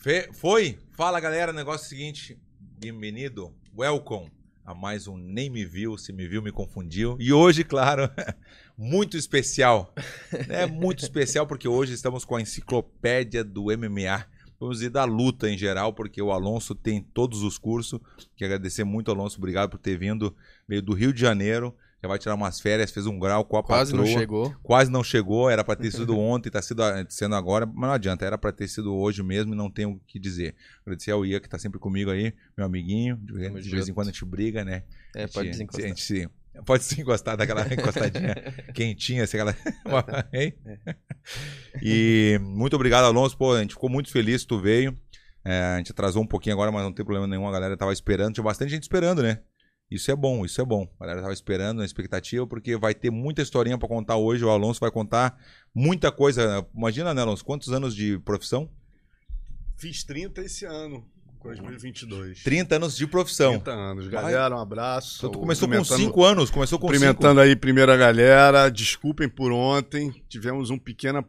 Fe- Foi? Fala galera, negócio é seguinte. Bem-vindo, welcome a mais um Nem Me Viu, se me viu, me confundiu. E hoje, claro, muito especial. É muito especial porque hoje estamos com a enciclopédia do MMA. Vamos dizer da luta em geral, porque o Alonso tem todos os cursos. Quero agradecer muito, Alonso. Obrigado por ter vindo. Veio do Rio de Janeiro. Já vai tirar umas férias, fez um grau com a Quase não patroa. chegou. Quase não chegou, era pra ter sido ontem, tá sido, sendo agora, mas não adianta, era pra ter sido hoje mesmo e não tenho o que dizer. Agradecer ao Ia, que tá sempre comigo aí, meu amiguinho. De, vez- de vez em quando a gente briga, né? É, gente- pode desencostar. A gente se, pode se encostar daquela encostadinha quentinha, assim, aquela. Hein? E muito obrigado, Alonso. Pô, a gente ficou muito feliz que tu veio. É, a gente atrasou um pouquinho agora, mas não tem problema nenhum. A galera tava esperando. Tinha bastante gente esperando, né? Isso é bom, isso é bom. A galera tava esperando, na expectativa, porque vai ter muita historinha pra contar hoje. O Alonso vai contar muita coisa. Imagina, né, Alonso? Quantos anos de profissão? Fiz 30 esse ano, 2022. 30 anos de profissão. 30 anos. Galera, um abraço. Então, tu começou com Cumprimentando- 5 anos, começou com 5. Cumprimentando aí primeiro a galera. Desculpem por ontem. Tivemos um pequeno,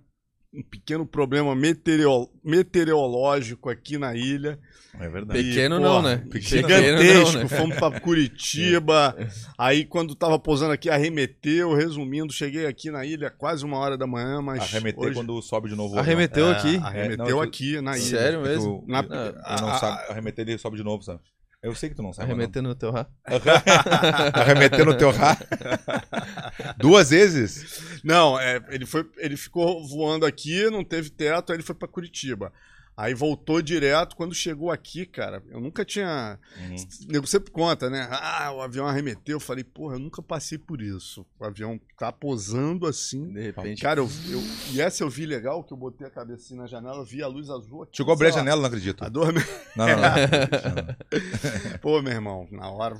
um pequeno problema meteorol- meteorológico aqui na ilha. É verdade. Pequeno E, não, pô, né? pequeno Gigantesco. não, né? Fomos pra Curitiba. Aí, quando tava pousando aqui, arremeteu. Resumindo, cheguei aqui na ilha quase uma hora da manhã, mas. Arremeter hoje... quando sobe de novo. o Arremeteu É, aqui. Arremeteu É, não, aqui na ilha. Sério mesmo? Na- tu não a- sabe, arremeter ele sobe de novo, sabe? Eu sei que tu não sabe. Arremetendo no teu rá. Arremeter no teu ra. Duas vezes? Não, é, ele, foi, ele ficou voando aqui, não teve teto, aí ele foi pra Curitiba. Aí voltou direto. Quando chegou aqui, cara, eu nunca tinha. Uhum. Nego sempre conta, né? Ah, o avião arremeteu. Eu falei, porra, eu nunca passei por isso. O avião tá posando assim. De repente. Cara, eu, eu- e essa eu vi legal, que eu botei a cabecinha na janela, eu vi a luz azul aqui. Chegou a abrir a janela, não acredito. A dor... Não, não, não. Pô, meu irmão, na hora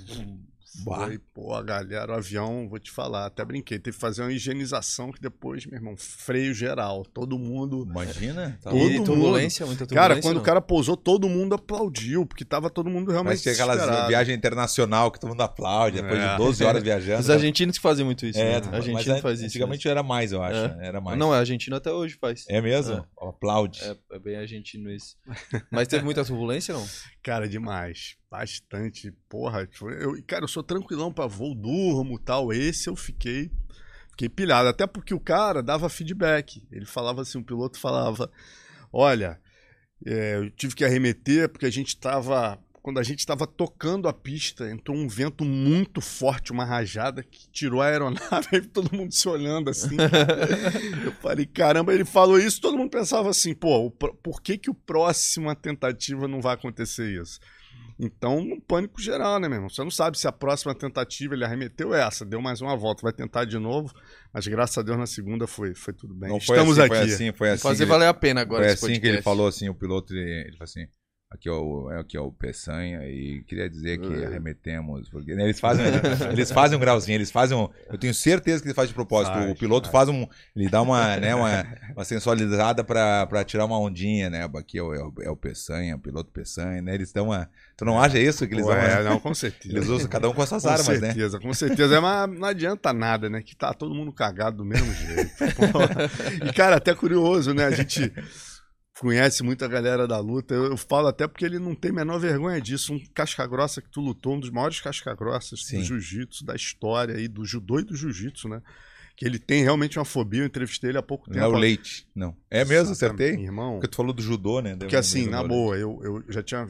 Bah. foi, pô, a galera, o avião, vou te falar, até brinquei, teve que fazer uma higienização que depois, meu irmão, freio geral, todo mundo... Imagina. Tá Todo. E mundo. turbulência, muita turbulência. Cara, quando não? o cara pousou, todo mundo aplaudiu, porque tava todo mundo realmente que é aquelas desesperado. viagem internacional que todo mundo aplaude depois É. de 12 horas viajando. Os argentinos que fazem muito isso. É, né? mas argentino faz isso. Antigamente era mais, eu acho. É. né? Era né? mais. Não, é argentino até hoje faz. É mesmo? É. Aplaude. É, é bem argentino isso. Mas teve muita turbulência, não? Cara, demais. Bastante. Porra, foi- eu, cara, eu sou tranquilão pra voo, durmo tal. Esse eu fiquei. Fiquei pilhado. Até porque o cara dava feedback. Ele falava assim: o piloto falava: Olha, é, eu tive que arremeter porque a gente tava. Quando a gente estava tocando a pista, entrou um vento muito forte, uma rajada que tirou a aeronave, aí todo mundo se olhando assim. Eu falei, caramba, ele falou isso, todo mundo pensava assim, pô, por que que o próxima tentativa não vai acontecer isso? Então, um pânico geral, né, meu irmão? Você não sabe se a próxima tentativa ele arremeteu essa, deu mais uma volta, vai tentar de novo, mas graças a Deus na segunda foi, foi tudo bem. Não foi Estamos assim, aqui. Foi assim, foi assim. Fazer que ele- valer a pena agora Foi esse assim que ele podcast. falou assim, o piloto, ele, ele falou assim, aqui é o, aqui é o Peçanha e queria dizer que É. arremetemos, porque né, eles fazem, eles fazem um grauzinho, eles fazem um, eu tenho certeza que ele faz de propósito, o piloto faz um, ele dá uma, né, uma, uma sensualizada pra, pra tirar uma ondinha, né, aqui é o, é o, é o Peçanha, o piloto Peçanha, né, eles dão uma, tu não acha isso que eles Pô, dão, é, né? não, com certeza. eles usam cada um com as suas Com armas, né? certeza, com certeza. É, mas não adianta nada, né? Que tá todo mundo cagado do mesmo jeito. Pô. E, cara, até curioso, né? A gente conhece muita galera da luta. Eu, eu falo até porque ele não tem a menor vergonha disso. Um casca-grossa que tu lutou, um dos maiores casca-grossas do jiu-jitsu, da história aí, do judô e do jiu-jitsu, né? Que ele tem realmente uma fobia. Eu entrevistei ele há pouco Não tempo. é o leite, não. É mesmo, Exatamente, acertei? Irmão, Porque tu falou do judô, né? porque assim, na boa, eu, eu já tinha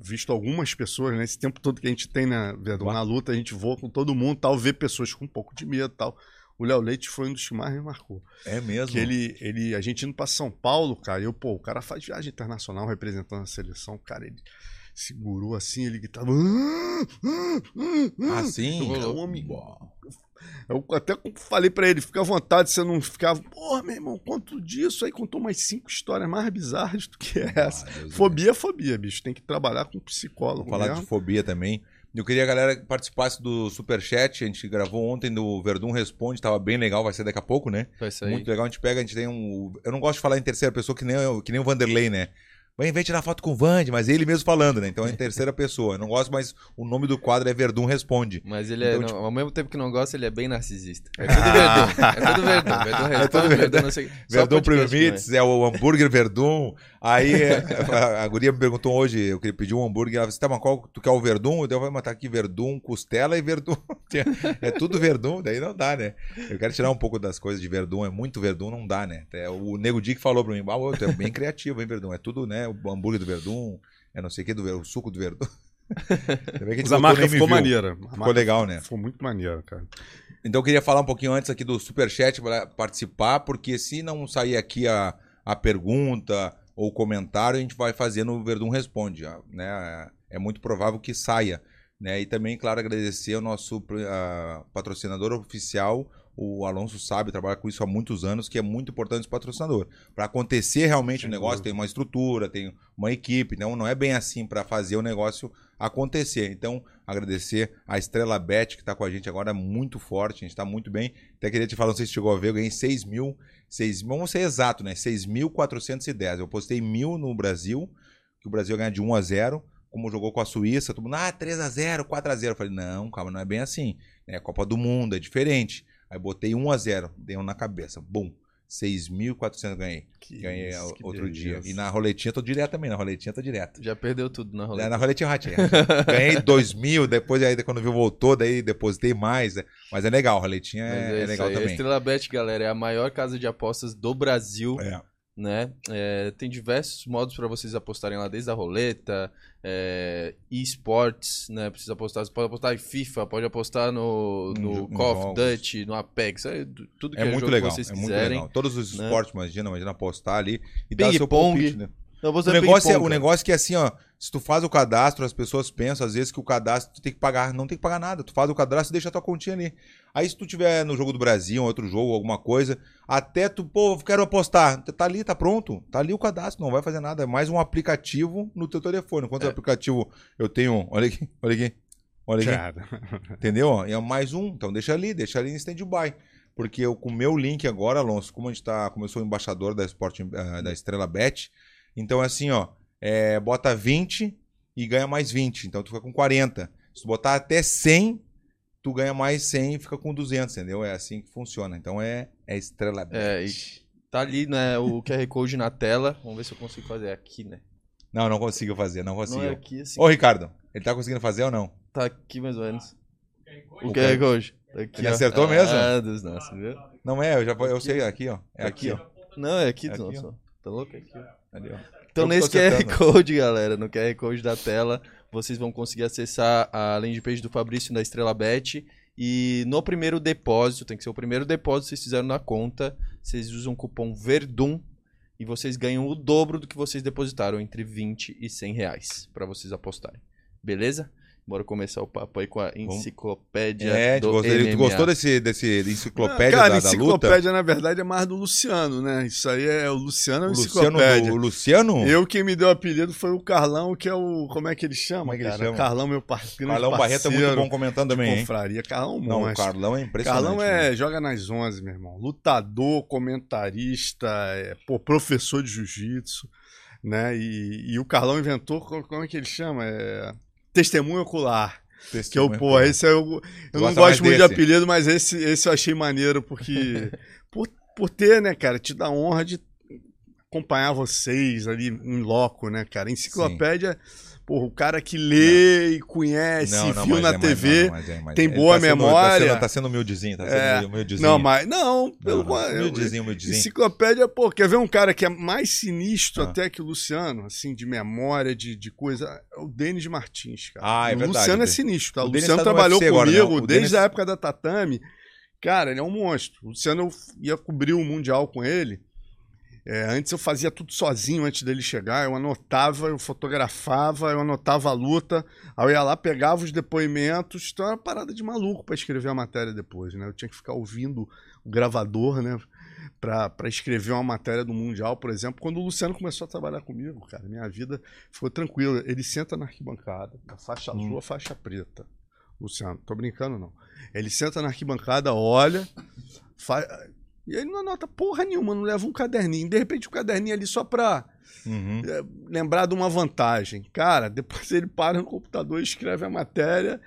visto algumas pessoas, né? Esse tempo todo que a gente tem na, Uau. na luta, a gente voa com todo mundo, tal, vê pessoas com um pouco de medo tal. O Léo Leite foi um dos que mais me marcou. É mesmo? Que ele, ele, a gente indo pra São Paulo, cara, eu, pô, o cara faz viagem internacional representando a seleção, cara, ele segurou assim, ele gritava. "Ah, ah, ah, Ah, ah". sim? Eu, cara, homem, eu até falei pra ele, fica à vontade, você não ficava, porra, meu irmão, conto disso, aí contou umas cinco histórias mais bizarras do que essa. Ah, Fobia é fobia, bicho. Tem que trabalhar com psicólogo. Vamos falar mesmo. de fobia também. Eu queria que a galera participasse do Superchat. A gente gravou ontem do Verdun Responde, tava bem legal, vai ser daqui a pouco, né? Vai sair. Muito legal. A gente pega, a gente tem um. Eu não gosto de falar em terceira pessoa que nem, eu- que nem o Vanderlei, né? Vem, vem tirar foto com o Vande, mas ele mesmo falando, né? Então é em terceira pessoa. Eu não gosto, mas o nome do quadro é Verdun Responde. Mas ele é, Então, não, tipo- ao mesmo tempo que não gosta, ele é bem narcisista. É tudo Verdun. É tudo Verdun. Verdun responde, tudo Verdun. Verdun não sei. Verdun é o hambúrguer Verdun. Aí é, a, a guria me perguntou hoje, eu queria pedir um hambúrguer. Ela disse, tá, mas qual tu quer o Verdun? Eu vou matar aqui Verdun, costela e Verdun. É tudo Verdun, daí não dá, né? Eu quero tirar um pouco das coisas de Verdun, é muito Verdun, não dá, né? É, o Nego Dick falou pra mim, ah, tu é bem criativo, hein, Verdun? É tudo, né? O hambúrguer do Verdun, é não sei o que, do, Ver- o suco do Verdun. A a marca ficou viu. maneira. A Ficou legal, né? Ficou muito maneira, cara. Então eu queria falar um pouquinho antes aqui do Superchat para participar, porque se não sair aqui a, a pergunta ou comentário, a gente vai fazer no Verdun Responde, né? É muito provável que saia, né? E também, claro, agradecer ao nosso ah, patrocinador oficial, o Alonso sabe, trabalha com isso há muitos anos, que é muito importante esse patrocinador. Para acontecer realmente o negócio, dúvida. tem uma estrutura, tem uma equipe, então não é bem assim para fazer o negócio acontecer. Então, agradecer a Estrela Bet, que está com a gente agora muito forte, a gente está muito bem. Até queria te falar, não sei se chegou a ver, eu ganhei 6 mil, 6, vamos ser exato, né? 6.410. Eu postei mil no Brasil, que o Brasil ganha de 1 a 0 como jogou com a Suíça, todo mundo, ah, 3 a 0 4 a 0 Eu falei, não, calma, não é bem assim. É Copa do Mundo, é diferente. Aí botei 1 a 0 dei um na cabeça. Bum, 6.400 ganhei. Que Ganhei isso, que outro dia. E na roletinha tô direto também, na roletinha tô direto. Já perdeu tudo na roleta. Na roletinha eu ratei. Ganhei 2 mil, depois aí quando viu voltou, daí depositei mais. né? Mas é legal, a roletinha é, é isso legal aí. A também. Estrela Bet, galera, é a maior casa de apostas do Brasil, É. né? É, tem diversos modos para vocês apostarem lá, desde a roleta, é, esportes, né? Precisa apostar, você pode apostar em FIFA, pode apostar no, no em Call of. Duty, no Apex, é, tudo que É é, muito legal, que vocês é muito quiserem. legal. Todos os né? esportes, imagina, imagina apostar ali e dar seu pong. palpite, né? Não, O você negócio, é, o negócio que é assim, ó. Se tu faz o cadastro, as pessoas pensam às vezes que o cadastro tu tem que pagar. Não tem que pagar nada. Tu faz o cadastro e deixa a tua continha ali. Aí se tu tiver no jogo do Brasil, outro jogo, alguma coisa, até tu, pô, quero apostar. Tá ali, tá pronto. Tá ali o cadastro, não vai fazer nada. É mais um aplicativo no teu telefone. Quantos É. aplicativo eu tenho? Olha aqui, olha aqui. Olha aqui. Entendeu? É mais um. Então deixa ali, deixa ali em stand-by. Porque eu, com o meu link agora, Alonso, como a gente tá. Como eu sou embaixador da, Sport, eh, da Estrela Bet, então é assim, ó. É, bota 20 e ganha mais 20. Então tu fica com 40. Se tu botar até 100, tu ganha mais 100 e fica com 200, entendeu? É assim que funciona. Então é, é Estrela. É, tá ali, né, o QR Code na tela. Vamos ver se eu consigo fazer aqui, né? Não, não consigo fazer, não Não consigo. é aqui, assim. Ô, Ricardo, ele tá conseguindo fazer ou não? Tá aqui mais ou menos. O QR Code. Tá Aqui, Ele ó. acertou mesmo? Ah, dos nossos, viu? Não é, eu já eu sei, aqui, ó. É aqui, ó. Não, é aqui É aqui, nossos. Tá louco? É aqui, ó. Ali, ó. Então, nesse QR. Code, galera, no QR Code da tela, vocês vão conseguir acessar a landing page do Fabrício da Estrela Bet. E no primeiro depósito, tem que ser o primeiro depósito que vocês fizeram na conta, vocês usam o cupom VERDUM e vocês ganham o dobro do que vocês depositaram, entre 20 e 100 reais, pra vocês apostarem. Beleza? Bora começar o papo aí com a enciclopédia É, tu do gostou, tu MMA. gostou desse, desse enciclopédia cara, da, da luta? enciclopédia, na verdade, é mais do Luciano, né? Isso aí é o Luciano é O o Luciano, enciclopédia. o Luciano? Eu quem me deu o apelido foi o Carlão, que é o. Como é que ele chama? Como é que ele cara? chama? Carlão, meu par... grande Carlão Barreto é muito parceiro bom comentando também, hein? confraria. Carlão Não, o monstro. Carlão é impressionante. Carlão né? é, joga nas 11, meu irmão. Lutador, comentarista, é, pô, professor de jiu-jitsu, né? E, e o Carlão inventou, como como é que ele chama? É, testemunho ocular. Que eu, pô, esse é o. Eu não Gosta mais gosto muito de desse? apelido, mas esse, esse eu achei maneiro, porque. por, por ter, né, cara, te dá honra de acompanhar vocês ali em loco, né, cara? Enciclopédia, porra, o cara que lê e conhece, Não, não, viu na é, TV. não, mas é, tem é. Ele boa tá sendo- memória. Tá sendo, tá sendo humildezinho, tá sendo É. humildezinho. Não, mas. Não, Não, pelo não, humildezinho, humildezinho. Enciclopédia, pô, quer ver um cara que é mais sinistro Ah. até que o Luciano, assim, de memória, de, de coisa? É o Denis Martins, cara. Ah, é o verdade. Luciano é sinistro, tá? O O, Luciano tá trabalhou agora, comigo né? O desde a época da Tatame. Cara, ele é um monstro. O Luciano eu ia cobrir o Mundial com ele. É, antes eu fazia tudo sozinho antes dele chegar. Eu anotava, eu fotografava, eu anotava a luta. Aí eu ia lá, pegava os depoimentos. Então era uma parada de maluco pra escrever a matéria depois, né? Eu tinha que ficar ouvindo o gravador, né? Pra escrever uma matéria do Mundial, por exemplo. Quando o Luciano começou a trabalhar comigo, cara, minha vida ficou tranquila. Ele senta na arquibancada, a faixa azul, a faixa preta. Luciano, tô brincando não. Ele senta na arquibancada, olha, fa- e ele não anota porra nenhuma, não leva um caderninho. De repente, o caderninho ali só pra Uhum. é, lembrar de uma vantagem. Cara, depois ele para no computador e escreve a matéria.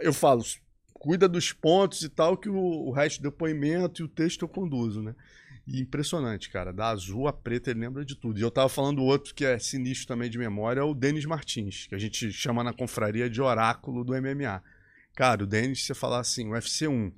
eu falo, cuida dos pontos e tal, que o, resto do depoimento e o texto eu conduzo, né? E impressionante, cara. Da azul a preta, ele lembra de tudo. E eu tava falando outro que é sinistro também de memória, é o Denis Martins, que a gente chama na confraria de oráculo do MMA. Cara, o Denis, se você falar assim, UFC 1,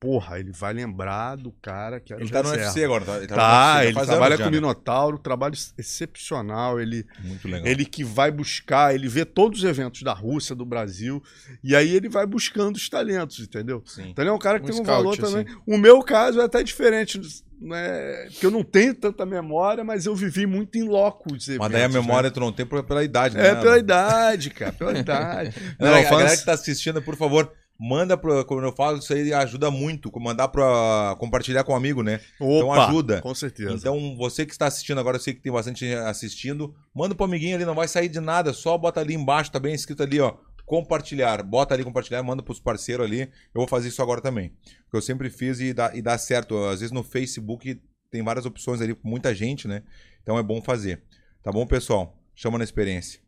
porra, ele vai lembrar do cara que era Ele tá no reserva. UFC agora. Tá, ele tá no Tá, UFC, já ele trabalha anos com o né? Minotauro, trabalho excepcional. Ele, Muito legal. ele que vai buscar, ele vê todos os eventos da Rússia, do Brasil, e aí ele vai buscando os talentos, entendeu? Sim. Então ele é um cara que Um tem um scout, valor também. assim. O meu caso é até diferente, né? Porque eu não tenho tanta memória, mas eu vivi muito em loco os eventos. Mas daí a né? memória tu não tem por- pela idade, né? É pela idade, cara, pela idade. Não, Não, a falando galera que tá assistindo, por favor, manda pro. Como eu falo, isso aí ajuda muito. Mandar pra compartilhar com um amigo, né? Então Opa, ajuda. Com certeza. Então, você que está assistindo agora, eu sei que tem bastante assistindo, manda pro amiguinho ali, não vai sair de nada, só bota ali embaixo, tá bem escrito ali, ó, compartilhar. Bota ali compartilhar, manda pros parceiros ali. Eu vou fazer isso agora também. Porque eu sempre fiz e dá, e dá certo. Às vezes no Facebook tem várias opções ali com muita gente, né? Então é bom fazer. Tá bom, pessoal? Chama na experiência.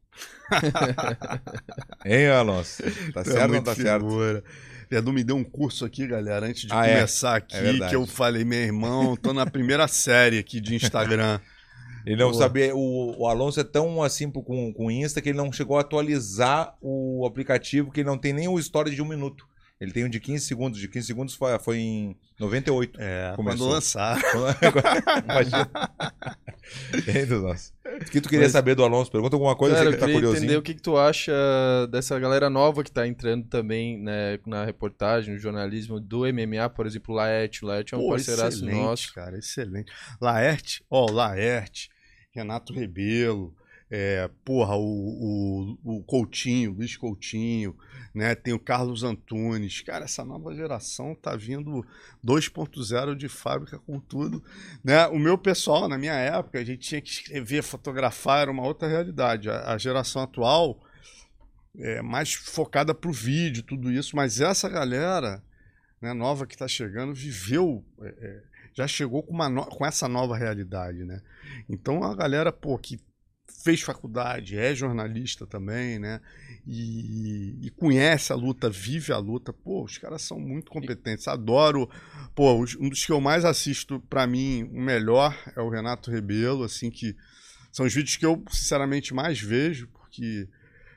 hein, Alonso? Tá é certo ou não tá certo? figura. Edu me deu um curso aqui, galera, antes de Ah, é? começar aqui, É que eu falei, meu irmão, tô na primeira série aqui de Instagram. Ele não sabia. O, o Alonso é tão assim com o Insta que ele não chegou a atualizar o aplicativo, que ele não tem nem o story de um minuto. Ele tem um de 15 segundos. De 15 segundos foi, foi em 98. É, Começou. quando lançar. Imagina. Nosso. O que tu queria Mas- saber do Alonso? Pergunta alguma coisa, Cara, eu sei que tá queria curiosinho. entender o que, que tu acha dessa galera nova que tá entrando também né, na reportagem, no jornalismo do MMA, por exemplo, Laerte. Laerte é um Pô, parceiraço excelente, nosso. cara, excelente. Laerte, ó, Laerte, Renato Rebelo, é, porra, o, o, o Coutinho, Luiz Coutinho, né? Tem o Carlos Antunes. Cara, essa nova geração tá vindo 2.0 de fábrica com tudo, né? O meu pessoal, na minha época, a gente tinha que escrever, fotografar, era uma outra realidade. A, a geração atual é mais focada pro vídeo, tudo isso, mas essa galera né, nova que está chegando viveu, é, é, já chegou com, uma no- com essa nova realidade, né? Então a galera, pô, que fez faculdade, é jornalista também, né? E, e conhece a luta, vive a luta, pô, os caras são muito competentes. Adoro, pô, um dos que eu mais assisto, para mim, o melhor é o Renato Rebelo, assim, que são os vídeos que eu, sinceramente, mais vejo, porque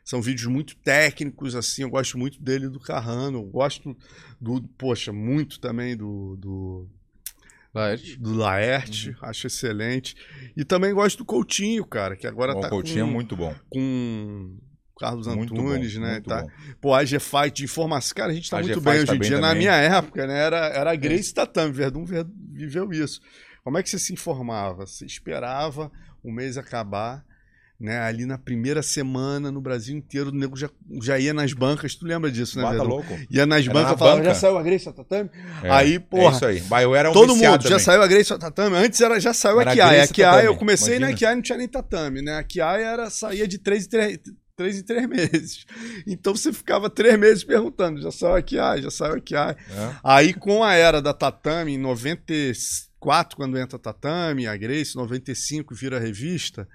são vídeos muito técnicos, assim, eu gosto muito dele do Carrano, eu gosto do, poxa, muito também do, do, Laerte. do Laerte, acho excelente. E também gosto do Coutinho, cara, que agora o tá Coutinho com, é muito bom. com Carlos Muito Antunes, bom, né? tá, bom. Pô, a G-Fight de informação. Cara, a gente tá A muito bem hoje tá em bem dia. Na também. minha época, né? Era, era a Grace Tatame, Verdun ver- viveu isso. Como é que você se informava? Você esperava o mês acabar, né? Ali na primeira semana, no Brasil inteiro, o nego já, já ia nas bancas. Tu lembra disso, né, Bata Verdun? louco. Ia nas Era bancas na e falava, banca. já saiu a Grace Tatame? É, Aí, É porra, isso aí. Bah, eu era um Todo mundo, já também. saiu a Grace Tatame. Antes era, já saiu Era a Kiai. A Kiai, eu comecei na imagina. Kiai, não tinha nem tatame, né? A Kiai era, saía de três em três, três em três meses. Então você ficava três meses perguntando, já saiu a Kiai, já saiu a Kiai. É. Aí com a era da Tatame, em 94, quando entra a Tatame, a Grace, 95 vira revista,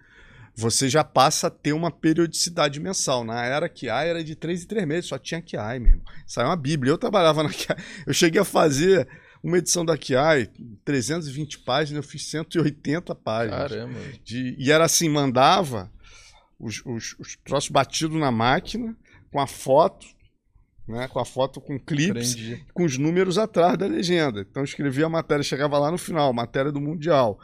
você já passa a ter uma periodicidade mensal. Na era Kiai era de 3 em 3 meses, só tinha Kiai mesmo. Saiu uma bíblia. Eu trabalhava na Kiai, eu cheguei a fazer uma edição da Kiai, 320 páginas, eu fiz 180 páginas. Caramba. De- e era assim, mandava os, os, os troços batidos na máquina, com a foto, né, com a foto com clips, Aprendi. com os números atrás da legenda. Então eu escrevia a matéria, chegava lá no final, matéria do Mundial.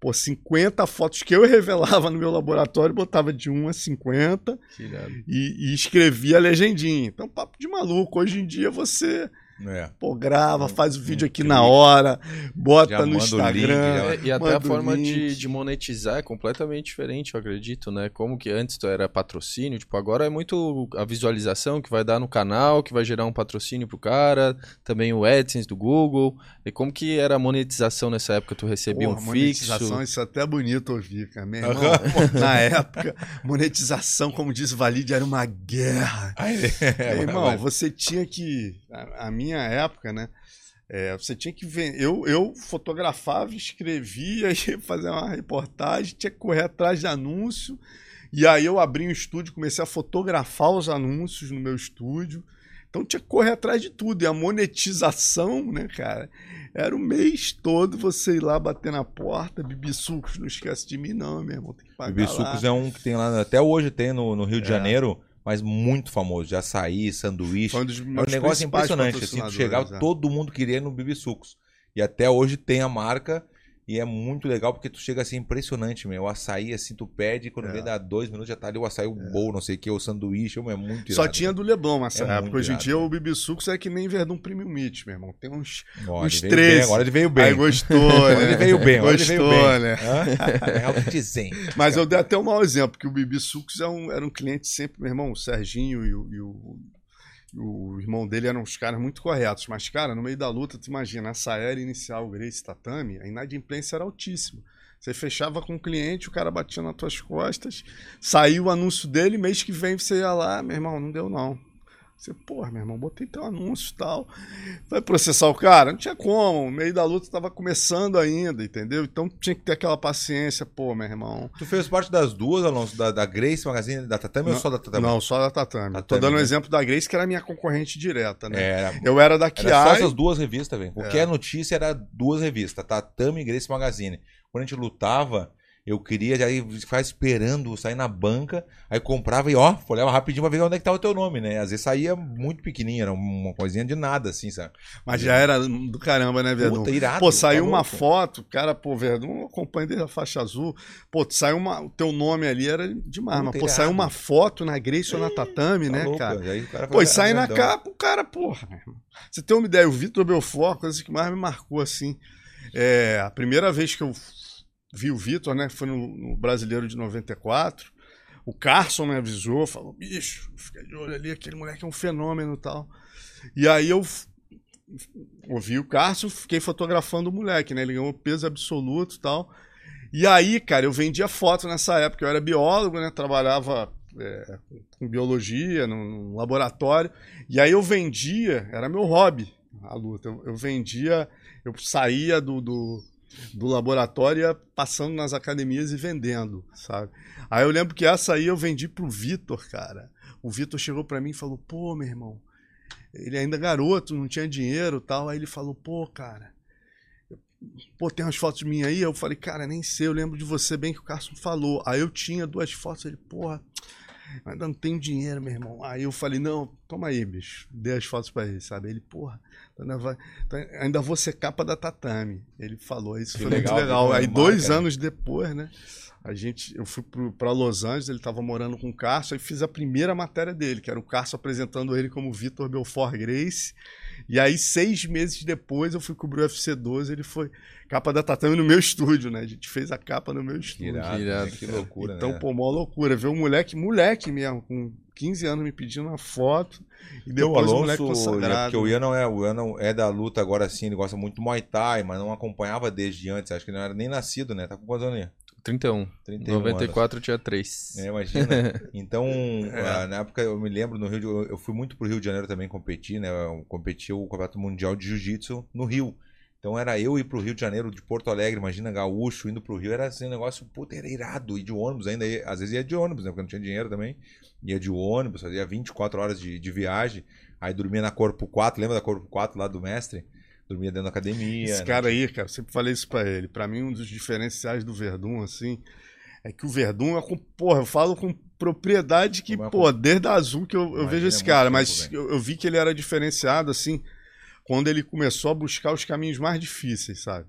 Pô, 50 fotos que eu revelava no meu laboratório, botava de 1 a 50 Que irado. e, e escrevia a legendinha. Então, papo de maluco. Hoje em dia você É. pô, grava, faz o vídeo aqui clique. na hora, bota Já no o link, Instagram. já- É, e até a forma de, de monetizar é completamente diferente, eu acredito, né? Como que antes tu era patrocínio, tipo, agora é muito a visualização que vai dar no canal, que vai gerar um patrocínio pro cara, também o AdSense do Google. E como que era a monetização nessa época? Tu recebia Porra, um monetização, fixo? isso é até bonito ouvir, cara. Meu irmão, na época, monetização, como diz o Valide, era uma guerra. Aí, é, irmão, mas- você tinha que. A, a minha época, né? É, você tinha que ver. Eu, eu fotografava, escrevia, ia fazer uma reportagem, tinha que correr atrás de anúncio. E aí eu abri um estúdio, comecei a fotografar os anúncios no meu estúdio. Então tinha que correr atrás de tudo. E a monetização, né, cara? Era o mês todo você ir lá bater na porta. Bibi Sucos, não esquece de mim, não, meu irmão. Tem que pagar. Bibi lá. Sucos é um que tem lá, até hoje tem no, no Rio de É. Janeiro, mas muito famoso, de açaí, sanduíche. Foi um dos É um meus negócio impressionante. Assim, tu chegava, é. todo mundo queria no Bibi Sucos. E até hoje tem a marca. E é muito legal porque tu chega assim, impressionante, meu. O açaí, assim, tu pede, quando É. vem dá dois minutos, já tá ali o açaí, o bowl, não sei o que, o sanduíche, meu, é muito Só irado. tinha do Leblon nessa É época. Hoje em dia o Bibi Sucos é que nem Verdun Premium Meat, meu irmão. Tem uns, Ó, uns ele veio bem, 13. agora ele veio bem. Aí gostou, né? ele veio bem, agora ele veio Gostou, bem. né? É o que dizem. Mas eu dei até um mau exemplo, que o Bibi Sucos é um, era um cliente sempre, meu irmão, o Serginho e o, e o- o irmão dele eram uns caras muito corretos. Mas, cara, no meio da luta, tu imagina, essa era inicial, Grace Tatame, a inadimplência era altíssima. Você fechava com o cliente, o cara batia nas tuas costas, saiu o anúncio dele, mês que vem você ia lá, meu irmão, não deu não. Você, porra, meu irmão, botei teu anúncio e tal. Vai processar o cara? Não tinha como. O meio da luta tava começando ainda, entendeu? Então tinha que ter aquela paciência, pô, meu irmão. Tu fez parte das duas, Alonso, da, da Grace Magazine, da Tatame ou Não, só da Tatame? Não, só da Tatame. Tô Tatame, dando um né? exemplo da Grace, que era a minha concorrente direta, né? Era, Eu era da era só Kiai. essas duas revistas, velho. É. Qualquer notícia era duas revistas, Tatame e Grace Magazine. Quando a gente lutava, eu queria já ficar esperando sair na banca, aí comprava e ó, olhava rapidinho pra ver onde é que tava o teu nome, né? Às vezes saía muito pequenininho, era uma coisinha de nada, assim, sabe? Mas já era do caramba, né, Verdun? Puta, irado. Pô, saiu tá uma foto, cara, pô, Verdun, eu acompanho desde a faixa azul. Pô, saiu uma. O teu nome ali era demais, Puta, mas, pô, irado. saiu uma foto na Grace ou na Tatame, Tá né, louco, cara? aí cara Pô, e sai na capa, o cara, porra. Você tem uma ideia, o Vitor Belfort, coisa que mais me marcou, assim. É, a primeira vez que eu vi o Vitor, né, foi no, no Brasileiro de 94. O Carson me avisou, falou: bicho, fica de olho ali, aquele moleque é um fenômeno e tal. E aí eu ouvi o Carson, fiquei fotografando o moleque, né? Ele ganhou peso absoluto e tal. E aí, cara, eu vendia foto nessa época. Eu era biólogo, né? Trabalhava é, com biologia, num, num laboratório. E aí eu vendia, era meu hobby, a luta. Eu, eu vendia, eu saía do, do, do laboratório passando nas academias e vendendo, sabe? Aí eu lembro que essa aí eu vendi pro Vitor, cara. O Vitor chegou pra mim e falou: pô, meu irmão, ele ainda garoto, não tinha dinheiro tal. Aí ele falou: pô, cara. Pô, tem umas fotos minhas aí? Eu falei, cara, nem sei, eu lembro de você bem que o Carson falou. Aí eu tinha duas fotos, ele, porra, ainda não tenho dinheiro, meu irmão. Aí eu falei, não, toma aí, bicho. Dei as fotos pra ele, sabe? Ele, porra, ainda, vai- tá- ainda vou ser capa da Tatame. Ele falou, isso Que foi legal, muito legal. Aí dois anos depois, né? A gente, eu fui pro, pra Los Angeles, ele tava morando com o Carson, e fiz a primeira matéria dele, que era o Carson apresentando ele como Vitor Belfort Grace. E aí, seis meses depois, eu fui cobrir o UFC 12, ele foi capa da Tatame no meu estúdio, né? A gente fez a capa no meu Que estúdio. irado, Irado, né? que loucura, então, né? pô, mó loucura. Ver um moleque, moleque mesmo, com 15 anos me pedindo uma foto. E o depois o moleque consagrado. porque o Ian não é, o Ian não é da luta agora sim, ele gosta muito do Muay Thai, mas não acompanhava desde antes, acho que ele não era nem nascido, né? Tá com quantos anos? Ian? 31. 31 94 tinha 3. É, imagina. Então, ah, na época eu me lembro no Rio de, eu fui muito pro Rio de Janeiro também competir, né? Eu competi o Campeonato Mundial de Jiu-Jitsu no Rio. Então era eu ir pro Rio de Janeiro, de Porto Alegre, imagina, gaúcho, indo pro Rio, era assim um negócio, puta, era irado, ir de ônibus ainda, ia- às vezes ia de ônibus, né, porque não tinha dinheiro também, ia de ônibus, fazia 24 horas de, de viagem, aí dormia na Corpo 4, lembra da Corpo 4 lá do mestre? Dormia dentro da academia. Esse né? cara aí, cara, eu sempre falei isso pra ele. Pra mim, um dos diferenciais do Verdun, assim, é que o Verdun é com. Porra, eu falo com propriedade que, é pô, desde a azul que eu, eu vejo é esse muito cara, mas eu, eu vi que ele era diferenciado, assim, quando ele começou a buscar os caminhos mais difíceis, sabe?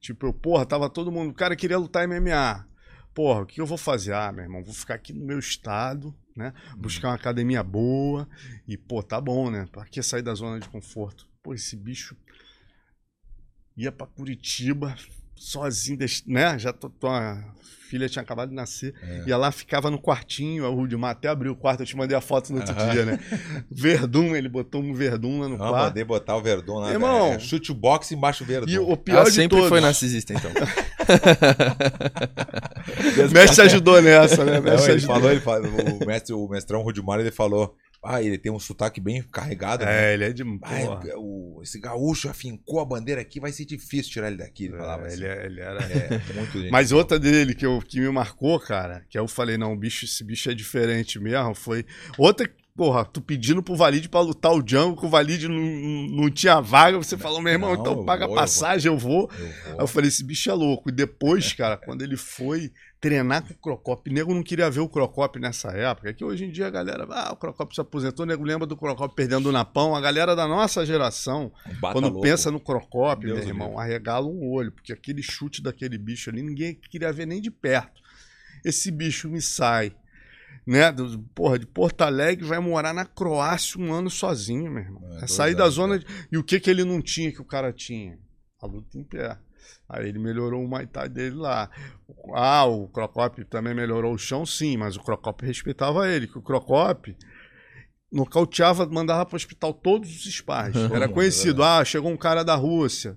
Tipo, eu, porra, tava todo mundo. O cara queria lutar MMA. Porra, o que eu vou fazer? Ah, meu irmão, vou ficar aqui no meu estado, né? Buscar uma academia boa. E, pô, tá bom, né? Pra que sair da zona de conforto? Pô, esse bicho ia pra Curitiba sozinho, né? Já tô, tô- a filha tinha acabado de nascer. É. Ia lá, ficava no quartinho, o Rudimar até abriu o quarto, eu te mandei a foto no outro dia, né? Verdun, ele botou um Verdun lá no Não, quarto. mandei botar o Verdun lá. Irmão. é, chute o boxe embaixo o Verdun. E o pior Ah, de sempre todos, foi narcisista, então. o mestre ajudou nessa, né? O Não, mestre ele ajudou. falou, ele falou, o mestre, o mestrão Rudimar, ele falou, Ah, ele tem um sotaque bem carregado, né? É, ele é de. Ah, o- esse gaúcho afincou a bandeira aqui, vai ser difícil tirar ele daqui. Ele falava É, assim. ele, é- ele era. É, muito gente. Mas outra dele que, eu, que me marcou, cara, que eu falei, não, bicho, esse bicho é diferente mesmo, foi. Outra, porra, tu pedindo pro Valide pra lutar o Django, que o Valide não, não, não tinha vaga, você falou, meu irmão, Não, então paga vou, eu passagem, eu vou. Eu Aí vou. eu falei, esse bicho é louco. E depois, cara, quando ele foi treinar com o Crocop, o nego não queria ver o Crocop nessa época, que hoje em dia a galera, ah, o Crocop se aposentou, o nego lembra do Crocop perdendo o napão, a galera da nossa geração, Bata quando louco. pensa no Crocop, Deus meu irmão, arregala um olho, porque aquele chute daquele bicho ali, ninguém queria ver nem de perto. Esse bicho me sai, né, do, porra, de Porto Alegre, vai morar na Croácia um ano sozinho, meu irmão. É, É, sair da anos, zona... De... E o que que ele não tinha que o cara tinha? A luta em pé. Aí ele melhorou o Thai dele lá. Ah, o Crocop também melhorou o chão, sim, mas o Crocop respeitava ele, que o Crocop nocauteava, mandava para o hospital todos os sparring. Era Vamos, conhecido. Ah, chegou um cara da Rússia.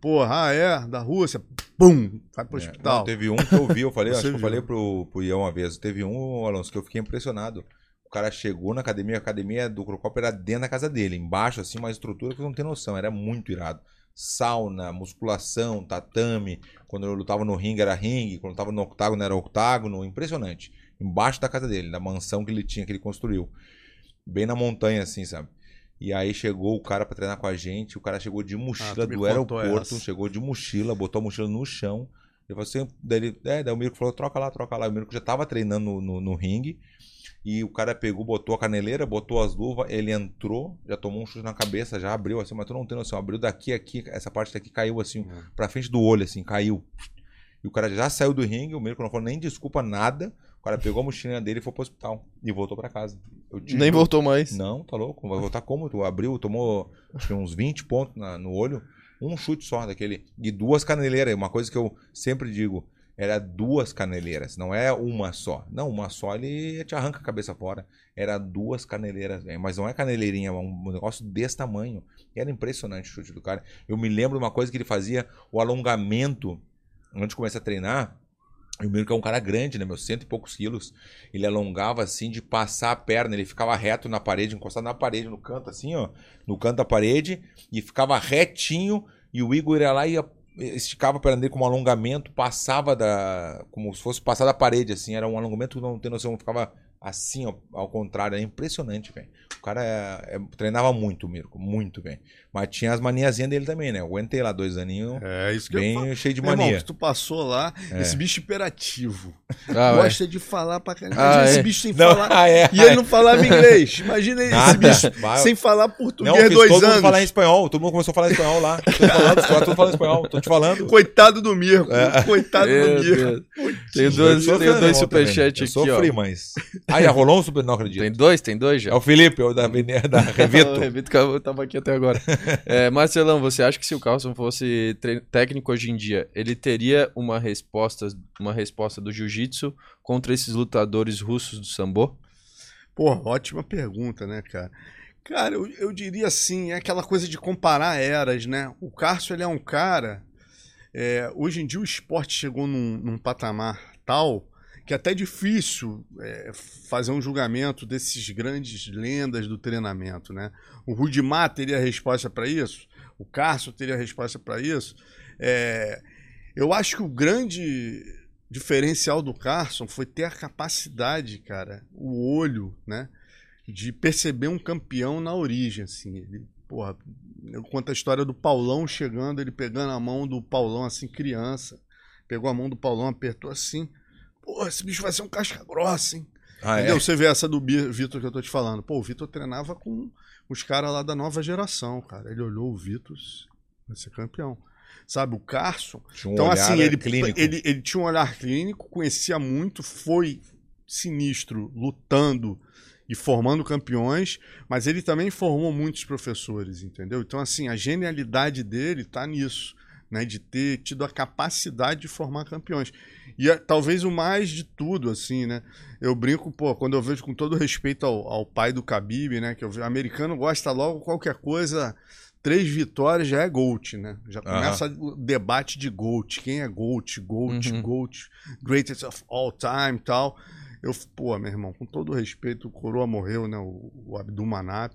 Porra, ah, é, da Rússia. Pum, vai pro É, hospital. não, teve um que eu vi, eu falei, acho que eu falei pro, pro Ian uma vez. Teve um, Alonso, que eu fiquei impressionado. O cara chegou na academia, a academia do Crocop era dentro da casa dele, embaixo, assim, uma estrutura que você não tem noção, era muito irado. Sauna, musculação, tatame. Quando eu lutava no ringue era ringue, quando eu tava no octágono era octágono, impressionante. Embaixo da casa dele, da mansão que ele tinha, que ele construiu. Bem na montanha, assim, sabe? E aí chegou o cara pra treinar com a gente, o cara chegou de mochila me do aeroporto, essa. chegou de mochila, botou a mochila no chão. Ele falou assim, daí, ele, é, daí o Mirko falou, troca lá, troca lá. O Mirko já tava treinando no, no, no ringue. E o cara pegou, botou a caneleira, botou as luvas, ele entrou, já tomou um chute na cabeça, já abriu assim, mas tu não tem noção, abriu daqui, aqui, essa parte daqui caiu assim, pra frente do olho, assim, caiu. E o cara já saiu do ringue, o Mirko não falou nem desculpa, nada. O cara pegou a mochilinha dele e foi pro hospital. E voltou pra casa. Te Nem voltou mais. Não, tá louco. Vai voltar como? Tu abriu, tomou uns 20 pontos na- no olho. Um chute só daquele. E duas caneleiras. Uma coisa que eu sempre digo. Era duas caneleiras, não é uma só. Não, uma só ele te arranca a cabeça fora. Era duas caneleiras, velho. mas não é caneleirinha, é um negócio desse tamanho. Era impressionante o chute do cara. Eu me lembro de uma coisa que ele fazia, o alongamento, antes de começar a treinar. E o Mirko é um cara grande, né? Meus cento e poucos quilos. Ele alongava assim de passar a perna. Ele ficava reto na parede, encostado na parede, no canto, assim, ó. No canto da parede. E ficava retinho. E o Igor ia lá e ia- esticava a perna dele com um alongamento. Passava da. Como se fosse passar da parede, assim. Era um alongamento não tem noção. Ficava assim, ó, ao contrário. Era impressionante, velho. O cara é- é- treinava muito, o Mirko. Muito, velho. Mas tinha as maniazinhas dele também, né? Eu aguentei lá dois aninhos. É isso que eu falo. Bem cheio de irmão, mania. que tu passou lá, É. esse bicho hiperativo. Ah, gosta de falar pra caramba. Ah, Imagina esse é. bicho sem Não, falar. ah, é. E ele não falava inglês. Imagina esse Nada. bicho Vai. sem falar Não, português fiz dois todo mundo anos. falar em espanhol. Todo mundo começou a falar espanhol lá. Falando, caras tudo falando espanhol. Tô te falando. Coitado do Mirko. Coitado Meu do Mirko. Tem Eu dois, dois irmão, superchats Eu aqui, ó. sofri, mas... Ah, já rolou um super... Não acredito. Tem dois? Tem dois já? É o Felipe, é o da, da Revito. o Revito que eu tava aqui até agora. É, Marcelão, você acha que se o Carlson fosse técnico hoje em dia, ele teria uma resposta, uma resposta do jiu-jitsu contra esses lutadores russos do sambo? Pô, ótima pergunta, né, cara? Cara, eu, eu diria assim, é aquela coisa de comparar eras, né? O Cássio, ele é um cara... é, hoje em dia o esporte chegou num, num patamar tal que é até difícil é, fazer um julgamento desses grandes lendas do treinamento, né? O Rudimar teria resposta para isso? O Cássio teria resposta para isso? É, eu acho que o grande diferencial do Carson foi ter a capacidade, cara, o olho, né, de perceber um campeão na origem, assim. Ele, porra, eu conto a história do Paulão chegando, ele pegando a mão do Paulão assim, criança, pegou a mão do Paulão, apertou assim. Pô, esse bicho vai ser um casca grossa, hein? Ah, é? Entendeu? Você vê essa do Vitor que eu tô te falando. Pô, o Vitor treinava com os caras lá da nova geração, cara. Ele olhou o Vitor, vai ser campeão. Sabe, o Carson. Tinha um então, olhar assim, ele, clínico. ele, ele tinha um olhar clínico, conhecia muito, foi sinistro, lutando e formando campeões, mas ele também formou muitos professores, entendeu? Então, assim, a genialidade dele tá nisso, né? De ter tido a capacidade de formar campeões. E é, talvez o mais de tudo, assim, né? Eu brinco, pô, quando eu vejo com todo respeito ao, ao pai do Khabib, né? Que eu, o americano gosta logo qualquer coisa, três vitórias já é GOAT, né? Já começa o debate de GOAT. Quem é GOAT? GOAT, Uhum. GOAT, greatest of all time e tal. Eu, pô, meu irmão, com todo respeito, o Coroa morreu, né? O, o Abdul Manap.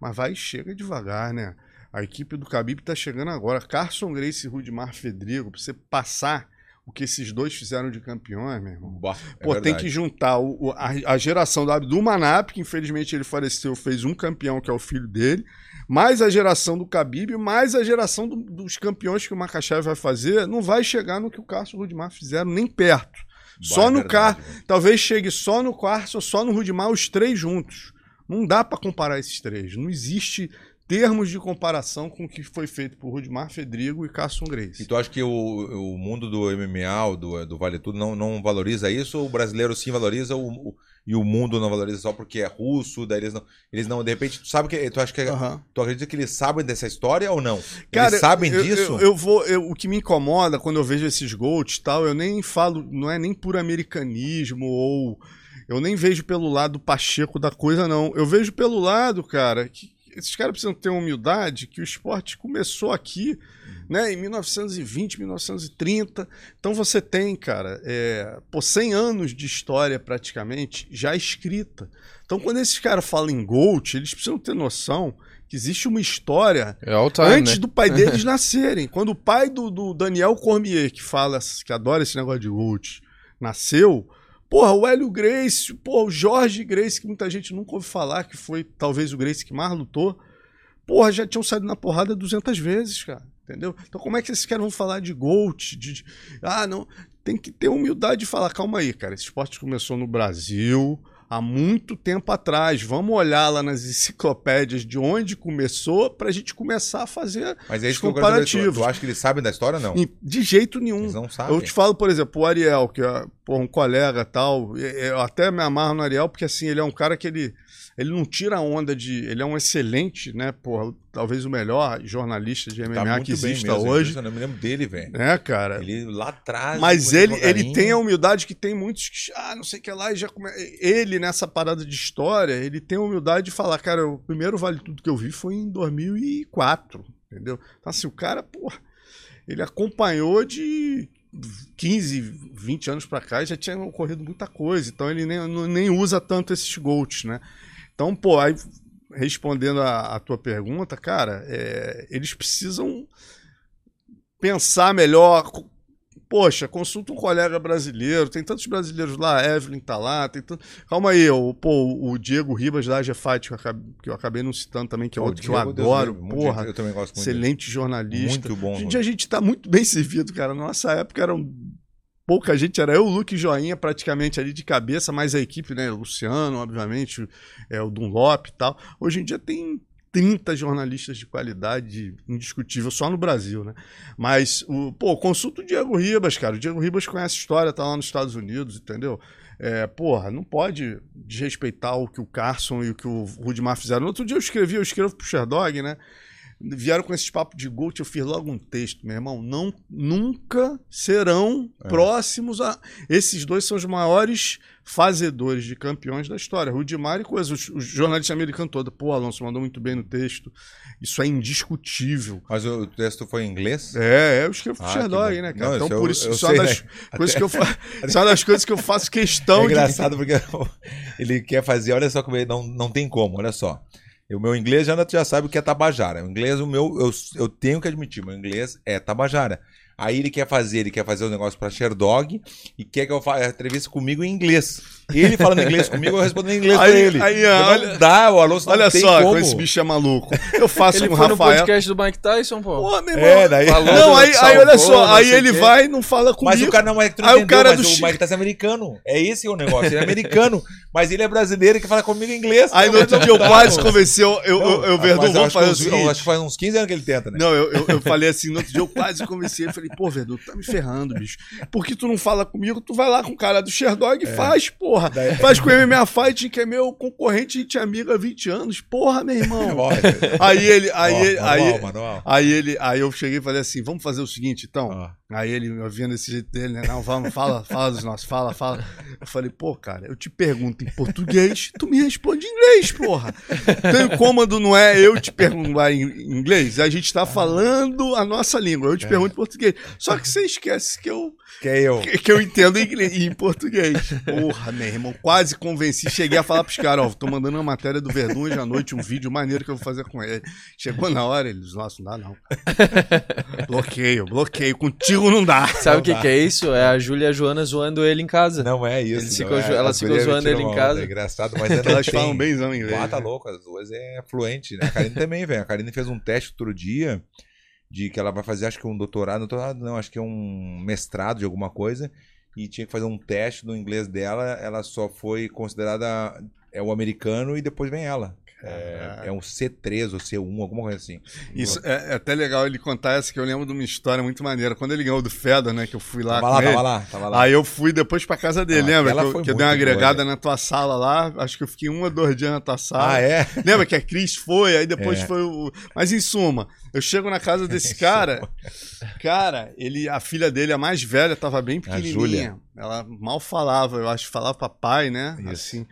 Mas vai, chega devagar, né? A equipe do Khabib tá chegando agora. Carson Grace e Rudimar Fedrigo, pra você passar o que esses dois fizeram de campeões, meu irmão. Bah, é Pô, tem que juntar o, a, a geração do Abdul Manap, que infelizmente ele faleceu, fez um campeão, que é o filho dele, mais a geração do Khabib, mais a geração do- dos campeões que o Makachev vai fazer, não vai chegar no que o Carson e o Rudimar fizeram, nem perto. Bah, Só é no verdade, Car, velho. talvez chegue só no Carson, só no Rudimar, os três juntos. Não dá pra comparar esses três. Não existe termos de comparação com o que foi feito por Rudimar Fedrigo e Carson Grace. E tu acha que o, o mundo do MMA, do, do Vale Tudo, não, não valoriza isso? Ou o brasileiro sim valoriza o, o- e o mundo não valoriza só porque é russo? Daí eles não. Eles não, de repente, tu sabe que. Tu acha que. Aham. Tu acredita que eles sabem dessa história ou não? Cara, eles sabem eu, disso? Eu, eu vou, eu- o que me incomoda quando eu vejo esses gols e tal, eu nem falo, não é nem por americanismo ou eu nem vejo pelo lado pacheco da coisa, não. Eu vejo pelo lado, cara, que esses caras precisam ter humildade, que o esporte começou aqui, né, em 1920, 1930. Então você tem, cara, é, pô, 100 anos de história praticamente já escrita. Então quando esses caras falam em GOAT, eles precisam ter noção que existe uma história É time, antes né? do pai deles nascerem. Quando o pai do, do Daniel Cormier, que fala, que adora esse negócio de Gold, nasceu, porra, o Hélio Grace, porra, o Jorge Grace, que muita gente nunca ouviu falar, que foi talvez o Grace que mais lutou, porra, já tinham saído na porrada 200 vezes, cara. Entendeu? Então, como é que esses caras vão falar de Gold? De, de- Ah, não. Tem que ter humildade de falar, calma aí, cara. Esse esporte começou no Brasil há muito tempo atrás. Vamos olhar lá nas enciclopédias de onde começou pra gente começar a fazer Mas é os isso que eu. Tu, comparativos. tu acha que eles sabem da história ou não? De jeito nenhum. Eles não sabem. Eu te falo, por exemplo, o Ariel, que é porra, um colega tal. Eu até me amarro no Ariel, porque assim, ele é um cara que ele, ele não tira a onda de. Ele é um excelente, né? Porra, talvez o melhor jornalista de MMA Tá que exista hoje. Eu me lembro dele, velho. Né, cara? Ele lá atrás. Mas ele, ele tem a humildade que tem muitos que, ah, não sei o que lá, e já come... Ele, nessa parada de história, ele tem a humildade de falar, cara, o primeiro Vale Tudo que eu vi foi em 2004, entendeu? Então, assim, o cara, porra, ele acompanhou de 15, 20 anos pra cá já tinha ocorrido muita coisa, então ele nem, nem usa tanto esses GOATs, né? Então, pô, aí respondendo a, a tua pergunta, cara, é, eles precisam pensar melhor. Poxa, consulta um colega brasileiro, tem tantos brasileiros lá, a Evelyn tá lá, tem tanto... Calma aí, o, pô, o Diego Ribas da Fight, que eu acabei, que eu acabei não citando também, que é outro que eu Deus adoro, muito porra, Eu também gosto muito. dele. excelente jornalista. Muito bom. Hoje em dia a gente tá muito bem servido, cara. Na nossa época eram pouca gente, era eu, Luke e Joinha praticamente ali de cabeça, mais a equipe, né? O Luciano, obviamente, é, o Dunlop e tal. Hoje em dia tem 30 jornalistas de qualidade indiscutível só no Brasil, né? Mas, o, pô, consulta o Diego Ribas, cara. O Diego Ribas conhece história, tá lá nos Estados Unidos, entendeu? É, porra, não pode desrespeitar o que o Carson e o que o Rudimar fizeram. No outro dia eu escrevi, eu escrevo pro Sherdog, né? Vieram com esses papos de Gold, eu fiz logo um texto, meu irmão. Não, nunca serão É. próximos a. Esses dois são os maiores fazedores de campeões da história. Rudimar e coisa. Os, jornalistas americanos todos. Pô, Alonso mandou muito bem no texto. Isso é indiscutível. Mas o texto foi em inglês? É, eu escrevo pro Ah, né, cara? Não, então, isso por isso, eu isso é das né? coisas que eu fa... isso é uma das coisas que eu faço questão é de. engraçado porque ele quer fazer, olha só como ele não, não tem como, olha só. O meu inglês já, já sabe o que é tabajara. O inglês, o meu, eu, eu tenho que admitir, meu inglês é tabajara. Aí ele quer fazer, ele quer fazer o negócio pra Sherdog e quer que eu faça a entrevista comigo em inglês. Ele falando inglês comigo, eu respondo em inglês pra Aí- ele. aí, não olha- dá, o Alonso não Olha tem só, como. esse bicho é maluco. Eu faço Ele com o foi no Rafael. podcast do Mike Tyson, pô. Pô, meu É, daí... Falou Não, aí, que aí olha salvou, só, não aí ele quê. vai e não fala comigo. Mas o cara não é que tu não Aí o cara mas do o Mike Tyson é americano. É esse o negócio, ele é americano. mas ele é brasileiro e quer falar comigo em inglês. Aí no Não, outro não dia eu quase não. convenci, eu, eu, Não, eu, eu eu que fazer o uns- seguinte. eu Acho que faz uns 15 anos que ele tenta, né? Não, eu, eu, eu falei assim, no outro dia eu quase convenci ele. Falei, pô, Verdun, tu tá me ferrando, bicho. Por que tu não fala comigo? Tu vai lá com o cara do Sherdog e faz, porra. Daí- Faz com o MMA Fight, que é meu concorrente, a gente é amigo há 20 anos. Porra, meu irmão. Aí ele, aí, ó, ele, aí, manual, manual. aí ele, aí eu cheguei e falei assim, vamos fazer o seguinte, então. Ó. Aí ele, eu vendo esse jeito dele, né? Não, vamos, fala, fala dos nossos, fala, fala. Eu falei, pô, cara, eu te pergunto em português, tu me responde em inglês, porra. Então o cômodo não é eu te perguntar em inglês, a gente tá falando a nossa língua, eu te pergunto em português. Só que você esquece que eu, Que é eu. que, que eu entendo em, inglês, em português. Porra, meu irmão, quase convenci. Cheguei a falar pros caras, ó, tô mandando uma matéria do Verdun hoje à noite, um vídeo maneiro que eu vou fazer com ele. Chegou na hora, eles, nossa, não dá não. bloqueio, bloqueio. Contigo não dá. Sabe o que, que é isso? É a Júlia e a Joana zoando ele em casa. Não é isso. Ficam é. elas As ficam zoando ele em casa. É engraçado, mas Elas falam tem. benzão inglês. Ah, tá louco, as duas é fluente, né? A Karine também, velho. A Karine fez um teste outro dia de que ela vai fazer, acho que um doutorado, doutorado não, acho que é um mestrado de alguma coisa, e tinha que fazer um teste do inglês dela, ela só foi considerada é o americano e depois vem ela. É, é um C3 ou C1, alguma coisa assim. Isso é, é até legal ele contar essa, que eu lembro de uma história muito maneira. Quando ele ganhou do Fedor, né, que eu fui lá Tava lá, ele, tava lá, tava lá. Aí eu fui depois pra casa dele, Ah, lembra? Que que eu dei uma muito boa, agregada né? na tua sala lá. Acho que eu fiquei um ou dois dias na tua sala. Ah, é? Lembra que a Cris foi, aí depois É. foi o. Mas em suma, eu chego na casa desse cara. cara, ele, a filha dele, a mais velha, tava bem pequenininha. Ela mal falava, eu acho, falava papai, né? Isso. Assim.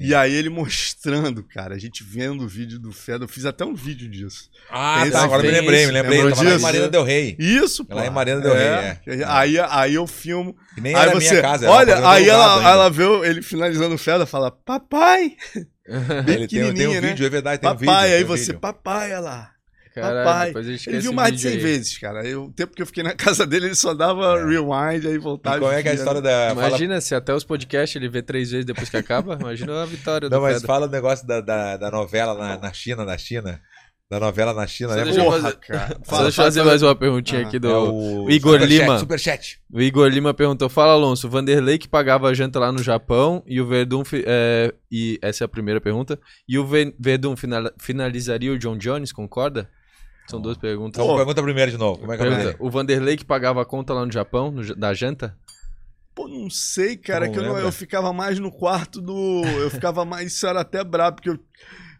E aí ele mostrando, cara, a gente vendo o vídeo do Fedor, eu fiz até um vídeo disso. Ah, tá, agora me lembrei, me lembrei. Lembrou Tava lá disso? Marina Del Rey. Isso, pô. Ela é em Mariana Del Rey, é. Aí, aí eu filmo. Que nem aí você, minha casa. era olha, aí ela, ainda. ela vê ele finalizando o Fedor e fala, papai, bem Ele tem, tem um pequenininha, né? vídeo, é verdade, tem um vídeo. papai, aí um você, vídeo. papai, olha lá. Caralho, Papai, depois a gente Ele viu mais de vídeo 100 aí. vezes, cara. Eu, o tempo que eu fiquei na casa dele, ele só dava É. rewind, aí voltava. E qual é que é a via, história né? da. fala- Imagina se até os podcasts ele vê três vezes depois que acaba. Imagina a vitória Não, do mas Fedor. fala o negócio da, da, da novela na, na China, na China. Da novela na China, né? deixa eu Porra, fazer- cara. Fala, deixa eu fazer fala, mais uma perguntinha Ah, aqui do... É o Igor Superchat, Lima. Superchat. O Igor Lima perguntou: Fala, Alonso, o Vanderlei que pagava a janta lá no Japão e o Verdun. fi- é, e essa é a primeira pergunta. E o Ve- Verdun final- finalizaria o John Jones, concorda? São duas perguntas. Então, pergunta primeiro de novo. Como é que é o Pergunta, nome? o Vanderlei que pagava a conta lá no Japão, no da janta? Pô, não sei, cara, Não que eu, não- eu ficava mais no quarto do. Eu ficava mais. Isso era até brabo, porque eu.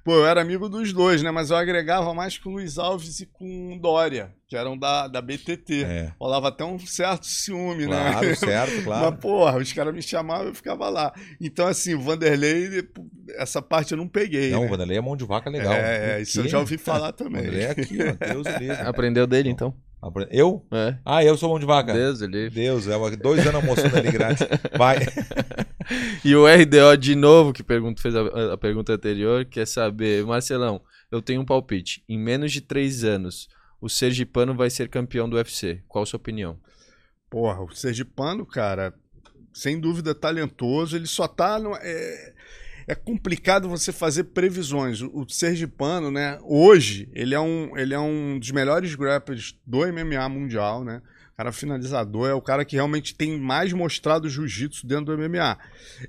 Pô, eu era amigo dos dois, né? Mas eu agregava mais com o Luiz Alves e com o Dória, que eram da, da BTT. É. Rolava até um certo ciúme, né? Claro, certo, claro. Mas, porra, os caras me chamavam e eu ficava lá. Então, assim, o Vanderlei, essa parte eu não peguei. Não, o né? Vanderlei é mão de vaca legal. É, isso eu já ouvi falar O também. Vanderlei é aqui, ó. Deus o livre. Aprendeu dele, então. Eu? É. Ah, eu sou mão de vaca. Deus, ele. Deus, é dois anos almoçando ali grátis. Vai. E o RDO de novo, que pergunta, fez a, a pergunta anterior, quer saber, Marcelão, eu tenho um palpite. Em menos de três anos, o Sergipano vai ser campeão do UFC. Qual a sua opinião? Porra, o Sergipano, cara, sem dúvida talentoso, ele só tá no, é, é complicado você fazer previsões. O, o Sergipano, né, hoje, ele é um, ele é um dos melhores grapplers do MMA mundial, né? Cara finalizador, é o cara que realmente tem mais mostrado jiu-jitsu dentro do MMA.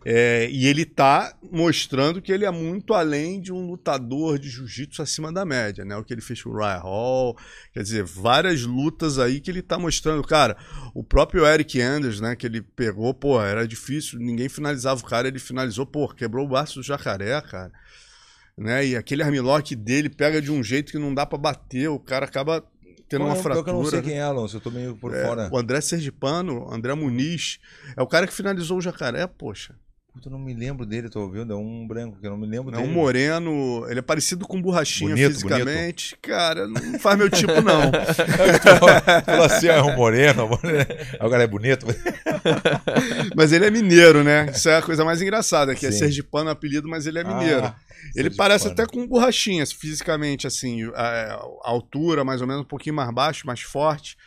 É, e ele tá mostrando que ele é muito além de um lutador de jiu-jitsu acima da média, né? O que ele fez com o Ryan Hall, quer dizer, várias lutas aí que ele tá mostrando. Cara, o próprio Eric Anders, né, que ele pegou, pô, era difícil, ninguém finalizava o cara, ele finalizou, pô, quebrou o braço do jacaré, cara. Né? E aquele armlock dele pega de um jeito que não dá pra bater, o cara acaba tendo uma que fratura. Eu não sei né? quem é, Alonso. Eu tô meio por É, fora. o André Sergipano, André Muniz, é o cara que finalizou o jacaré, poxa. Puta, eu não me lembro dele, tô ouvindo. É um branco que eu não me lembro É um dele. moreno, ele é parecido com borrachinha Bonito, fisicamente. Cara, não faz meu tipo, não. Falou assim, ah, é um moreno. um moreno. Cara é bonito. Mas ele é mineiro, né? Isso é a coisa mais engraçada, que é Sim. Sergipano o apelido, mas ele é mineiro. Ah, ele Sergipano. parece até com borrachinhas, fisicamente, assim, a, a altura mais ou menos um pouquinho mais baixo, mais forte.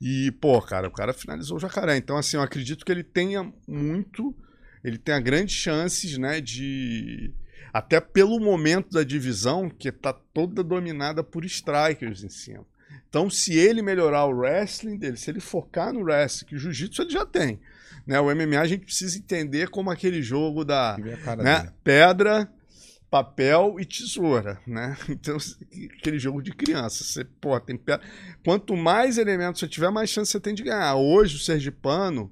E, pô, cara, o cara finalizou o jacaré. Então, assim, eu acredito que ele tenha muito, ele tenha grandes chances, né, de... Até pelo momento da divisão, que tá toda dominada por strikers em cima. Então, se ele melhorar o wrestling dele, se ele focar no wrestling, que o jiu-jitsu ele já tem, né? O MMA a gente precisa entender como aquele jogo da né? Pedra, papel e tesoura, né? Então, aquele jogo de criança. Você, pô, tem. Quanto mais elementos você tiver, mais chance você tem de ganhar. Hoje, o Sergipano,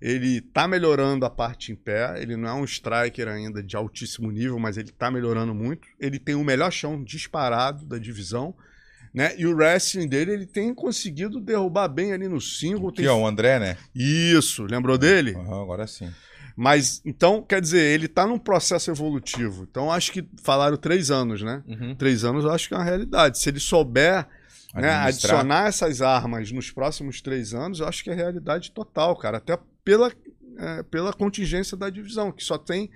ele tá melhorando a parte em pé. Ele não é um striker ainda de altíssimo nível, mas ele tá melhorando muito. Ele tem o melhor chão disparado da divisão. Né? E o wrestling dele, ele tem conseguido derrubar bem ali no single. Aqui, Tem... ó, o André, né? Isso, lembrou dele? Aham, agora sim. Mas, então, quer dizer, ele tá num processo evolutivo. Então, acho que falaram três anos, né? Uhum. Três anos eu acho que é uma realidade. Se ele souber né, adicionar essas armas nos próximos três anos, eu acho que é realidade total, cara. Até pela, é, pela contingência da divisão, que só tem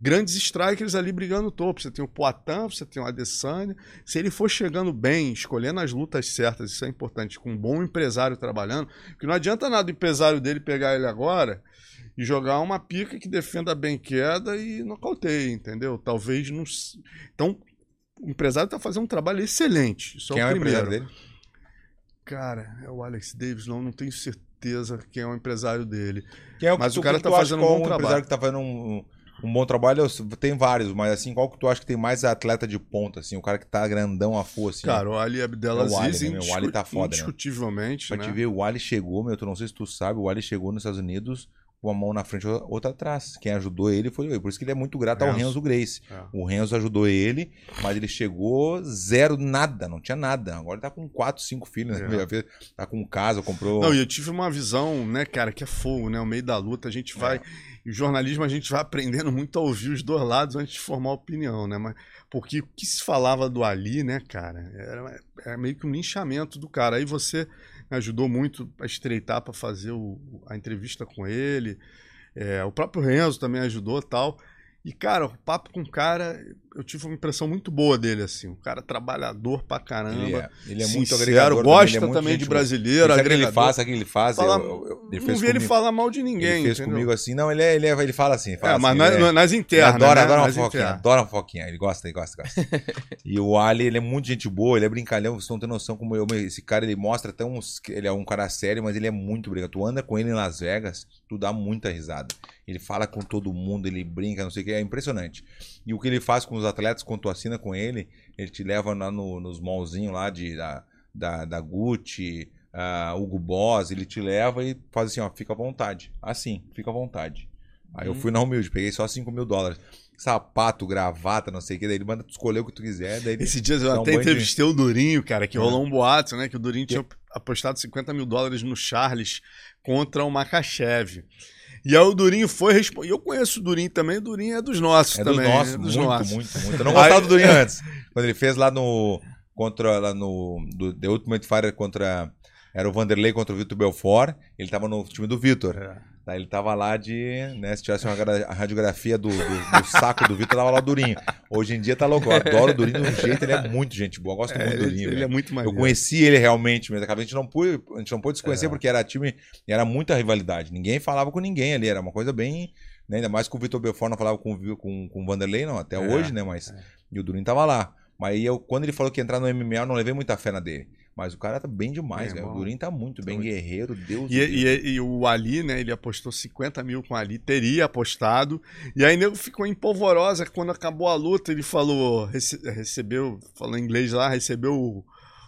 grandes strikers ali brigando no topo. Você tem o Poitin, você tem o Adesanya. Se ele for chegando bem, escolhendo as lutas certas, isso é importante, com um bom empresário trabalhando, porque não adianta nada o empresário dele pegar ele agora e jogar uma pica que defenda bem queda e nocauteie, entendeu? Talvez não. Então, o empresário tá fazendo um trabalho excelente. Isso Quem é é o o primeiro. empresário dele? Cara, é o Alex Davis, não, não tenho certeza quem é o empresário dele. Quem é o Mas tu- o cara tá acha fazendo um bom o trabalho. empresário que tá fazendo um, um bom trabalho, tem vários, mas assim, qual que tu acha que tem mais atleta de ponta, assim, o cara que tá grandão a full, assim? Cara, o Ali Abdelaziz, É o Ali, né? O Ali tá foda, né? indiscutivelmente, Pra né? te ver, o Ali chegou, meu, tu não sei se tu sabe, o Ali chegou nos Estados Unidos uma mão na frente e outra atrás. Quem ajudou ele foi ele. Por isso que ele é muito grato ao Renzo. Renzo Grace. É. O Renzo ajudou ele, mas ele chegou zero, nada, não tinha nada. Agora ele tá com quatro, cinco filhos, né? É. Tá com casa, comprou. Não, e eu tive uma visão, né, cara, que é fogo, né? No meio da luta, a gente vai. E o jornalismo a gente vai aprendendo muito a ouvir os dois lados antes de formar opinião, né? Mas, porque o que se falava do Ali, né, cara, era, era meio que um linchamento do cara. Aí você me ajudou muito a estreitar para fazer o- a entrevista com ele. É, o próprio Renzo também ajudou tal. E, cara, o papo com o cara, eu tive uma impressão muito boa dele, assim. Um cara trabalhador pra caramba. Ele é, ele é muito sincero, agregador. gosta ele é muito também de brasileiro, Sabe o que ele agregador. faz, que ele faz? Fala- Eu- eu- ele não vi ele falar mal de ninguém. Ele fez entendeu? comigo assim, não, ele, é, ele, é- ele fala assim. Fala É, assim, mas nas, é- nas Ele internas. adora, né? adora uma Nas foquinha, internas. adora uma foquinha. Ele gosta, ele gosta, gosta. e o Ali, ele é muito gente boa, ele é brincalhão, vocês não têm noção como eu. Esse cara, ele mostra até uns. Ele é um cara sério, mas ele é muito brincalhão. Tu anda com ele em Las Vegas, tu dá muita risada. Ele fala com todo mundo, ele brinca, não sei o que, é impressionante. E o que ele faz com os atletas quando tu assina com ele, ele te leva lá no- nos mallzinhos lá de, da, da, da Gucci, ah, Hugo Boss, ele te leva e faz assim, ó, fica à vontade. Assim, fica à vontade. Aí eu Hum. fui na humilde, peguei só 5 mil dólares. Sapato, gravata, não sei o que, daí ele manda tu escolher o que tu quiser, daí ele... Esses dias eu Dá um até banho de- entrevistei o Durinho, cara, que É. rolou um boato, né? Que o Durinho tinha apostado 50 mil dólares no Charles contra o Makachev. E aí o Durinho foi responder. Eu conheço o Durinho também, o Durinho é dos nossos É dos também. nossos, é dos muito, nossos. muito, muito. Eu não gostava Aí- do Durinho antes. Quando ele fez lá no. Contra. Lá no. Do, The Ultimate Fighter contra. Era o Vanderlei contra o Vitor Belfort. Ele tava no time do Vitor. É. Daí ele tava lá de. Né, se tivesse uma gra- radiografia do, do, do saco do Vitor, tava lá o Durinho. Hoje em dia tá louco. Eu adoro o Durinho de um jeito, ele é muito gente boa. Eu gosto É, muito do Durinho. ele é muito Eu maneiro. conheci ele realmente, mas a gente não pôde, a gente não pôde se conhecer É. porque era time, era muita rivalidade. Ninguém falava com ninguém ali, era uma coisa bem, né, ainda mais que o Vitor Belfort não falava com, com, com o Vanderlei, não, até É, hoje, né, mas e o Durinho tava lá. Mas aí eu, quando ele falou que ia entrar no MMA, eu não levei muita fé na dele. Mas o cara tá bem demais, É. O bom. Durinho tá muito bem, muito. guerreiro, Deus E, do livre. e- e o Ali, né? Ele apostou 50 mil com o Ali, teria apostado. E aí nego ficou empolvorosa quando acabou a luta. Ele falou, rece- recebeu, falou em inglês lá, recebeu o,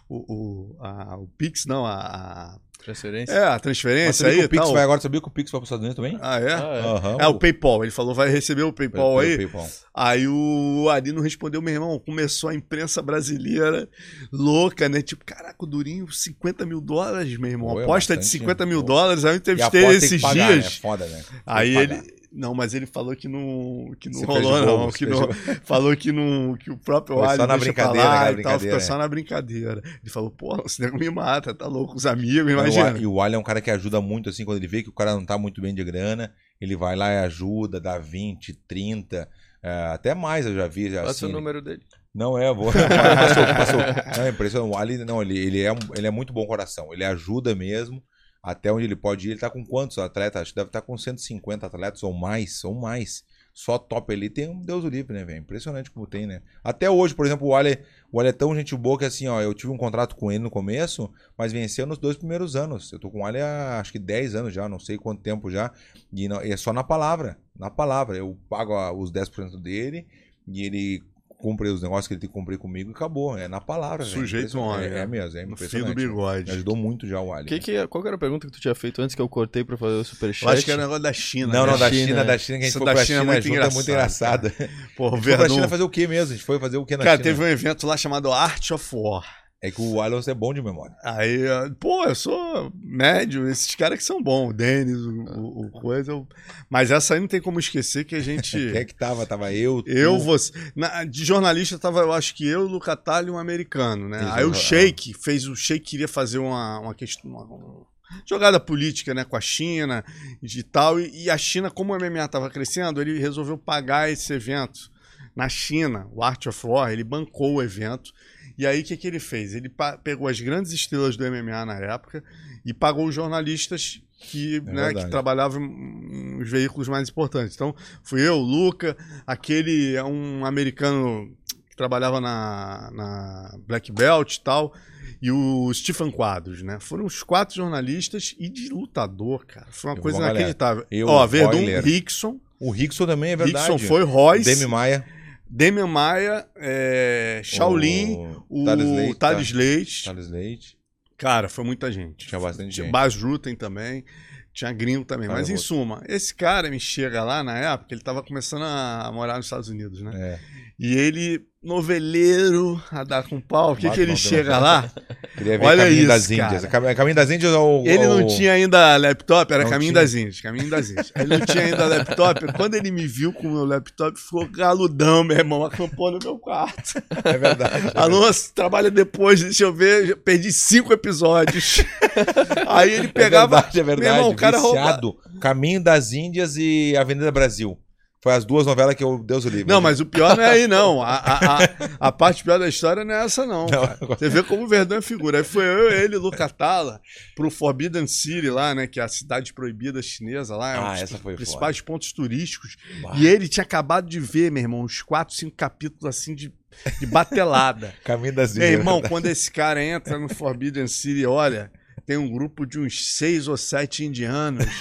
o, o, a- o Pix, não, a, a- Transferência? é, a transferência aí que o Pix tal. vai agora, sabia que o Pix vai para os Estados Unidos também? Ah, é? Ah, é. Aham, É, o PayPal. Ele falou, vai receber o PayPal pelo aí. PayPal. Aí o Ali não respondeu, meu irmão. Começou a imprensa brasileira louca, né? Tipo, caraca, o Durinho, 50 mil dólares, meu irmão. Pô, é Aposta de bastante, 50 né? mil Pô. dólares. Aí eu E a entrevistei aposta tem esses que pagar, né? dias. É foda, né? Tem que Aí pagar. ele. Não, mas ele falou que não, que não rolou, não. bobo, Que não falou que, não, que o próprio Foi só Ali na brincadeira, lá aquela e tal, brincadeira, ficou só na brincadeira. Ele falou, pô, você nego me mata, tá louco, os amigos, imagina. E o Ali é um cara que ajuda muito, assim, quando ele vê que o cara não tá muito bem de grana, ele vai lá e ajuda, dá 20, 30, é, até mais eu já vi. Passa Assim, o número dele. Não é, vou. passou, passou. Não, é impressionante. O Ali, não, ele, ele, é, um- ele é muito bom coração. Ele ajuda mesmo. Até onde ele pode ir. Ele tá com quantos atletas? Acho que deve estar com 150 atletas ou mais, ou mais. Só top ali tem um Deus o livre, né, velho? Impressionante como tem, né? Até hoje, por exemplo, o Ali, o Ali é tão gente boa que assim, ó, eu tive um contrato com ele no começo, mas venceu nos dois primeiros anos. Eu tô com o Ali há acho que 10 anos já, não sei quanto tempo já. E, não- e é só na palavra. Na palavra. Eu pago ah, os 10% dele e ele cumpre os negócios que ele tem que cumprir comigo e acabou. É na palavra. Sujeito Impressionante. homem, É, é. é mesmo, é No fio impressionante. do bigode. Me ajudou muito já o Ali. Que que, qual que era a pergunta que tu tinha feito antes que eu cortei pra fazer o superchat? Eu acho que era o negócio da China. Não, né? não, da China, China, é. da China, que a gente Isso foi da pra China é China, muito junto, é muito engraçado, engraçado. Pô, o Foi pra China fazer o quê mesmo? A gente foi fazer o quê na Cara, China? teve um evento lá chamado Art of War. É que o Alonso é bom de memória. Aí, ah, pô, eu sou médio, esses caras que são bons, o Denis, o, o, o coisa. eu- Mas essa aí não tem como esquecer que a gente. Quem é que tava? Tava eu, tu, Eu, você. na- de jornalista tava, eu acho que eu, o Lucatalho e um americano, né? Aí o ah. Sheik fez. O Sheik queria fazer uma, uma questão. Uma, uma jogada política, né, com a China e tal. E, e a China, como o MMA tava crescendo, ele resolveu pagar esse evento na China, o Art of War, ele bancou o evento. E aí, o que, que ele fez? Ele pegou as grandes estrelas do MMA na época e pagou os jornalistas que, né, verdade. que trabalhavam nos veículos mais importantes. Então, fui eu, o Luca, aquele é um americano que trabalhava na, na Black Belt e tal, e o Stephen Quadros, né? Foram os quatro jornalistas e de lutador, cara. Foi uma Eu coisa inacreditável. Eu, Ó, Verdun. Rickson. O Rickson também é verdade. Rickson foi, Royce, Demi Maia. Demian Maia, é, Shaolin, o Thales Leite, tá? Thales Leite. Thales Leite. Cara, foi muita gente. Tinha bastante Tinha gente. Bas Rutten também. Tinha gringo também. Cara, Mas em vou- suma, esse cara me chega lá na época, ele tava começando a morar nos Estados Unidos, né? É. E ele, noveleiro, a dar com pau. O que, que ele chega lá? Olha Caminho isso, das Índias. cara. Cam- Caminho das Índias ou. Ele não tinha ainda laptop, era Não Caminho tinha. das Índias, Caminho das Índias. Ele não tinha ainda laptop. Quando ele me viu com o meu laptop, ficou galudão, meu irmão, acampou no meu quarto. É verdade. Alonso, trabalha depois, deixa eu ver, perdi cinco episódios. Aí ele É pegava. verdade, é verdade. Meu irmão, o cara Viciado. Caminho das Índias e Avenida Brasil. Foi as duas novelas que eu Deus o livre. Não, mas o pior não é aí, não. A, a, a, a parte pior da história não é essa, não. Não. Você vê como o Verdão é figura. Aí foi eu, ele e o Luca Tala pro Forbidden City lá, né? Que é a cidade proibida chinesa lá. É um Ah, essa foi principais pontos turísticos. E ele tinha acabado de ver, meu irmão, uns quatro, cinco capítulos assim de, de batelada. Caminho das Meu irmão, quando esse cara entra no Forbidden City, olha, tem um grupo de uns seis ou sete indianos.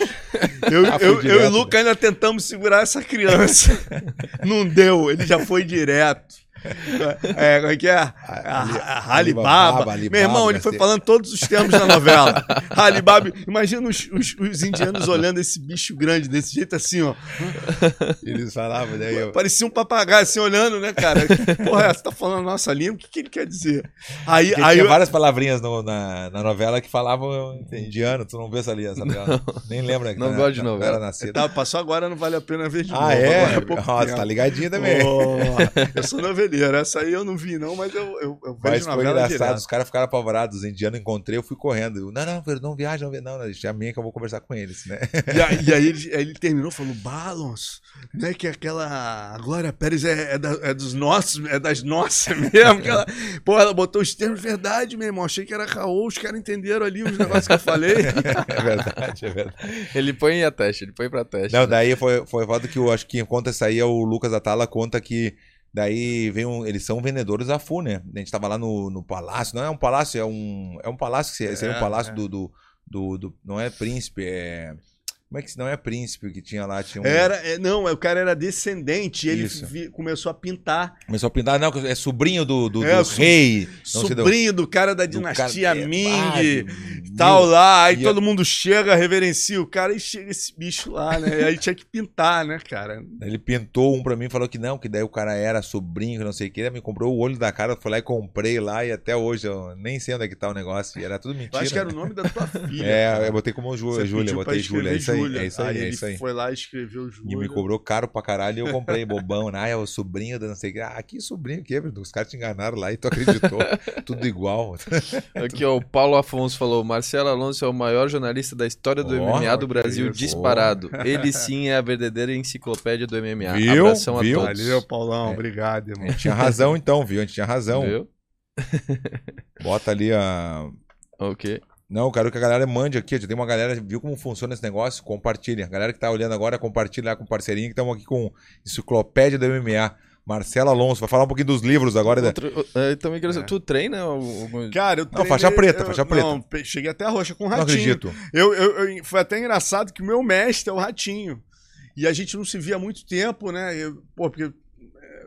Eu, Ah, eu, eu e direto, o Luca ainda tentamos segurar essa criança. Não deu, ele já foi direto. É, como é que é? Alibaba. Meu irmão, ele né? foi falando todos os termos da novela. Alibaba. Imagina os, os, os indianos olhando esse bicho grande desse jeito assim, ó. Eles falavam, né? Eu... Parecia um papagaio assim olhando, né, cara? Porra, é essa? tá falando a nossa língua? O que, que ele quer dizer? Aí, Porque aí tinha eu- várias palavrinhas no- na, na novela que falavam indiano, tu não vê essa ali, essa novela. Nem lembra Não gosto de novela. Era nascida. Tá, passou agora, não vale a pena ver de novo. Ah, é? Agora pouco Nossa, tá ligadinho também. Oh, eu sou noveleiro. Essa aí eu não vi, não, mas eu, eu, eu Mas vejo foi novela engraçado, direto. os caras ficaram apavorados, os indianos encontrei, eu fui correndo. Eu, não, não, não viaja, não, não, não, deixa a minha que eu vou conversar com eles, né? E aí, e aí ele, aí ele terminou falando, Balons, né? Que aquela. A Glória Pérez é, é, da- é dos nossos, é das nossas mesmo. Que ela, pô, ela botou os termos verdade, meu irmão. Achei que era caô, os caras entenderam ali os negócios que eu falei. É verdade, é verdade. Ele põe a teste, ele põe pra teste. Não, né? daí foi, foi foda que eu acho que quem conta essa aí é o Lucas Atala, conta que daí vem um, eles são vendedores da FU, né? A gente tava lá no, no palácio, não é um palácio, é um, é um palácio, que seria um É, palácio é. do, do, do, do- não é príncipe, é... Como é que se não é príncipe que tinha lá? Tinha um... Era, é, não, o cara era descendente e ele vi- começou a pintar. Começou a pintar, não, é sobrinho do, do, É, do so- rei. Sobrinho do cara da dinastia cara- é, Ming. ah, tal meu, lá, aí E todo mundo chega, reverencia o cara e chega esse bicho lá, né? aí tinha que pintar, né, cara? Ele pintou um pra mim e falou que não, que daí o cara era sobrinho, não sei o que. Ele me comprou o olho da cara, eu fui lá e comprei lá e até hoje eu nem sei onde é que tá o negócio. E era tudo mentira. Eu acho que era o nome da tua filha. É, cara. eu botei como Ju- Júlia, botei Júlia. É isso aí, Júlia. é isso aí, é ele isso aí. foi lá e escreveu Júlia. E me cobrou caro pra caralho e eu comprei bobão, né? Ah, é o sobrinho da não sei o que. Ah, que sobrinho que é? Os caras te enganaram lá e tu acreditou. Tudo igual. Aqui, ó, o Paulo Afonso falou: Marcelo Alonso é o maior jornalista da história do Oh, MMA do Brasil, isso. disparado. Ele sim é a verdadeira enciclopédia do MMA. Viu? Abração Viu? a todos. Valeu, Paulão. É. Obrigado, A irmão. gente tinha razão então, viu? A gente tinha razão. Viu? Bota ali a. Ok. Não, eu quero que a galera mande aqui. Já tem uma galera, viu como funciona esse negócio? Compartilha. A galera que tá olhando agora, compartilha lá com o parceirinho que estamos aqui com Enciclopédia do MMA. Marcelo Alonso, vai falar um pouquinho dos livros agora. né? Outro, é, também quero É. saber, tu treina algum... Cara, eu Não, faixa treinei- preta, eu- faixa preta. Não, cheguei até a roxa com o Não Ratinho. acredito. Eu, eu- eu- foi até engraçado que o meu mestre é o Ratinho. E a gente não se via há muito tempo, né? Eu, pô, porque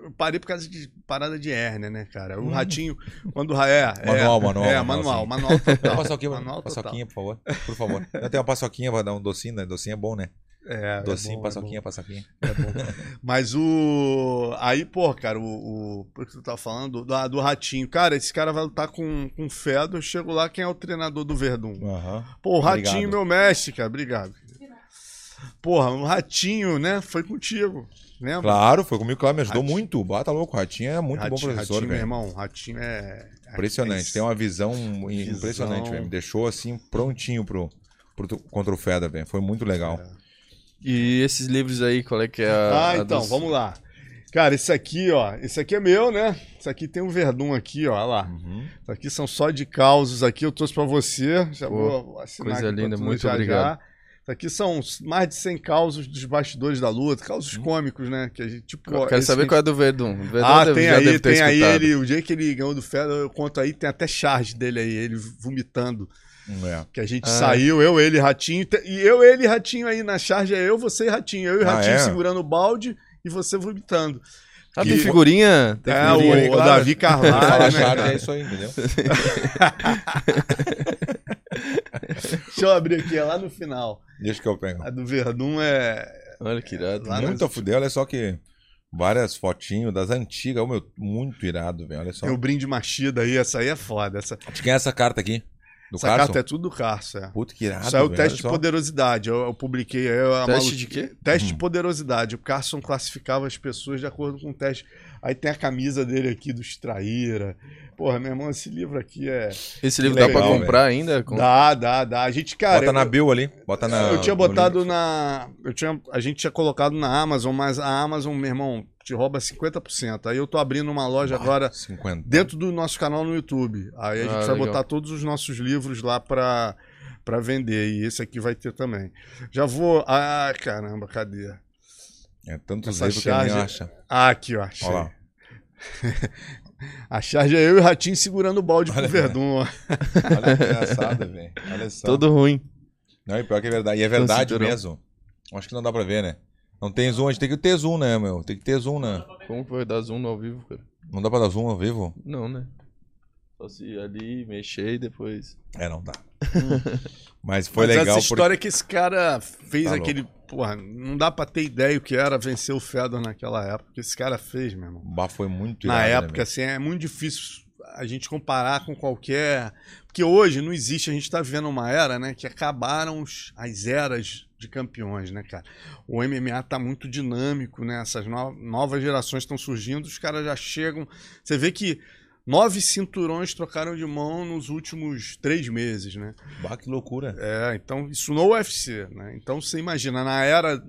eu parei por causa de parada de hérnia, né, cara? O Hum. Ratinho, quando é, é Manual, manual, É, manual, manual, manual total. paçoquinha, manual paçoquinha, por favor. Por favor. Eu tenho uma paçoquinha pra dar um docinho, né? Docinho é bom, né? É, é Docinho, bom, é paçoquinha, paçoquinha. É bom. Mas o. Aí, pô, cara, o. o... Por que tu tá falando? Do, do Ratinho. Cara, esse cara vai lutar com, com o Fedor. Eu chego lá, quem é o treinador do Verdun? Aham. Pô, o Ratinho, Obrigado. meu mestre, cara. Obrigado. Porra, o Ratinho, né? Foi contigo. Lembra? Claro, foi comigo, claro, me ajudou Ratinho. muito. Bata louco, o Ratinho é muito Ratinho, bom professor, Ratinho, meu irmão. Ratinho é. Impressionante, tem uma visão, Visão. impressionante, velho. Me deixou assim prontinho pro, pro contra o Fedor, velho. Foi muito legal. E esses livros aí, qual é que é a. Ah, a então, dos- vamos lá. Cara, esse aqui, ó. Esse aqui é meu, né? Esse aqui tem um Verdun aqui, ó. Olha lá. Uhum. Isso aqui são só de causos aqui. Eu trouxe pra você. Já Pô, vou assinar coisa linda, muito já, obrigado. já. Aqui são mais de 100 causos dos bastidores da luta. Causos cômicos, né? Que a gente, tipo, Eu quero esse saber que- qual é do Verdun. O Verdun Ah, deve- tem já aí, deve ter tem aí escutado. ele. O dia que ele ganhou do Fedor, eu conto aí, tem até charge dele aí, ele vomitando. É. Que a gente Ah. saiu, eu, ele, Ratinho. te- E eu, ele e Ratinho aí na charge é eu, você e Ratinho. Eu e Ah, Ratinho é? segurando o balde e você vomitando. Ah, que- tem figurinha? Tem É, figurinha. o, aí, o claro. Davi Carvalho, né, cara? é isso aí, entendeu? Deixa eu abrir aqui, é lá no final. Deixa que eu pego. A do Verdun é. Olha que irado. Lá Muito a fuder, olha só que várias fotinhos das antigas. Ô, meu, muito irado, velho. Olha só. Tem o brinde machida aí, essa aí é foda. Essa, De quem é essa carta aqui? Do essa Carson? carta é tudo do Carso, é. Puta que irado, Isso é o teste de poderosidade. Eu, eu publiquei aí. Teste de quê? Teste Hum. de poderosidade. O Carson classificava as pessoas de acordo com o teste. Aí tem a camisa dele aqui do Extraíra. Porra, meu irmão, esse livro aqui é. Esse livro Que dá pra legal, comprar ainda? Com- Dá, dá, dá. A gente, cara. Bota na eu- bio ali. Bota na. eu tinha botado na. Eu tinha, a gente tinha colocado na Amazon, mas a Amazon, meu irmão, te rouba 50%. Aí eu tô abrindo uma loja agora 50. dentro do nosso canal no YouTube. Aí a gente Ah, vai legal. botar todos os nossos livros lá pra, pra vender. E esse aqui vai ter também. Já vou. Ah, caramba, cadê? É tantos Essa livros que ninguém charge- acha. Ah, aqui, ó. Achei. Olha lá. A charge é eu e o Ratinho segurando o balde Olha, pro Verdun. ó. Olha que engraçado, velho. Olha só. Todo ruim. Não, e pior que é verdade. E é verdade cinturão. mesmo. Acho que não dá pra ver, né? Não tem zoom, a gente tem que ter zoom, né, meu? Tem que ter zoom, né? Como que vai dar zoom no ao vivo, cara? Não dá pra dar zoom ao vivo? Não, né? Só se ali, mexer e depois. É, não dá. Mas foi Mas legal essa história que esse cara fez Tá aquele. Porra, não dá pra ter ideia o que era vencer o Fedor naquela época. que esse cara fez, meu irmão. porque Bah foi muito Na irado, né, época, meu? assim, é muito difícil a gente comparar com qualquer. Porque hoje não existe, a gente tá vivendo uma era, né, que acabaram as eras de campeões, né, cara? O MMA tá muito dinâmico, né? Essas no- novas gerações estão surgindo, os caras já chegam. Você vê que nove cinturões trocaram de mão nos últimos três meses, né? Bah, que loucura. É, então isso no UFC, né? Então você imagina, na era,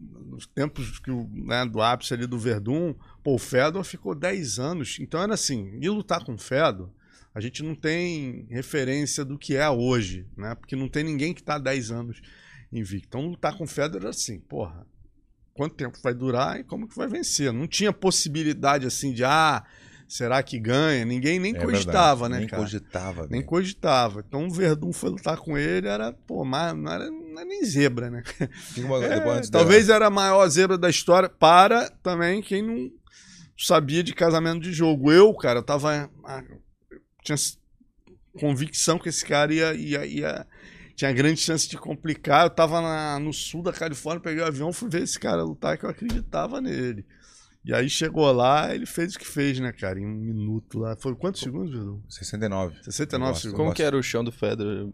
nos tempos que o, né, do ápice ali do Verdun, pô, o Fedor ficou 10 anos. Então era assim, ir lutar com o Fedor, a gente não tem referência do que é hoje, né? Porque não tem ninguém que tá 10 anos invicto. Então lutar com o Fedor era assim, porra, quanto tempo vai durar e como que vai vencer? Não tinha possibilidade assim de, ah, será que ganha? Ninguém nem É cogitava, verdade. né, Nem cara? cogitava, Nem velho. cogitava. Então o Verdun foi lutar com ele, era, pô, mas não era, não era nem zebra, né? É, talvez era a maior zebra da história para também quem não sabia de casamento de jogo. Eu, cara, eu tava. ah, eu tinha convicção que esse cara ia. ia, ia- tinha grande chance de complicar. Eu tava na- no sul da Califórnia, peguei o avião, fui ver esse cara lutar, que eu acreditava nele. E aí chegou lá, ele fez o que fez, né, cara? Em um minuto lá. Foram quantos segundos, Verdun? 69. 69 Eu gosto, segundos. Como que era o chão do Federer?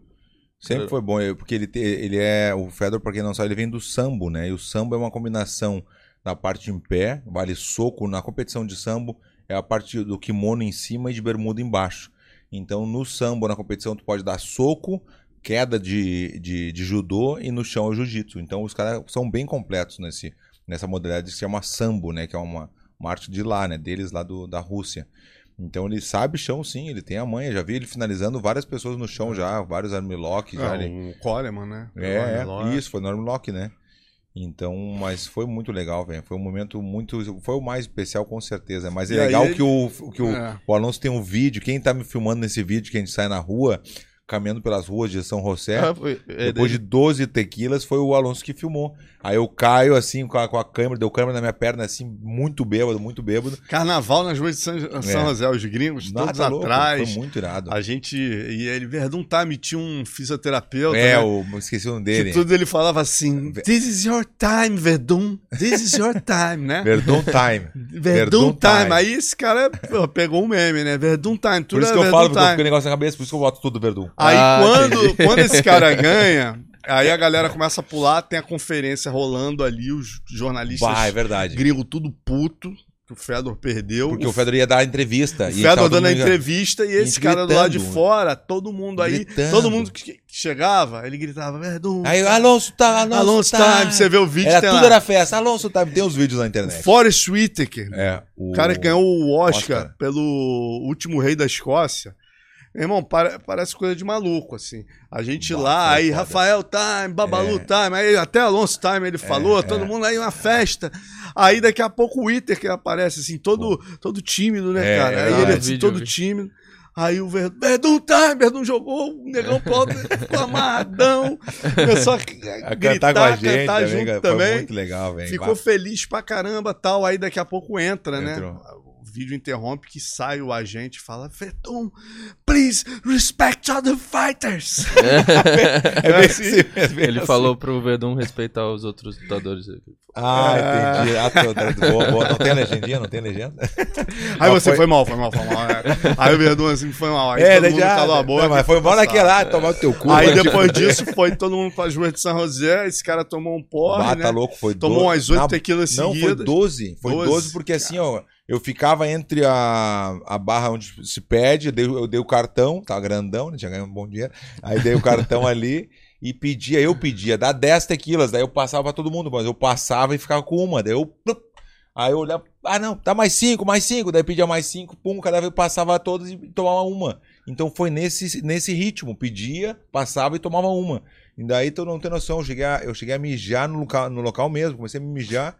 Sempre foi bom, porque ele, te- ele é. O Fedor, pra quem não sabe, ele vem do sambo, né? E o sambo é uma combinação da parte em pé, vale soco. Na competição de sambo é a parte do kimono em cima e de bermuda embaixo. Então no sambo, na competição, tu pode dar soco, queda de, de, de judô e no chão é o jiu-jitsu. Então os caras são bem completos nesse, nessa modalidade que se chama sambo, né? Que é uma, uma arte de lá, né? Deles lá do, da Rússia. Então ele sabe chão sim, ele tem a manha. Já vi ele finalizando várias pessoas no chão já, vários armlock já. É, ele- o Coleman, né? é, é, isso, foi no Armlock, né? Então, mas foi muito legal, velho. Foi um momento muito. Foi o mais especial, com certeza. Mas é E aí legal ele- que, o, que o, É. o Alonso tem um vídeo. Quem tá me filmando nesse vídeo que a gente sai na rua, caminhando pelas ruas de São José. Ah, foi- é, Depois de 12 tequilas, foi o Alonso que filmou. Aí eu caio assim com a, com a câmera, deu câmera na minha perna, assim, muito bêbado, muito bêbado. Carnaval nas ruas de São, São É. José, os gringos todos Nada louco, atrás. Foi muito irado. A gente. E ele, Verdun Time, tinha um fisioterapeuta. É, né? o, esqueci o nome Que dele. tudo ele falava assim: This is your time, Verdun. This is your time, né? Verdun Time. Verdun, Verdun time. Time. Aí esse cara pegou um meme, né? Verdun Time. Tudo Por isso é que eu Verdun falo, porque eu fico negócio na cabeça, por isso que eu boto tudo Verdun. Aí Ah, quando, quando esse cara ganha, aí a galera começa a pular, tem a conferência rolando ali, os jornalistas Bah, é verdade. gringos tudo puto, que o Fedor perdeu. Porque o Fedor ia dar entrevista. O Fedor dando a entrevista e esse gente cara do lado de gritando. fora, todo mundo aí, Gritando. todo mundo que chegava, ele gritava, Verdun, Aí, Alonso tá, Alonso, Alonso tá. Time, você vê o vídeo, Era tudo lá. era festa. Alonso Time, tem os vídeos na internet. Forrest Whitaker, É, o o cara que ganhou o Oscar, Oscar. pelo último rei da Escócia. Irmão, pare- parece coisa de maluco, assim. A gente lá, foi aí foda. Rafael Time, Babalu É. Time, aí até Alonso Time ele falou, todo mundo aí uma festa. Aí daqui a pouco o Whittaker aparece, assim, todo, todo tímido, né, É, cara? é Aí ele assim, todo tímido. Aí o Verdun, Verdun Time, Verdun jogou, o negão pobre ficou amarradão, começou a, A gritar, cantar com a gente cantar também, junto cara, foi também. muito legal, velho. Ficou feliz pra caramba tal. Aí daqui a pouco entra, Entrou. né? Vídeo interrompe que sai o agente e fala: Verdun, please respect other fighters. É bem assim mesmo, bem Ele assim. falou pro Verdun respeitar os outros lutadores. Ah, entendi. Ah, tô- tô- boa, boa. Não tem legendinha? Não tem legenda? Aí Ah, você foi- foi... mal, foi mal, foi mal. é. Aí o Verdun assim foi mal. Aí é, todo daí mundo já. calou a boca. Não, mas foi mal naquela, ah, tomar o teu cu. Aí tipo, depois disso foi todo mundo pras ruas de São José. Esse cara tomou um porre, Ah, né? tá louco, foi Tomou 12. umas oito tequilas Não, foi seguidas. 12. Foi 12, 12, porque assim, ó, eu ficava entre a, a barra onde se pede, eu dei, eu dei o cartão, tava grandão, né, tinha ganhado um bom dinheiro. Aí dei o cartão ali e pedia, eu pedia, dá 10 tequilas, daí eu passava pra todo mundo, mas eu passava e ficava com uma, daí eu. Aí eu olhava, ah não, tá mais cinco, mais cinco, daí pedia mais cinco, pum, cada vez eu passava todas e tomava uma. Então foi nesse, nesse ritmo, pedia, passava e tomava uma. E daí tu não tem noção, eu cheguei a, eu cheguei a mijar no local, no local mesmo, comecei a me mijar.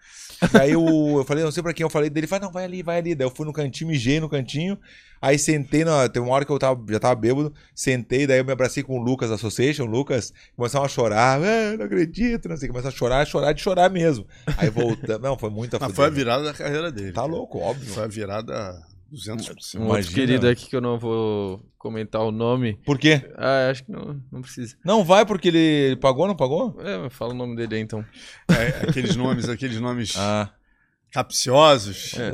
Daí eu, eu falei, não sei pra quem eu falei dele, ele falou, não, vai ali, vai ali. Daí eu fui no cantinho, mijei no cantinho, aí sentei, na, tem uma hora que eu tava, já tava bêbado, sentei, daí eu me abracei com o Lucas Association, o Lucas, começaram a chorar, ah, não acredito, não sei, começaram a chorar, chorar de chorar mesmo. Aí voltamos, não, foi muita Mas fuder. foi a virada da carreira dele. Tá louco, óbvio. Foi a virada 200%. Um outro querido aqui que eu não vou comentar o nome. Por quê? Ah, acho que não, não precisa. Não vai porque ele pagou, não pagou? É, mas fala o nome dele aí então. É, aqueles nomes, aqueles nomes Ah, capciosos. É.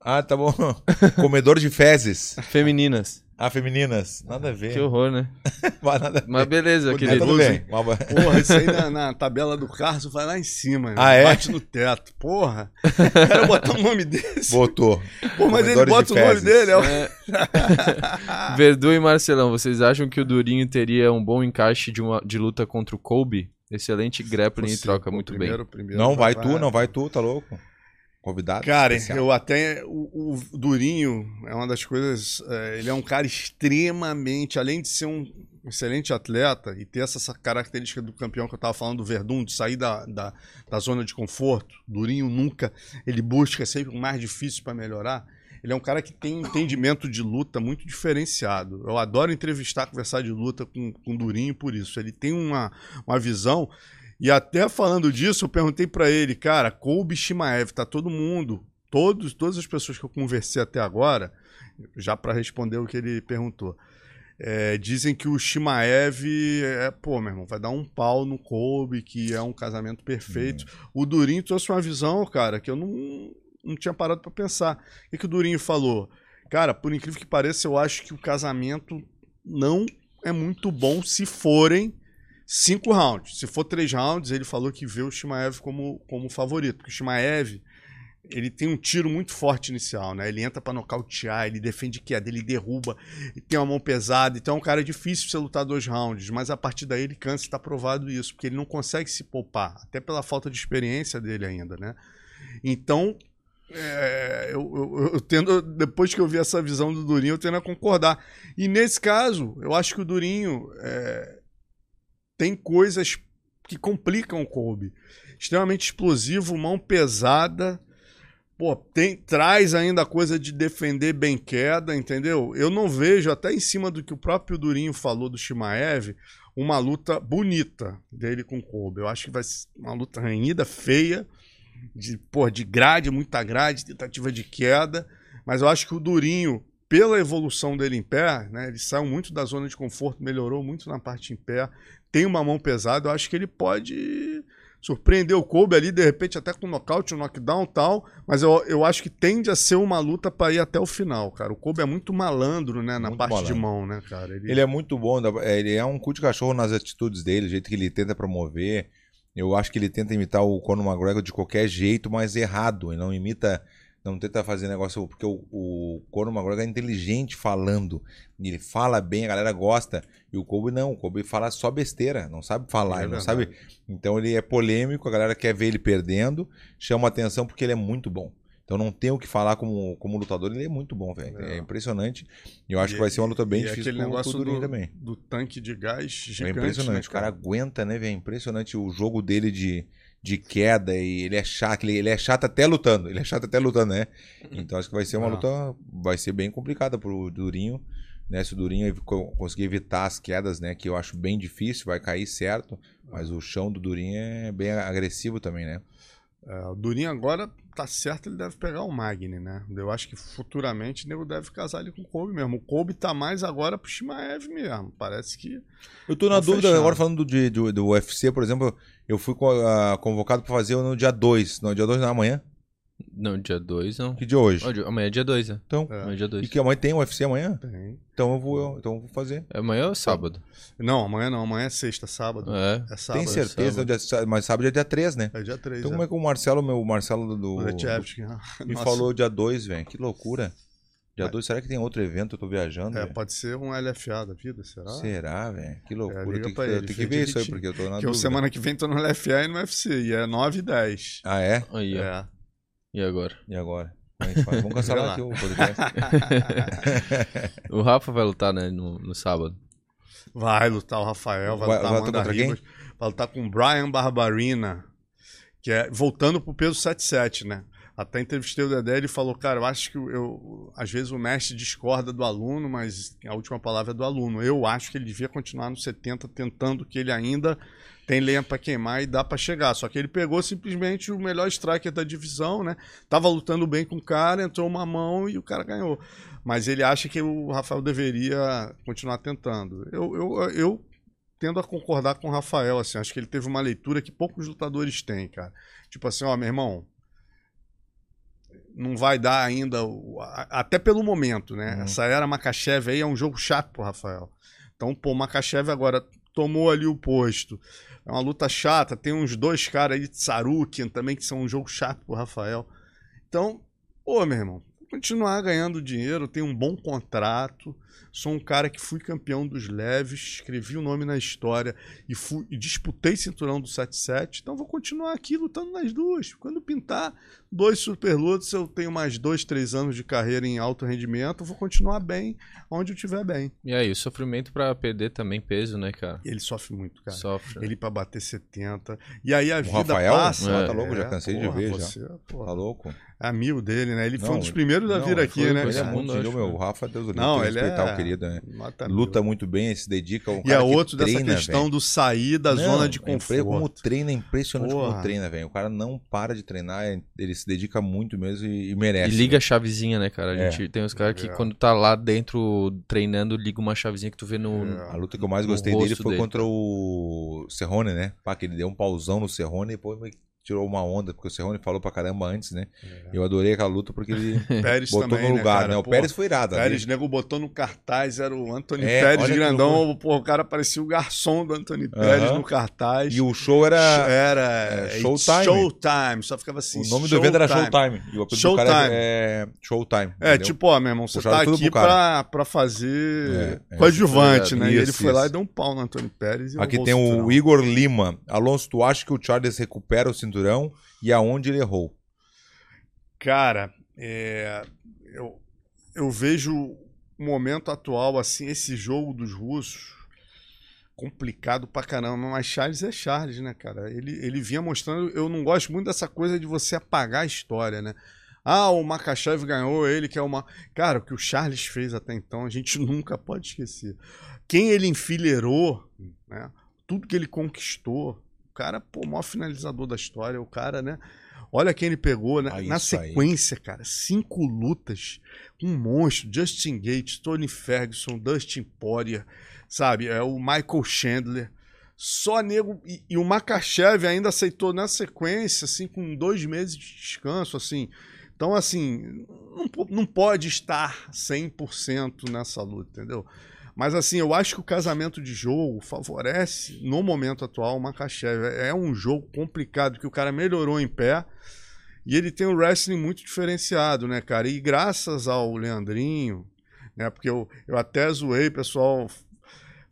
ah tá bom. Comedor de fezes. Femininas. Ah, femininas. Nada a ver. Que horror, né? Vai nada a ver. Mas beleza, Mas querido. tudo bem. Uma- Porra, isso aí na, na tabela do Carso vai lá em cima. né? Ah, é? Bate no teto. Porra. O cara botar um nome desse. Botou. Pô, mas ele bota o nome dele. É o... É. Verdu e Marcelão, vocês acham que o Durinho teria um bom encaixe de, uma, de luta contra o Kobe? Excelente grappling e troca muito Primeiro- primeiro Não vai tu, não vai tu, tá louco? Convidado. Cara, especial. eu até. O, o Durinho é uma das coisas. é, ele é um cara extremamente. Além de ser um excelente atleta e ter essa, essa característica do campeão que eu tava falando do Verdun, de sair da, da, da zona de conforto. Durinho nunca. Ele busca sempre o mais difícil para melhorar. Ele é um cara que tem um entendimento de luta muito diferenciado. Eu adoro entrevistar, conversar de luta com, com o Durinho por isso. Ele tem uma, uma visão. E até falando disso, eu perguntei pra ele, cara, Kobe Shimaev, tá todo mundo, todos, todas as pessoas que eu conversei até agora, já pra responder o que ele perguntou, é, dizem que o Shimaev é, pô, meu irmão, vai dar um pau no Kobe, que é um casamento perfeito. O Durinho trouxe uma visão, cara, que eu não, não tinha parado pra pensar. O que o Durinho falou? Cara, por incrível que pareça, eu acho que o casamento não é muito bom se forem cinco rounds. Se for três rounds, ele falou que vê o Shimaev como, como favorito. Porque o Shimaev, ele tem um tiro muito forte inicial, né? Ele entra pra nocautear, ele defende queda, ele derruba, ele tem uma mão pesada. Então é um cara difícil você lutar dois rounds. Mas a partir daí ele cansa, está provado isso. Porque ele não consegue se poupar. Até pela falta de experiência dele ainda, né? Então... é, eu, eu- eu tendo, depois que eu vi essa visão do Durinho, eu tendo a concordar. E nesse caso, eu acho que o Durinho é, tem coisas que complicam o Kobe. Extremamente explosivo, mão pesada, pô, tem, traz ainda a coisa de defender bem queda, entendeu? Eu não vejo, até em cima do que o próprio Durinho falou do Shimaev, uma luta bonita dele com o Kobe. Eu acho que vai ser uma luta renhida, feia, de, pô, de grade, muita grade, tentativa de queda. Mas eu acho que o Durinho, pela evolução dele em pé, né, ele saiu muito da zona de conforto, melhorou muito na parte em pé, tem uma mão pesada, eu acho que ele pode surpreender o Kobe ali, de repente até com nocaute, um knockdown e tal, mas eu, eu acho que tende a ser uma luta para ir até o final, cara. O Kobe é muito malandro, né, na Muito parte de malandro. mão, né, cara. Ele, Ele é muito bom, é, ele é um cu de cachorro nas atitudes dele, o jeito que ele tenta promover. Eu acho que ele tenta imitar o Conor McGregor de qualquer jeito, mas errado. Ele não imita, não tenta fazer negócio. Porque o, o Conor McGregor é inteligente falando. Ele fala bem, a galera gosta. E o Kobe não, o Kobe fala só besteira, não sabe falar, É ele não sabe. Então ele é polêmico, a galera quer ver ele perdendo, chama atenção porque ele é muito bom. Então não tem o que falar como, como lutador, ele é muito bom, velho. É. É. impressionante. E eu acho E- que vai ser uma luta bem e difícil aquele pro, negócio pro do, também. do tanque de gás É gigante, impressionante, né, o cara aguenta, né, velho? É impressionante o jogo dele de, de queda e ele é chato, ele, ele é chato até lutando, ele é chato até lutando, né? Então acho que vai ser uma Ah. luta, vai ser bem complicada pro Durinho, né? Se o Durinho conseguir evitar as quedas, né, que eu acho bem difícil, vai cair certo, mas o chão do Durinho é bem agressivo também, né? É, o Durinho agora tá certo, ele deve pegar o Magni, né? Eu acho que futuramente o nego deve casar ali com o Kobe mesmo. O Kobe tá mais agora pro Shimaev mesmo. Parece que. Eu tô na Tá dúvida, fechado. agora falando do, de- do, do UFC, por exemplo, eu fui ah, convocado pra fazer no dia 2, no dia 2 não, amanhã? Não, dia 2 não. Que dia é hoje? Dia- Amanhã é dia 2, né? Então, É. Amanhã é dia 2. e que amanhã tem UFC amanhã? Tem. Então eu vou, então eu vou fazer. Amanhã ou sábado? Não, amanhã não. Amanhã é sexta, sábado. É. É sábado. Tem certeza, dia- mas sábado é dia 3, né? É dia 3. Então como é que o Marcelo, meu o Marcelo do, do- O Lechevsky, me Nossa. falou dia 2, velho? Que loucura. Dia Mas- 2, será que tem outro evento? Eu tô viajando, É, velho? pode ser um LFA da vida, será? Será, velho? Que loucura. liga tem que, pra ele, tem que ver isso aí, direitinho. porque eu tô na Que eu dúvida. semana que vem tô no LFA e no UFC. E é 9 e 10. Ah, é? Aí, ó. É. E agora? E agora? É? Vamos cancelar aqui o podcast. O Rafa vai lutar, né, no, no sábado. Vai lutar o Rafael, vai, Vai- lutar vai Amanda lutar contra quem? Ribas, vai lutar com o Brian Barbarina, que é voltando pro peso 77, né? Até entrevistei o Dedé, ele falou, cara, eu acho que eu, eu- às vezes o mestre discorda do aluno, mas a última palavra é do aluno. Eu acho que ele devia continuar no 70, tentando que ele ainda tem lenha pra queimar e dá pra chegar. Só que ele pegou simplesmente o melhor striker da divisão, né? Tava lutando bem com o cara, entrou uma mão e o cara ganhou. Mas ele acha que o Rafael deveria continuar tentando. Eu, eu, eu tendo a concordar com o Rafael, assim, acho que ele teve uma leitura que poucos lutadores têm, cara. Tipo assim, ó, meu irmão, não vai dar ainda, até pelo momento, né? Uhum. Essa era Makachev aí é um jogo chato pro Rafael. Então, pô, Makachev agora tomou ali o posto. É uma luta chata, tem uns dois caras aí de Sarukian também que são um jogo chato pro Rafael. Então, pô, meu irmão, continuar ganhando dinheiro, tenho um bom contrato, sou um cara que fui campeão dos leves, escrevi o nome na história e, fui, e disputei cinturão do 77, então vou continuar aqui lutando nas duas. Quando pintar dois superlutos, eu tenho mais dois, três anos de carreira em alto rendimento, vou continuar bem onde eu estiver bem. E aí, o sofrimento pra perder também peso, né, cara? Ele sofre muito, cara. Sofre. Ele pra bater 70. E aí a O vida Rafael? passa. Ah, tá louco, já É, cansei de porra, ver, já. Você, porra, Tá louco? É amigo dele, né? Ele foi um Não, dos primeiros a Não, vir aqui, foi- né? Ele é muito, que meu, o Rafa, Deus do Não, ele respeitar é- o querido, né? Luta mil. muito bem, se dedica. Um E é que outro dessa treina, questão velho. do sair da Não, zona de é impre- Como conforto. treina, é impressionante como Porra. treina, velho. O cara não para de treinar, é- ele se dedica muito mesmo e, e E merece. liga a chavezinha, né, cara? A É. gente tem uns caras que É. quando tá lá dentro treinando, liga uma chavezinha que tu vê no. É. A luta que eu mais gostei dele foi dele. contra o Serrone, né? Pá, que ele deu um pauzão no Serrone e depois me tirou uma onda, porque o Serrone falou pra caramba antes, né? Eu adorei aquela luta porque ele Pérez botou também, no lugar, né, né? O Pô, Pérez foi irado. ali. Pérez, nego botou no cartaz, era o Anthony É, Pérez grandão. Pô, o cara parecia o garçom do Anthony Pérez Aham. no cartaz. E o show era. Era é, é, Showtime. Showtime, só ficava assim. o nome do evento era Showtime. E o apelido do cara Showtime. é Showtime. É, entendeu? tipo, ó, meu irmão, você Puxaram tá aqui pra, pra fazer É, é, coadjuvante, né? e ele isso, foi lá isso. e deu um pau no Antônio Pérez. Aqui tem o. Igor Lima. Alonso, tu acha que o Charles recupera o cinturão e aonde ele errou? Cara, é, eu, eu vejo o momento atual, assim, esse jogo dos russos complicado pra caramba, mas Charles é Charles, né, cara? Ele, ele vinha mostrando, eu não gosto muito dessa coisa de você apagar a história, né? Ah, o Makachev ganhou, ele que é uma. Cara, o que o Charles fez até então, a gente nunca pode esquecer. Quem ele enfileirou, né? Tudo que ele conquistou. O cara, pô, o maior finalizador da história, o cara, né? Olha quem ele pegou né? Ah, na aí. sequência, cara. Cinco lutas. Um monstro. Justin Gates, Tony Ferguson, Dustin Poirier, sabe? É o Michael Chandler. Só nego. E, e o Makachev ainda aceitou na sequência, assim, com dois meses de descanso, assim. Então, assim, não, não pode estar 100% nessa luta, entendeu? Mas, assim, eu acho que o casamento de jogo favorece, no momento atual, o Makachev. É é um jogo complicado, que o cara melhorou em pé e ele tem um wrestling muito diferenciado, né, cara? E graças ao Leandrinho, né, porque eu, eu até zoei, pessoal.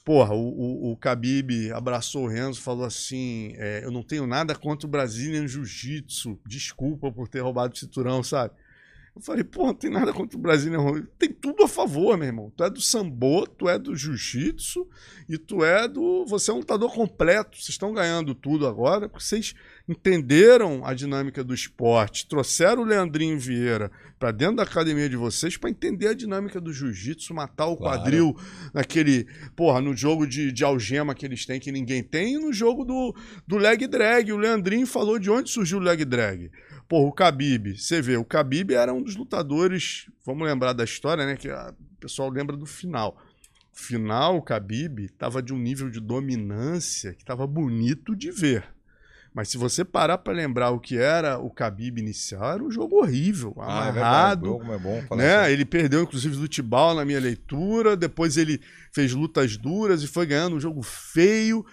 Porra, o, o, o Khabib abraçou o Renzo, falou assim: é, Eu não tenho nada contra o Brazilian Jiu-Jitsu, desculpa por ter roubado o cinturão, sabe? Eu falei, pô, não tem nada contra o Jiu-Jitsu. Tem tudo a favor, meu irmão. Tu é do sambo, tu é do jiu-jitsu e tu é do. Você é um lutador completo. Vocês estão ganhando tudo agora porque vocês entenderam a dinâmica do esporte, trouxeram o Leandrinho Vieira para dentro da academia de vocês para entender a dinâmica do jiu-jitsu, matar o Claro. quadril naquele, porra, no jogo de, de algema que eles têm que ninguém tem e no jogo do, do leg drag. O Leandrinho falou de onde surgiu o leg drag. Porra, o Khabib, você vê, o Khabib era um dos lutadores, vamos lembrar da história, né, que a- o pessoal lembra do final. Final, o Khabib estava de um nível de dominância que estava bonito de ver. Mas se você parar para lembrar o que era o Khabib inicial, era um jogo horrível, Ah, é amarrado, O jogo é bom né? assim. Ele perdeu, inclusive, do Tibau na minha leitura. Depois ele fez lutas duras e foi ganhando um jogo feio.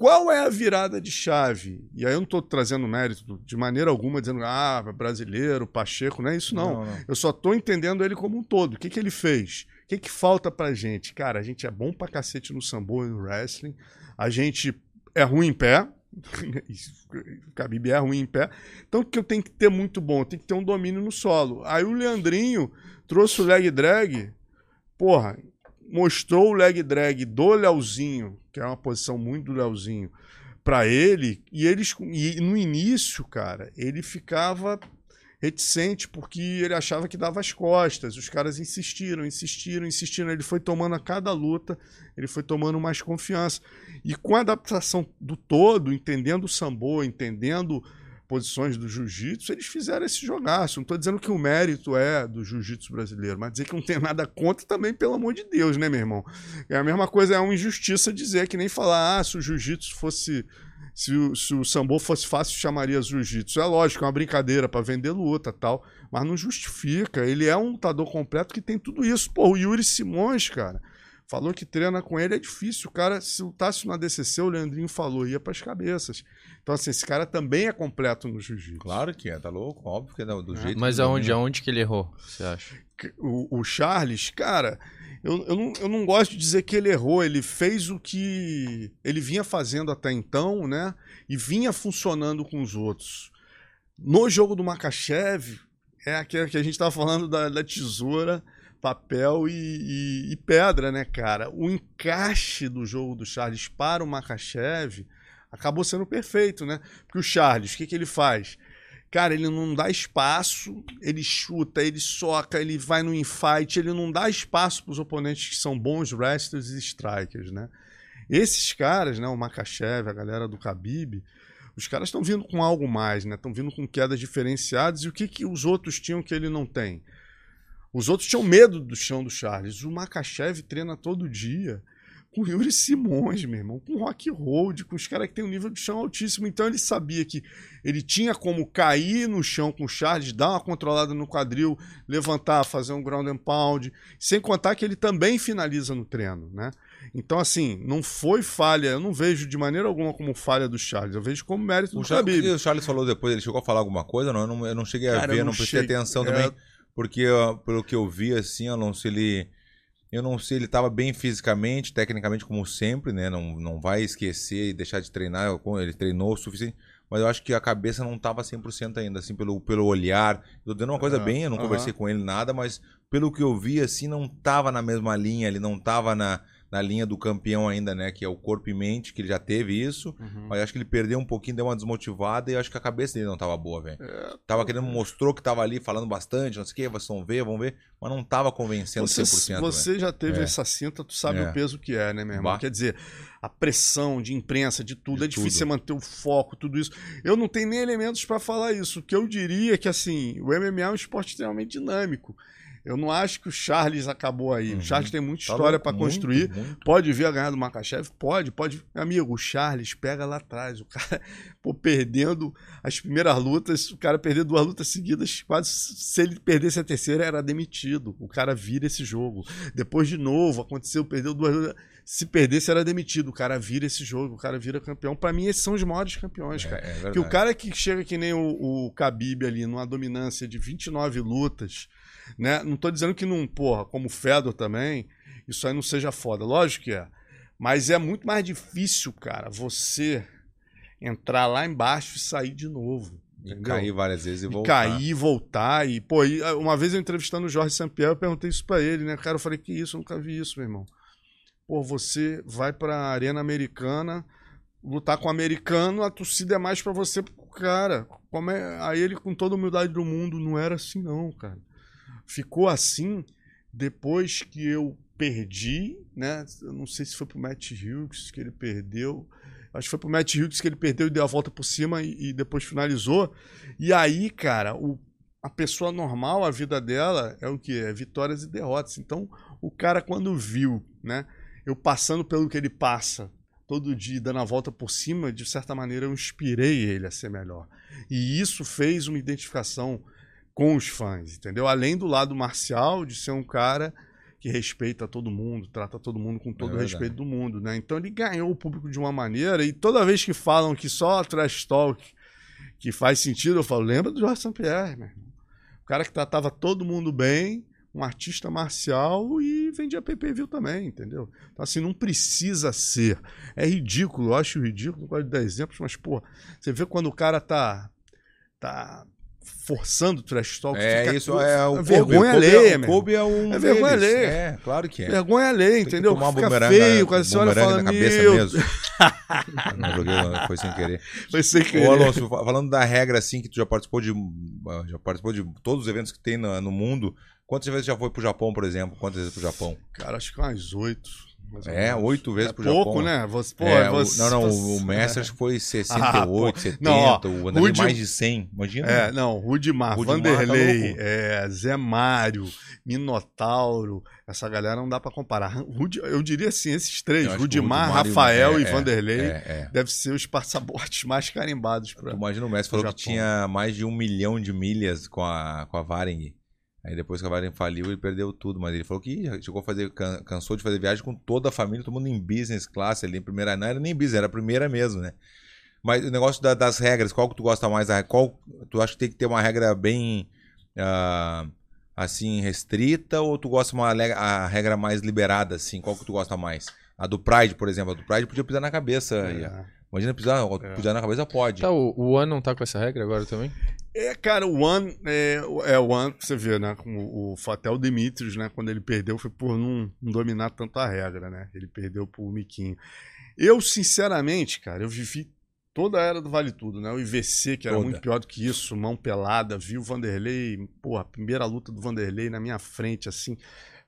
Qual é a virada de chave? E aí eu não estou trazendo mérito de maneira alguma, dizendo, ah, brasileiro, Pacheco, não é isso não. Eu só tô entendendo ele como um todo. O que, que ele fez? O que, que falta pra gente? Cara, a gente é bom pra cacete no sambo e no wrestling. A gente é ruim em pé. Khabib é ruim em pé. Então o que eu tenho que ter muito bom? Tenho que ter um domínio no solo. Aí o Leandrinho trouxe o leg drag. Porra, mostrou o leg drag do Leozinho, que é uma posição muito do Leozinho, pra ele. E eles e no início, cara, ele ficava reticente porque ele achava que dava as costas. Os caras insistiram, insistiram, insistiram. Ele foi tomando a cada luta, ele foi tomando mais confiança. E com a adaptação do todo, entendendo o sambo, entendendo posições do jiu-jitsu, eles fizeram esse jogaço. Não estou dizendo que o mérito é do jiu-jitsu brasileiro, mas dizer que não tem nada contra também, pelo amor de Deus, né, meu irmão? É a mesma coisa, é uma injustiça dizer que nem falar, ah, se o jiu-jitsu fosse se o, se o sambo fosse fácil, chamaria jiu-jitsu. É lógico, é uma brincadeira para vender luta tal, mas não justifica. Ele é um lutador completo que tem tudo isso. Pô, o Yuri Simões, cara, falou que treina com ele é difícil. O cara, se lutasse no ADCC, o Leandrinho falou, ia para as cabeças. Então, assim, esse cara também é completo no jiu-jitsu. Claro que é, tá louco? Óbvio que é do jeito Mas que aonde, aonde que ele errou, você acha? O, o Charles, cara, eu, eu, não, eu não gosto de dizer que ele errou. Ele fez o que ele vinha fazendo até então, né? E vinha funcionando com os outros. No jogo do Makachev, é aquele que a gente tava falando da, da tesoura, papel e, e- e pedra, né, cara? O encaixe do jogo do Charles para o Makachev acabou sendo perfeito, né? Porque o Charles, o que, que ele faz? Cara, ele não dá espaço, ele chuta, ele soca, ele vai no infight, ele não dá espaço para os oponentes que são bons wrestlers e strikers, né? Esses caras, né, o Makachev, a galera do Khabib, os caras estão vindo com algo mais, né? Estão vindo com quedas diferenciadas e o que, que os outros tinham que ele não tem? Os outros tinham medo do chão do Charles. O Makachev treina todo dia com o Yuri Simões, meu irmão, com Rock Hold, com os caras que têm um nível de chão altíssimo. Então ele sabia que ele tinha como cair no chão com o Charles, dar uma controlada no quadril, levantar, fazer um ground and pound, sem contar que ele também finaliza no treino, né? Então, assim, não foi falha, eu não vejo de maneira alguma como falha do Charles, eu vejo como mérito O do Charles, o que o Charles falou depois, ele chegou a falar alguma coisa? Não, eu não, eu não cheguei a Cara, ver, não não prestei cheguei- atenção é. também. Porque, pelo que eu vi, assim, Alonso, ele. Eu não sei, ele estava bem fisicamente, tecnicamente, como sempre, né? Não, não vai esquecer e deixar de treinar. Ele treinou o suficiente. Mas eu acho que a cabeça não estava 100% ainda, assim, pelo, pelo olhar. Tô dando uma coisa Ah, bem, eu não aham. conversei com ele nada, mas pelo que eu vi, assim, não tava na mesma linha, ele não tava na, na linha do campeão ainda, né? Que é o corpo e mente, que ele já teve isso. Uhum. Mas acho que ele perdeu um pouquinho, deu uma desmotivada e acho que a cabeça dele não tava boa, velho. É, Tava querendo, mostrou que tava ali falando bastante, não sei o que, vocês vão ver, vão ver, mas não tava convencendo Você, 100%. você já teve É. essa cinta, tu sabe É. o peso que é, né, meu irmão? Bah. Quer dizer, a pressão de imprensa, de tudo, De é difícil tudo. você manter o foco, tudo isso. Eu não tenho nem elementos pra falar isso. O que eu diria é que, assim, o MMA é um esporte extremamente dinâmico. Eu não acho que o Charles acabou aí. Uhum. O Charles tem muita história muito, construir. muito. Pode vir a ganhar do Makachev? Pode, pode. Meu amigo, o Charles pega lá atrás. O cara, pô, perdendo as primeiras lutas, o cara perder duas lutas seguidas, quase se ele perdesse a terceira, era demitido. O cara vira esse jogo. Depois, de novo, aconteceu, perdeu duas lutas. Se perdesse, era demitido. O cara vira esse jogo, o cara vira campeão. Pra mim, esses são os maiores campeões, cara. É, é. Que o cara que chega que nem o, o Khabib ali, numa dominância de 29 lutas, né? Não tô dizendo que não, porra, como o Fedor também, isso aí não seja foda. Lógico que é. Mas é muito mais difícil, cara, você entrar lá embaixo e sair de novo. E entendeu? cair várias vezes e E voltar. cair, voltar. E, pô, e, ah, uma vez eu entrevistando o Jorge Sampaio, eu perguntei isso pra ele, né? Cara, eu falei, que isso? Eu nunca vi isso, meu irmão. Pô, você vai pra arena americana, lutar com o americano, a torcida é mais pra você, cara. Como é... Aí ele, com toda a humildade do mundo, não era assim, não, cara. Ficou assim depois que eu perdi, né? Eu não sei se foi pro Matt Hughes que ele perdeu. Acho que foi pro Matt Hughes que ele perdeu e deu a volta por cima e, e depois finalizou. E aí, cara, o, a pessoa normal, a vida dela é o que? É vitórias e derrotas. Então, o cara, quando viu, né? Eu passando pelo que ele passa todo dia, dando a volta por cima, de certa maneira eu inspirei ele a ser melhor. E isso fez uma identificação com os fãs, entendeu? Além do lado marcial, de ser um cara que respeita todo mundo, trata todo mundo com todo o verdade. respeito do mundo, né? Então ele ganhou o público de uma maneira e toda vez que falam que só trash talk que faz sentido, eu falo, lembra do Jorge St. Pierre, meu irmão. O cara que tratava todo mundo bem, um artista marcial e vendia PPV também, entendeu? Então, assim, não precisa ser. É ridículo, eu acho ridículo, não gosto de dar exemplos, mas, pô, você vê quando o cara tá, tá forçando o trash talk. É, fica- isso é o é vergonha Kobe alheia, é, o Kobe é um É vergonha deles. alheia. É, claro que é. Vergonha alheia, Tem que entendeu? tomar Fica feio quando e bumerangue fala, na cabeça meu, mesmo. não joguei, foi sem querer. Foi sem querer. Ô, Alonso, fa- falando da regra assim, que tu já participou de ah, já participou de todos os eventos que tem no, no mundo, quantas vezes já foi pro Japão, por exemplo? Quantas vezes pro Japão? Cara, acho que umas oito. É, oito vezes é pro pouco, Japão. né? Você, pô, É, o- você- não, não, o você- acho que foi 68, Ah, pô. 70, Não, ó, o Vanderlei Rudy- mais de 100. Imagina. É, não, Rudimar, Rudimar tá Vanderlei, louco. é, Zé Mário, Minotauro, essa galera não dá pra comparar. Rudi, eu diria assim, esses três, que o Rudimar, Rudimar o- Rafael é, e Vanderlei, É, é. deve ser os passaportes mais carimbados pra... Imagina o Messi falou que Japão. tinha mais de um milhão de milhas com a, com a Varing. Aí depois que a Varing faliu, ele perdeu tudo. Mas ele falou que chegou a fazer, can- cansou de fazer viagem com toda a família, todo mundo em business class ali, em primeira. Não era nem business, era a primeira mesmo, né? Mas o negócio da- das regras, qual que tu gosta mais? Qual tu acha que tem que ter uma regra bem ah, assim restrita ou tu gosta uma a regra mais liberada assim? Qual que tu gosta mais? A do Pride, por exemplo, a do Pride podia pisar na cabeça. É. Imagina pisar, É. pisar na cabeça pode. Tá, o, o One não tá com essa regra agora também? É, cara, o One, é, é o One, você vê, né? com O, Fatel Demetrius, né? Quando ele perdeu, foi por não, não dominar tanto a regra, né? Ele perdeu pro Miquinho. Eu, sinceramente, cara, eu vivi toda a era do Vale Tudo, né? O IVC, que era Toda. muito pior do que isso, mão pelada, vi o Vanderlei, porra, a primeira luta do Vanderlei na minha frente, assim.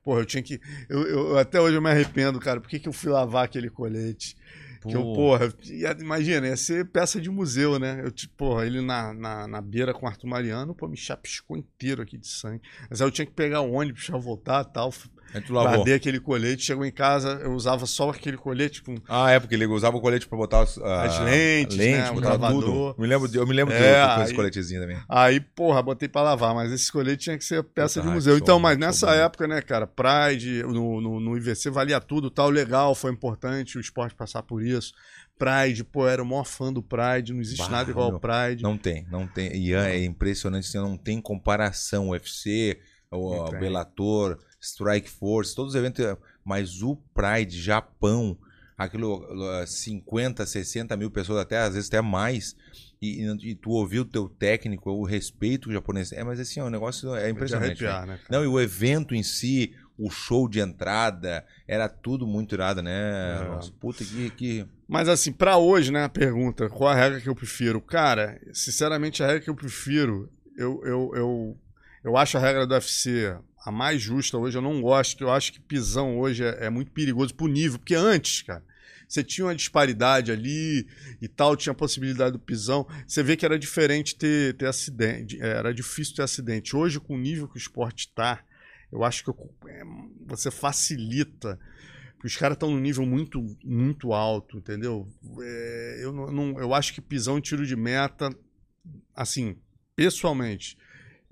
Porra, eu tinha que. Eu, eu- até hoje eu me arrependo, cara. Por que, que eu fui lavar aquele colete? Que eu, porra, imagina, ia ser peça de museu, né? Eu, tipo, porra, ele na, na, na beira com o Arthur Mariano, pô, me chapiscou inteiro aqui de sangue. Mas aí eu tinha que pegar o ônibus pra voltar e tal. Guardei aquele colete, chegou em casa, eu usava só aquele colete com Ah, é, porque ele usava o colete pra botar as, ah, As lentes, né, o botar gravador. tudo. Me lembro de- eu me lembro É, de, com esse coletezinho também. Aí, porra, botei pra lavar, mas esse colete tinha que ser peça Puta, de museu. Então, mas nessa bom. época, né, cara, Pride, no, no, no IVC valia tudo, tal, legal, foi importante o esporte passar por isso. Pride, pô, eu era o maior fã do Pride, não existe Bah, nada igual ao Pride. Não tem, não tem. Ian, é impressionante, assim, não tem comparação. UFC, o Não o. Bellator, Strike Force, todos os eventos. Mas o Pride, Japão, aquilo, ah, 50, 60 mil pessoas, até às vezes até mais. E, e- tu ouviu o teu técnico, o respeito o japonês. É, mas assim, o negócio é impressionante. né? arrepiar, né, cara? Não, e o evento em si, o show de entrada, era tudo muito irado, né? É. Nossa, puta, que, que. Mas assim, pra hoje, né, a pergunta, qual a regra que eu prefiro? Cara, sinceramente, a regra que eu prefiro, eu, eu, eu, eu acho a regra do UFC a mais justa hoje, eu não gosto, eu acho que pisão hoje é, é muito perigoso pro nível, porque antes, cara, você tinha uma disparidade ali e tal, tinha a possibilidade do pisão, você vê que era diferente ter, ter acidente, era difícil ter acidente. Hoje, com o nível que o esporte tá, eu acho que eu- é, você facilita os caras estão num nível muito, muito alto, entendeu? É, eu, não, eu acho que pisão e tiro de meta, assim, pessoalmente,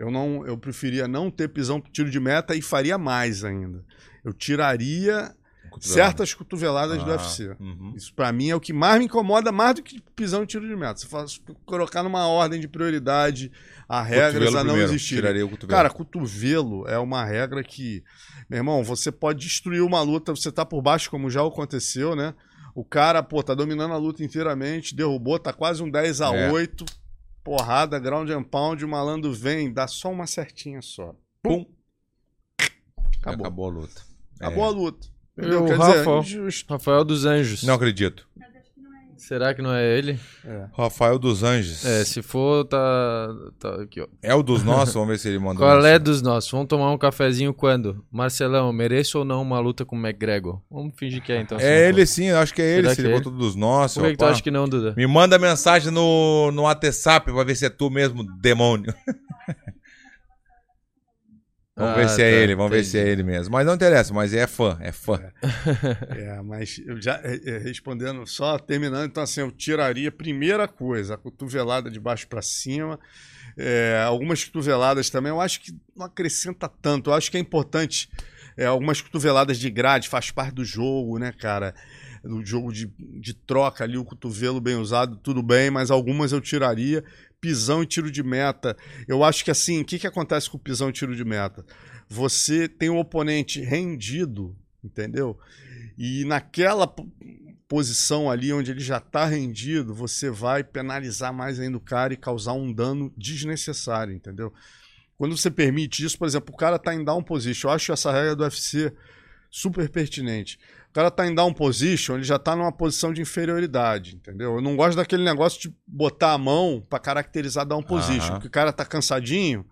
eu não, eu preferia não ter pisão tiro de meta e faria mais ainda. Eu tiraria certas cotoveladas do Ah, UFC. uhum. Isso pra mim é o que mais me incomoda, mais do que pisão e tiro de meta. Se faz, colocar numa ordem de prioridade a regras a não existir. Cara, cotovelo é uma regra que, meu irmão, você pode destruir uma luta, você tá por baixo, como já aconteceu, né? O cara, pô, tá dominando a luta inteiramente, derrubou, tá quase um 10 a É. 8 porrada, ground and pound, o malandro vem, dá só uma certinha só. Pum. Acabou. Acabou a luta. Acabou É. a luta. E Entendeu? o Quer dizer, Rafa? injusto. Rafael dos Anjos. Não acredito. Será que não é ele? Rafael dos Anjos. É, se for, tá, tá aqui, ó. É o dos nossos? Vamos ver se ele mandou. Qual é dos nossos? Vamos tomar um cafezinho quando? Marcelão, mereço ou não uma luta com o McGregor? Vamos fingir que é, então. É for. ele sim, eu acho que é ele. Será Se que ele é botou dos nossos. Por que, que tu acha que não, Duda? Me manda mensagem no, no WhatsApp pra ver se é tu mesmo, demônio. Vamos ver Ah, se é tá, ele, vamos ver se é entendi. ele mesmo. Mas não interessa, mas é fã, é fã. É, mas eu já é, é, respondendo, só terminando, então assim, eu tiraria, primeira coisa, a cotovelada de baixo para cima. É, algumas cotoveladas também, eu acho que não acrescenta tanto. Eu acho que é importante. é, algumas cotoveladas de grade, faz parte do jogo, né, cara? Do jogo de, de troca ali, o cotovelo bem usado, tudo bem, mas algumas eu tiraria. Pisão e tiro de meta. Eu acho que assim, o que, que acontece com pisão e tiro de meta? Você tem um oponente rendido, entendeu? E naquela po- posição ali onde ele já está rendido, você vai penalizar mais ainda o cara e causar um dano desnecessário, entendeu? Quando você permite isso, por exemplo, o cara tá em down position, eu acho essa regra do UFC super pertinente. O cara tá em down position, ele já tá numa posição de inferioridade, entendeu? Eu não gosto daquele negócio de botar a mão para caracterizar down position, Aham. porque o cara tá cansadinho,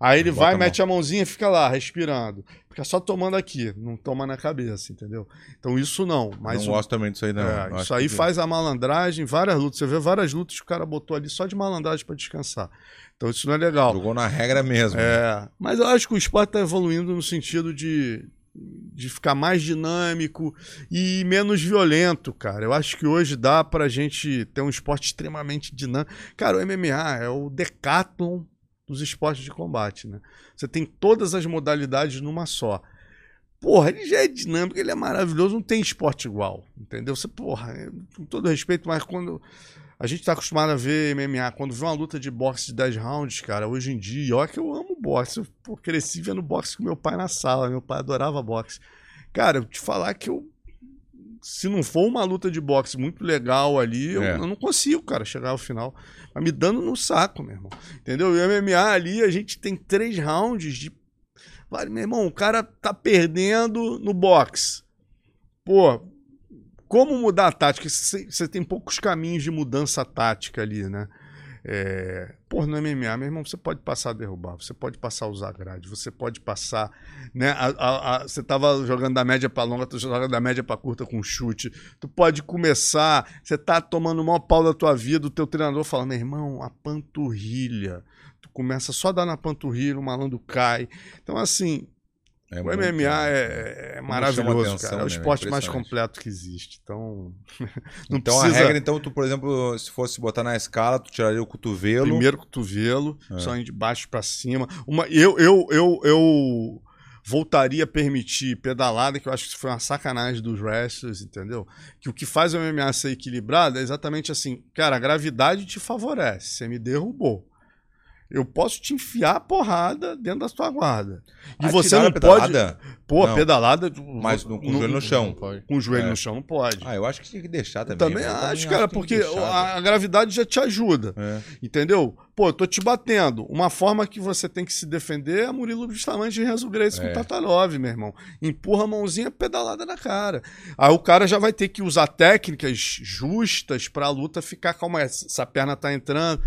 aí ele Bota vai, a mão. mete a mãozinha e fica lá, respirando. Fica só tomando aqui, não toma na cabeça, entendeu? Então isso não, mas não o- gosto também disso aí, não. é, Eu isso acho aí que- faz a malandragem, várias lutas. Você vê várias lutas que o cara botou ali só de malandragem para descansar. Então isso não é legal. Jogou na regra mesmo. É, mas eu acho que o esporte está evoluindo no sentido de, de ficar mais dinâmico e menos violento, cara. Eu acho que hoje dá pra gente ter um esporte extremamente dinâmico. Cara, o MMA é o decathlon dos esportes de combate, né? Você tem todas as modalidades numa só. Porra, ele já é dinâmico, ele é maravilhoso, não tem esporte igual, entendeu? Você, porra, é- com todo respeito, mas quando a gente tá acostumado a ver MMA, quando vê uma luta de boxe de 10 rounds, cara, hoje em dia, olha que eu amo boxe, eu pô, cresci vendo boxe com meu pai na sala, meu pai adorava boxe. Cara, eu te falar que eu se não for uma luta de boxe muito legal ali, eu, É. eu não consigo, cara, chegar ao final. Vai me dando no saco, meu irmão. Entendeu? E o MMA ali, a gente tem três rounds de. Vale, meu irmão, o cara tá perdendo no boxe. Pô, como mudar a tática? Você tem poucos caminhos de mudança tática ali, né? É... Pô, no MMA, meu irmão, você pode passar a derrubar, você pode passar a usar grade, você pode passar. Né, a- a- a- você tava jogando da média pra longa, tu joga da média pra curta com chute. Tu pode começar, você tá tomando o maior pau da tua vida, o teu treinador fala, meu irmão, a panturrilha. Tu começa só a dar na panturrilha, o malandro cai. Então, assim, É o muito- MMA é, é Como maravilhoso, atenção, cara. É o né? esporte mais Impressionante. completo que existe. Então, não Então precisa... a regra, então, tu, por exemplo, se fosse botar na escala, tu tiraria o cotovelo. Primeiro cotovelo, É. só de baixo pra cima. Uma, eu, eu, eu, eu voltaria a permitir pedalada, que eu acho que isso foi uma sacanagem dos wrestlers, entendeu? Que o que faz o MMA ser equilibrado é exatamente assim, cara, a gravidade te favorece, você me derrubou. Eu posso te enfiar a porrada dentro da sua guarda. E você não pode. Pô, Não. pedalada. Mas no- com o joelho no chão. Com o joelho É. no chão não pode. Ah, eu acho que tinha que deixar também. também. Eu acho, também cara, que tem que porque a, a gravidade já te ajuda. É. Entendeu? Pô, eu tô te batendo. Uma forma que você tem que se defender é Murilo Bustamante e Renzo Grace É. com Tatarov, meu irmão. Empurra a mãozinha pedalada na cara. Aí o cara já vai ter que usar técnicas justas pra luta ficar calma. Essa perna tá entrando.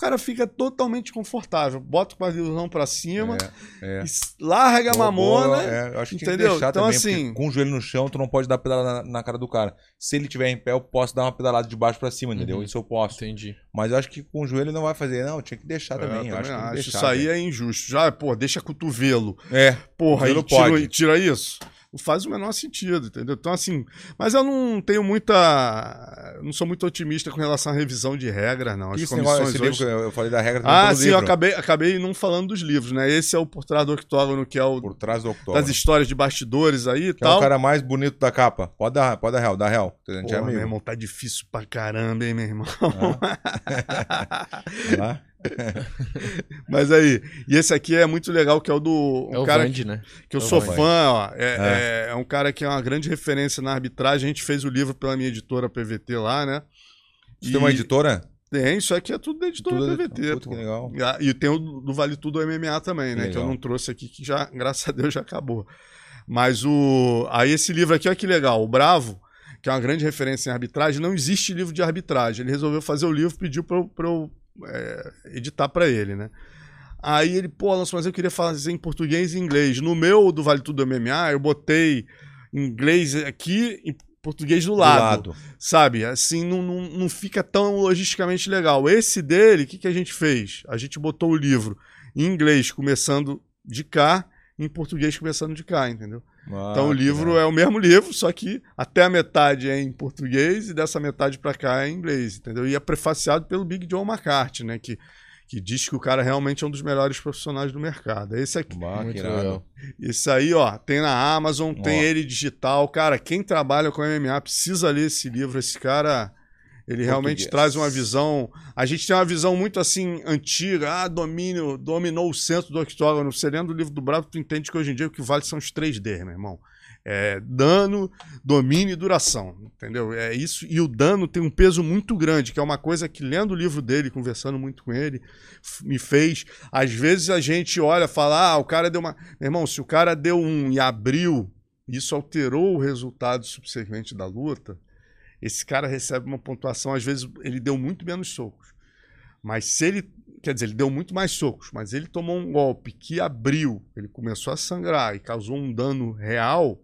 O cara fica totalmente confortável. Bota o quadrilzão pra cima, É, é. e larga a mamona. boa, é, eu acho que tinha que entendeu? deixar Então, também, assim- com o joelho no chão, tu não pode dar pedalada na, na cara do cara. Se ele tiver em pé, eu posso dar uma pedalada de baixo pra cima, entendeu? Uhum. Isso eu posso. Entendi. Mas eu acho que com o joelho não vai fazer. Não, tinha que deixar É, eu também. eu também acho acho. deixar, Isso aí velho. é injusto. Já, pô, deixa cotovelo. É. Porra, aí tira, tira isso. Não faz o menor sentido, entendeu? Então, assim. Mas eu não tenho muita. Não sou muito otimista com relação à revisão de regras, não. As negócio, comissões esse livro hoje... eu eu falei da regra Ah, sim, eu livro, acabei, acabei não falando dos livros, né? Esse é o Por Trás do Octógono, que é o Por trás do octógono. das histórias de bastidores aí e Que é o tal. cara mais bonito da capa. Pode dar, pode dar real, dá real. É Porra, meu amigo. irmão, tá difícil pra caramba, hein, meu irmão? Lá. Mas aí, e esse aqui é muito legal, que é o do. um É o cara Vande, né? que eu É sou Vande. fã, ó. É, é- é um cara que é uma grande referência na arbitragem. A gente fez o livro pela minha editora PVT lá, né? Você tem uma E- editora? Tem, isso aqui é tudo da editora Tudo- PVT. Puta, pô. que legal. E E tem o do Vale Tudo MMA também, Que né? Que eu legal. não trouxe aqui, que já, graças a Deus, já acabou. Mas o. Aí esse livro aqui, olha que legal. O Bravo, que é uma grande referência em arbitragem, não existe livro de arbitragem. Ele resolveu fazer o livro, pediu pra eu, pra eu é, editar pra ele, né? Aí ele, pô, Alonso, mas eu queria fazer em português e inglês. No meu do Vale Tudo MMA, eu botei inglês aqui e português do Do lado. lado. Sabe? Assim, não, não, não fica tão logisticamente legal. Esse dele, o que, que a gente fez? A gente botou o livro em inglês começando de cá, em português começando de cá, entendeu? Ah, então o que livro legal. é o mesmo livro, só que até a metade é em português e dessa metade pra cá é em inglês, entendeu? E é prefaciado pelo Big John McCarthy, né? Que, que diz que o cara realmente é um dos melhores profissionais do mercado. Esse aqui. Ah, Muito legal. Isso aí, ó, tem na Amazon, tem ele digital. Cara, quem trabalha com MMA precisa ler esse livro. Esse cara, ele realmente Português. traz uma visão. A gente tem uma visão muito assim, antiga. Ah, domínio, dominou o centro do octógono. Você lendo o livro do Bravo, tu entende que hoje em dia o que vale são os 3D, meu irmão. É, dano, domínio e duração, entendeu? É isso. E o dano tem um peso muito grande, que é uma coisa que lendo o livro dele, conversando muito com ele, me fez. Às vezes a gente olha, fala, ah, o cara deu uma. Meu irmão, se o cara deu um e abriu, isso alterou o resultado subsequente da luta, esse cara recebe uma pontuação, às vezes ele deu muito menos socos. Mas se ele. Quer dizer, ele deu muito mais socos, mas ele tomou um golpe que abriu, ele começou a sangrar e causou um dano real,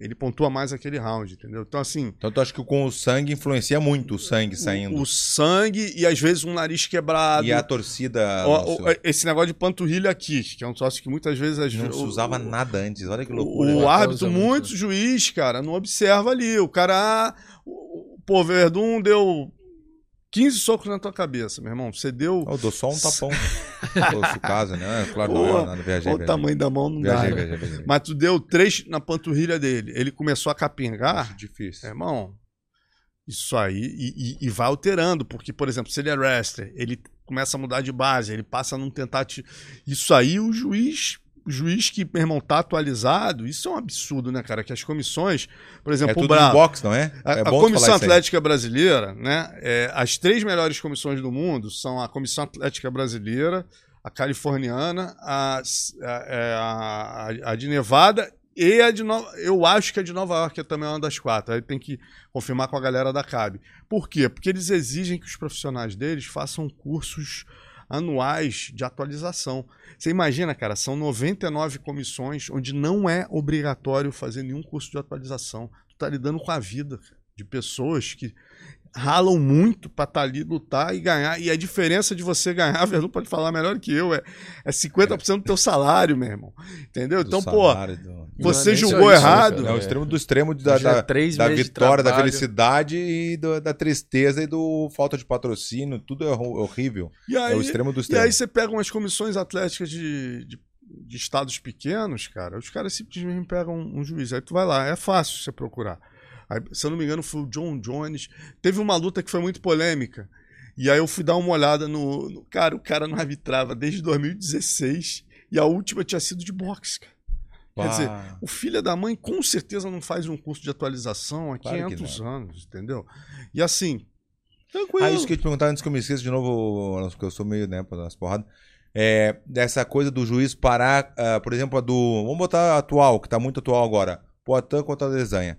ele pontua mais aquele round, entendeu? Então, assim, Então tu acha que com o sangue influencia muito o sangue saindo. o, o sangue e às vezes um nariz quebrado. E a torcida. Lúcio, ó, esse negócio de panturrilha aqui, que é um troço que muitas vezes as não se o- usava o- nada antes. Olha que O, loucura. o árbitro, muito, muito juiz, cara, não observa ali. O cara. O, o pô, Verdun deu 15 socos na tua cabeça, meu irmão. Você deu. Eu dou só um tapão. Se caso, né? Claro, não Porra, é nada. Viajei, o tamanho da mão, não Viajei, dá. né? viajei, viajei. Mas tu deu três na panturrilha dele. Ele começou a capengar. Acho difícil. Irmão, isso aí. E, e- e vai alterando, porque, por exemplo, se ele é wrestler, ele começa a mudar de base, ele passa a não tentar. Te... Isso aí, o juiz. O juiz que, meu irmão, tá atualizado, isso é um absurdo, né, cara? Que as comissões, por exemplo, É o tudo Bravo. no box, não é? A, é a Comissão. Atlética Brasileira, né? é, as três melhores comissões do mundo são a Comissão Atlética Brasileira, a Californiana, a, a, é, a- a de Nevada e a de Nova. Eu acho que a de Nova York é também uma das quatro. Aí tem que confirmar com a galera da CAB. Por quê? Porque eles exigem que os profissionais deles façam cursos anuais de atualização. Você imagina, cara, são 99 comissões onde não é obrigatório fazer nenhum curso de atualização. Tu tá lidando com a vida de pessoas que ralam muito pra estar ali, lutar e ganhar. E a diferença de você ganhar, a Verlu pode falar melhor que eu, é, é 50% do teu salário, meu irmão. Entendeu? Do então, pô, do- você é julgou isso, errado. É o extremo do extremo da, da, é três da de vitória, da felicidade e do- da tristeza e do falta de patrocínio. Tudo é hor- horrível. E é o aí, extremo do e extremo. aí você pega umas comissões atléticas de, de, de estados pequenos, cara, os caras simplesmente pegam um, um juiz. Aí tu vai lá, é fácil você procurar. Aí, se eu não me engano, foi o John Jones. Teve uma luta que foi muito polêmica. E aí eu fui dar uma olhada no, no- Cara, o cara não arbitrava desde 2016 e a última tinha sido de boxe, cara. Quer dizer, o filho da mãe com certeza não faz um curso de atualização há Claro que 500 anos, entendeu? E assim, tranquilo. Ah, isso que eu te perguntar antes que eu me esqueça de novo, porque eu sou meio, né, para dar umas porradas. É, dessa coisa do juiz parar, ah, por exemplo, a do. Vamos botar a atual, que tá muito atual agora. Poitin contra a desenha.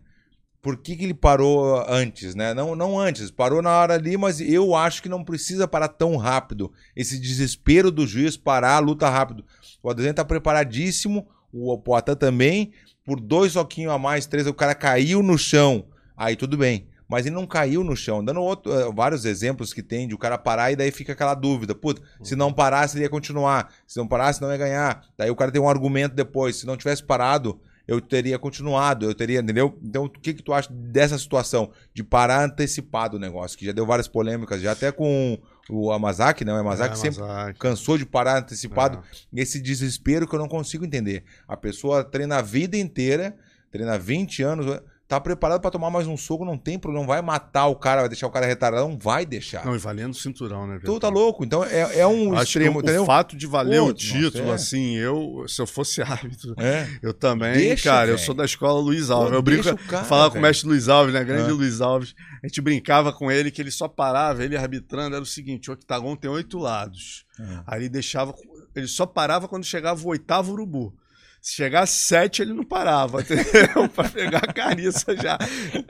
Por que, que ele parou antes, né? Não, não antes, parou na hora ali, mas eu acho que não precisa parar tão rápido. Esse desespero do juiz parar a luta rápido. O Adesanha tá preparadíssimo, o Poitin também. Por dois soquinhos a mais, três, o cara caiu no chão. Aí tudo bem. Mas ele não caiu no chão. Dando outro, eh, vários exemplos que tem de o cara parar e daí fica aquela dúvida. Puta, se não parasse, ele ia continuar. Se não parasse, não ia ganhar. Daí o cara tem um argumento depois. Se não tivesse parado, eu teria continuado. Eu teria, entendeu? Então, o que, que tu acha dessa situação? De parar antecipado o negócio, que já deu várias polêmicas, já até com o Amazaki, né? O Amazaki É, sempre Mazaki. cansou de parar antecipado. É. Esse desespero que eu não consigo entender. A pessoa treina a vida inteira, treina 20 anos, tá preparado pra tomar mais um soco, não tem problema, não vai matar o cara, vai deixar o cara retardado, não vai deixar. Não, e valendo cinturão, né? tu tá louco, então é, é um Acho extremo, o, entendeu? o fato de valer o título, nossa, é. assim, eu, se eu fosse árbitro, É. eu também, Deixa, cara, eu velho. sou da escola Luiz Alves. Pô, eu brinco, o falava com o mestre Luiz Alves, né? Grande Ah. Luiz Alves. A gente brincava com ele que ele só parava, ele arbitrando, era o seguinte: o octagon tem oito lados. É. Aí ele deixava. Ele só parava quando chegava o oitavo urubu. Se chegasse sete, ele não parava, entendeu? pra pegar a cariça já.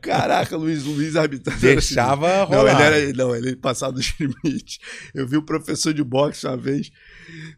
Caraca, Luiz, Luiz arbitrando. assim. Deixava Não, rolar. ele era, não, ele passava dos limites. Eu vi o professor de boxe uma vez.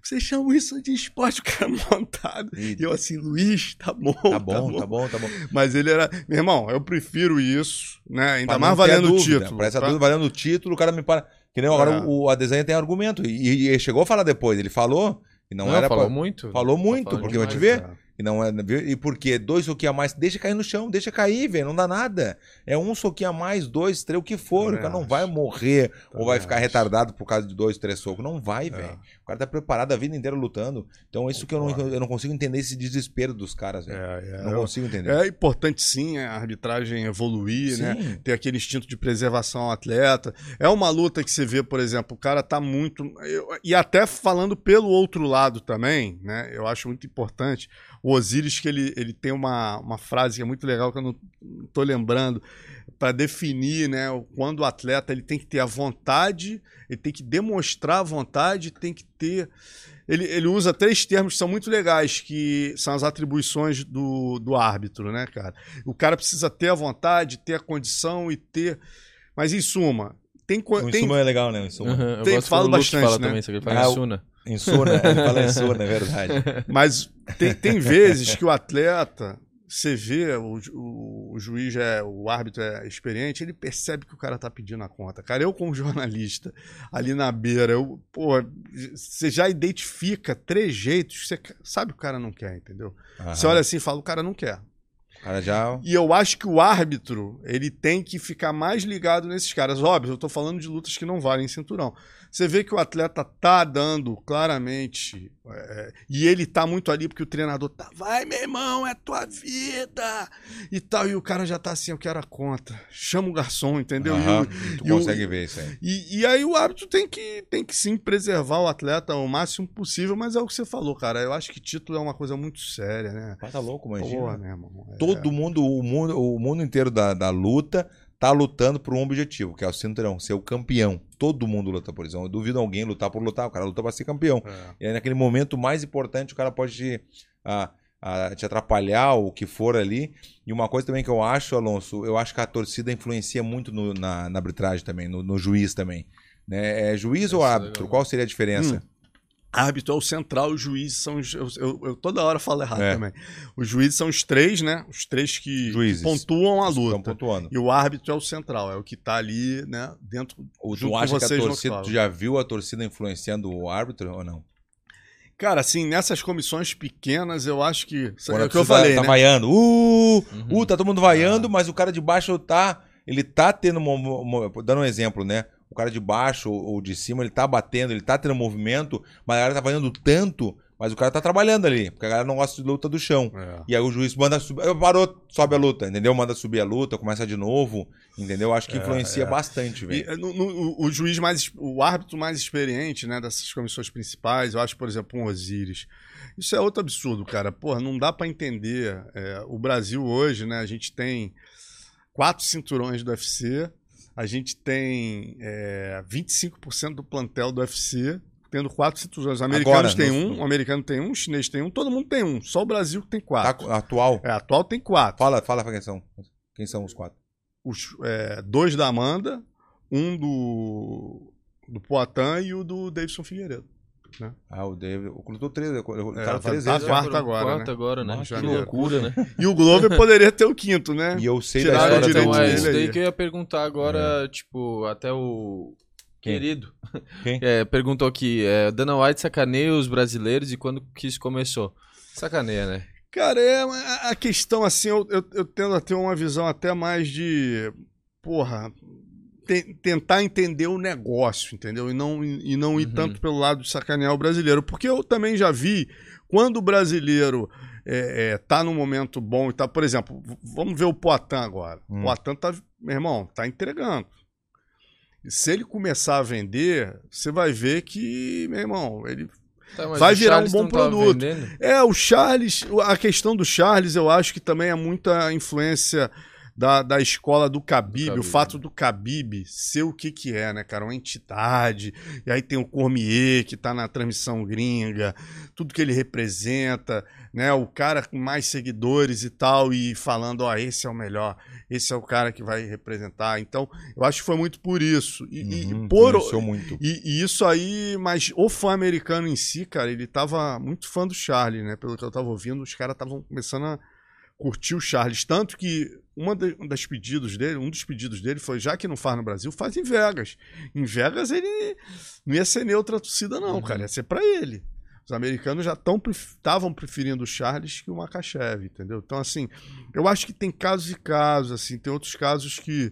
Vocês chamam isso de esporte, o cara montado. E- eu assim, Luiz, tá bom, Tá bom, tá bom, tá bom. Mas ele era. Meu irmão, eu prefiro isso, né? Ainda Pra mais não valendo o título. Essa tá? dúvida, valendo o título, o cara me para. Que nem agora É. o, a desenha tem argumento. E, e ele chegou a falar depois. Ele falou e não, Não, era falou pra- muito. Falou muito, Falou porque vai te ver. E não é, e por quê? Dois soquinhos a mais, deixa cair no chão, deixa cair, velho, não dá nada. É um soquinho a mais, dois, três, o que for. Também o cara não acho. vai morrer ou Também vai ficar acho. retardado por causa de dois, três socos. Não vai, É. velho. O cara tá preparado a vida inteira lutando. Então, isso que eu não, Concordo. eu não consigo entender esse desespero dos caras, velho. É, é, não consigo entender. é importante sim a arbitragem evoluir, né? Sim. Ter aquele instinto de preservação ao atleta. É uma luta que você vê, por exemplo, o cara tá muito. eu- e até falando pelo outro lado também, né? Eu acho muito importante. O Osiris, que ele, ele tem uma, uma frase que é muito legal, que eu não tô lembrando, para definir, né? Quando o atleta ele tem que ter a vontade, ele tem que demonstrar a vontade, tem que ter. Ele, ele usa três termos que são muito legais, que são as atribuições do, do árbitro, né, cara? O cara precisa ter a vontade, ter a condição e ter. Mas, em suma, tem. O tem Insuma é legal, né? O Insuma. Uhum, eu Tem- gosto falo bastante, fala né? também isso aqui, ele Ah, fala Insuna. Insuna, ele fala Insuna, é verdade. Mas tem, tem vezes que o atleta, você vê, o, o, o juiz, é, o árbitro é experiente, ele percebe que o cara tá pedindo a conta. Cara, eu como jornalista, ali na beira, eu, pô, você já identifica trejeitos que você sabe que o cara não quer, entendeu? Você Aham. olha assim e fala, o cara não quer. Cara já. E eu acho que o árbitro, ele tem que ficar mais ligado nesses caras. Óbvio, eu tô falando de lutas que não valem cinturão. Você vê que o atleta tá dando claramente. é, e ele tá muito ali porque o treinador tá. Vai, meu irmão, é tua vida! E tal. E o cara já tá assim, eu quero a conta. Chama o garçom, entendeu? E o- Aham, tu e o- consegue ver isso aí. e, e aí o árbitro tem que, tem que sim preservar o atleta o máximo possível, mas é o que você falou, cara. Eu acho que título é uma coisa muito séria, né? Mas tá louco, imagina. Porra, né, irmão? É- Todo mundo, o mundo, o mundo inteiro da, da luta tá lutando por um objetivo, que é o cinturão, ser o campeão. Todo mundo luta por isso. Eu duvido alguém lutar por lutar, o cara luta pra ser campeão. é. E aí, naquele momento mais importante, o cara pode te, ah, ah, te atrapalhar, o que for ali. E uma coisa também que eu acho, Alonso, eu acho que a torcida influencia muito no- na, na arbitragem também, no, no juiz também. Né? É juiz ou é árbitro? legal. Qual seria a diferença? Hum. Árbitro é o central, os juízes são os. Eu, eu- toda hora falo errado É. também. Os juízes são os três, né? Os três que Juízes. pontuam a Estão luta. pontuando. E o árbitro é o central, é o que tá ali, né? Dentro. Ou junto tu acha que a torcida, tu já viu a torcida influenciando o árbitro ou não? Cara, assim, nessas comissões pequenas, eu acho que. Quando é o que eu falei, tá né? vaiando. Uh, Uhum. uh, tá todo mundo vaiando, mas o cara de baixo tá. Ele tá tendo. mo- mo- dando um exemplo, né? O cara de baixo ou de cima, ele tá batendo, ele tá tendo movimento, mas a galera tá vaiando tanto. Mas o cara tá trabalhando ali, porque a galera não gosta de luta do chão. É. E aí o juiz manda subir. Parou, sobe a luta, entendeu? Manda subir a luta, começa de novo, entendeu? Acho que influencia bastante, E, velho. eh, o- o juiz mais. O árbitro mais experiente, né, dessas comissões principais, eu acho, por exemplo, um Osiris. Isso é outro absurdo, cara. Porra, não dá pra entender. É, o Brasil hoje, né, a gente tem quatro cinturões do UFC, a gente tem é, 25% do plantel do UFC. Tendo quatro cinturões. Os americanos Agora, têm no- um, o americano tem um, o chinês tem um, todo mundo tem um. Só o Brasil que tem Tá quatro. atual. É, atual tem quatro. Fala, fala quem são. Quem são os quatro? os, é, dois da Amanda, um do, do Poitin e o do Davidson Figueiredo. Ah, o David. O Clube 13. O É, cara vai três tá vezes. quarto agora, quarto né? agora, né? Nossa, que loucura, né? E o Glover poderia ter o quinto, né? E eu sei da Tiraram história então, é isso aí. daí que eu ia perguntar agora, tipo, até o Quem? querido. Quem? É, perguntou aqui, é, Dana White sacaneia os brasileiros e quando que isso começou? Sacaneia, né? Cara, é a- a questão assim, eu, eu, eu tendo a ter uma visão até mais de. Porra. Te- tentar entender o negócio, entendeu? E não, e não ir Uhum. tanto pelo lado de sacanear o brasileiro. Porque eu também já vi quando o brasileiro é, é, tá num momento bom e tá. Por exemplo, vamos ver o Poitin agora. Hum. O Poitin tá, meu irmão, tá entregando. E se ele começar a vender, você vai ver que, meu irmão, ele Tá, Vai virar um Charles bom não tava produto. é, o Charles, a questão do Charles, eu acho que também é muita influência da, da escola do Khabib, Do Khabib. o fato do Khabib ser o que que é, né, cara? Uma entidade, e aí tem o Cormier, que tá na transmissão gringa, tudo que ele representa, né? O cara com mais seguidores e tal, e falando, ó, esse é o melhor, esse é o cara que vai representar. Então, eu acho que foi muito por isso. E, e Uhum, por, influenciou muito. e, e isso aí, mas o fã americano em si, cara, ele tava muito fã do Charlie, né? Pelo que eu tava ouvindo, os caras estavam começando a curtir o Charles. Tanto que uma de- um das pedidos dele, um dos pedidos dele foi, já que não faz no Brasil, faz em Vegas. Em Vegas ele não ia ser neutra a torcida, não, Uhum. cara. Ia ser pra ele. Os americanos já estavam preferindo o Charles que o Makachev, entendeu? Então, assim, eu acho que tem casos e casos, assim, tem outros casos que.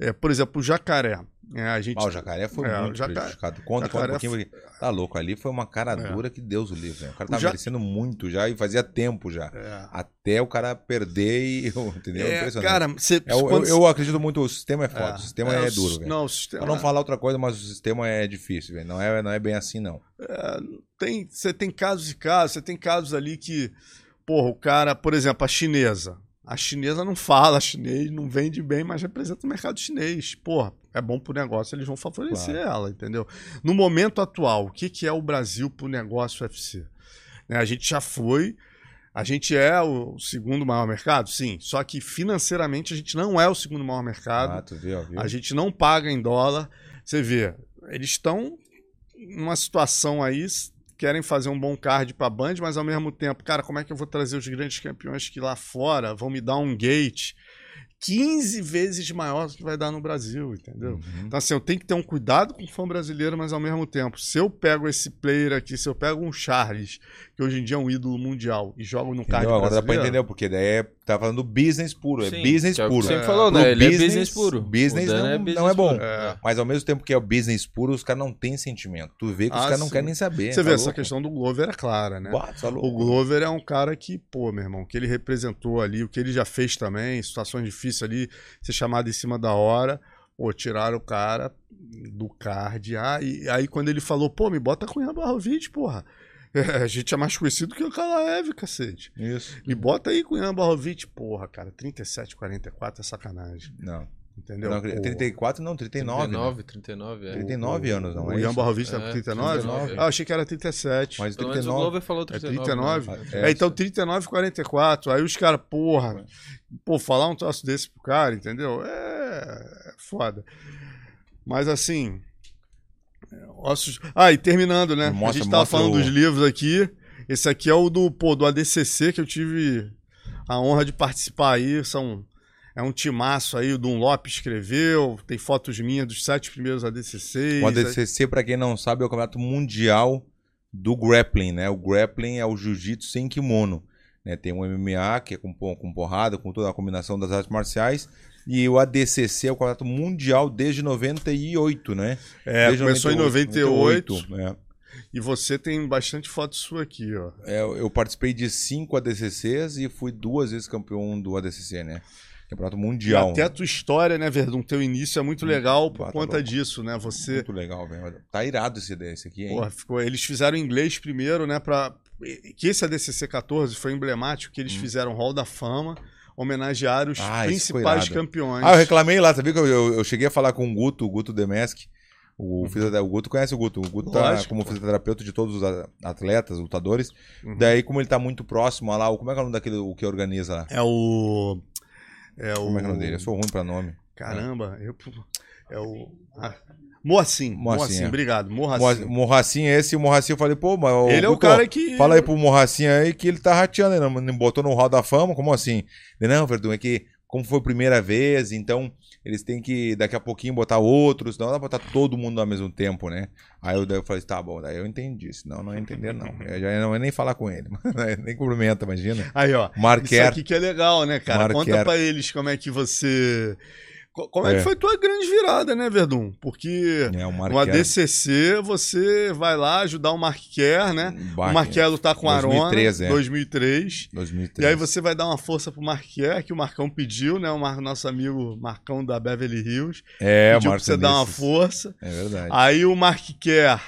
é, por exemplo, o jacaré. É, a gente Ah, o jacaré foi É, muito jacaré- prejudicado. Conta, conta um jacaré pouquinho. porque- Tá louco, ali foi uma cara É. dura que Deus o livre. velho. O cara O tá ja- merecendo muito já e fazia tempo já. É. Até o cara perder e. Entendeu? É, Impressionante. cara, você, É, eu, eu, eu acredito muito, o sistema é foda. o sistema é, duro. Não, o sistema. Pra não falar outra coisa, mas o sistema é difícil. Não é, não é bem assim, não. é, tem, você tem casos e casos, você tem casos ali que, porra, o cara, por exemplo, a chinesa. A chinesa não fala chinês, não vende bem, mas representa o mercado chinês. Porra, é bom pro negócio, eles vão favorecer ela, entendeu? No momento atual, o que, que é o Brasil pro negócio UFC? Né, a gente já foi. A gente é o segundo maior mercado? Sim. Só que financeiramente a gente não é o segundo maior mercado. Ah, tu viu, viu? A gente não paga em dólar. Você vê, eles estão numa situação aí, querem fazer um bom card pra Band, mas ao mesmo tempo, cara, como é que eu vou trazer os grandes campeões que lá fora vão me dar um gate 15 vezes maior do que vai dar no Brasil, entendeu? Uhum. Então, assim, eu tenho que ter um cuidado com o fã brasileiro, mas ao mesmo tempo, se eu pego esse player aqui, se eu pego um Charles, que hoje em dia é um ídolo mundial, e jogo no card Entendeu? Agora dá pra entender, porque daí é, tá falando business puro, é Sim, business que é o que puro. Você sempre É. falou, né? Ele é business- business puro. business não- não business é bom. É. Mas ao mesmo tempo que é o business puro, os caras não têm sentimento. Tu vê que os Ah, caras não querem nem saber. Você tá vê, essa louco? questão do Glover é clara, né? Tá. O Glover é um cara que, pô, meu irmão, o que ele representou ali, o que ele já fez também, situações difíceis ali, ser chamado em cima da hora, pô, tiraram o cara do card. Ah, e aí quando ele falou, pô, me bota com o Ian Barrovic, porra. É, a gente é mais conhecido que o Kalaev, cacete. Isso. Me bota aí com o Ian Barrovic, porra, cara, 37, 44 é sacanagem, Não. entendeu? não Pô, 34 não, 39. 39, né? 39, é. 39 anos, não o é Ian isso? Barrovic tá É, com 39? 39. Ah, achei que era 37. Mas Pelo menos o 39. Glover falou É 39. 39? né? É, É, então 39 44. Aí os caras, porra, pô, falar um troço desse pro cara, entendeu? É, é foda. Mas assim. Ossos... Ah, e terminando, né? Mostra- a gente tava falando o- dos livros aqui. Esse aqui é o do, pô, do ADCC, que eu tive a honra de participar aí. São, é um timaço aí, o Dom Lopes escreveu. Tem fotos minhas dos sete primeiros ADCCs. O ADCC, pra quem não sabe, é o campeonato mundial do grappling, né? O grappling é o jiu-jitsu sem kimono. Né? Tem o MMA, que é com, com porrada, com toda a combinação das artes marciais. E o ADCC é o campeonato mundial desde 98, né? É, Desde começou em 98. 98, é. E você tem bastante foto sua aqui, ó. É, eu participei de cinco ADCCs e fui duas vezes campeão do ADCC, né? Campeonato E Mundial. até a tua história, né, Verdun? Teu início é muito legal por Ah, tá conta louco. disso, né? Você. Muito legal, velho. Tá irado esse, esse aqui, hein? Porra, ficou... Eles fizeram inglês primeiro, né? Pra... Que esse ADCC 14 foi emblemático, que eles fizeram Hall da Fama, homenagearam os Hum. Ah, principais campeões. Ah, eu reclamei lá, sabia que eu, eu, eu cheguei a falar com o Guto, o Guto Demesk. O, fisiotera- o Guto conhece o Guto. O Guto tá Uhum. Lógico, como pô. fisioterapeuta de todos os atletas, lutadores. Uhum. Daí, como ele tá muito próximo a lá, como é que é o nome daquele o que organiza lá? É o. É o. Como é que é o nome dele? Eu sou ruim pra nome. Caramba, eu... é o. Ah. Moacim. Moacim, é. obrigado. Mo- Morracim. Morracim, esse, o Morracim, eu falei, pô, mas. Ele é o cara que. Fala aí pro Morracim aí que ele tá rateando, ele botou no Hall da Fama, como assim? Não, Verdun, é que como foi a primeira vez, então eles têm que daqui a pouquinho botar outros, não dá pra botar todo mundo ao mesmo tempo, né? Aí eu, daí eu falei, tá bom, daí eu entendi, senão não ia entender não. Eu já não ia nem falar com ele, nem cumprimenta, imagina. Aí, ó. Isso Marquer, aqui que é legal, né, cara? Marquer. Conta pra eles como é que você. Co- Como é, É. que foi tua grande virada, né, Verdun? Porque é, o no. ADCC você vai lá ajudar o Marquer, né? O Marquer lutar com a Arona. 2013, é. 2003. 2003. E aí você vai dar uma força pro Marquer, que o Marcão pediu, né? O Mar- nosso amigo Marcão da Beverly Hills. É, o pediu pra Marcos você dar uma força. É verdade. Aí o Marquer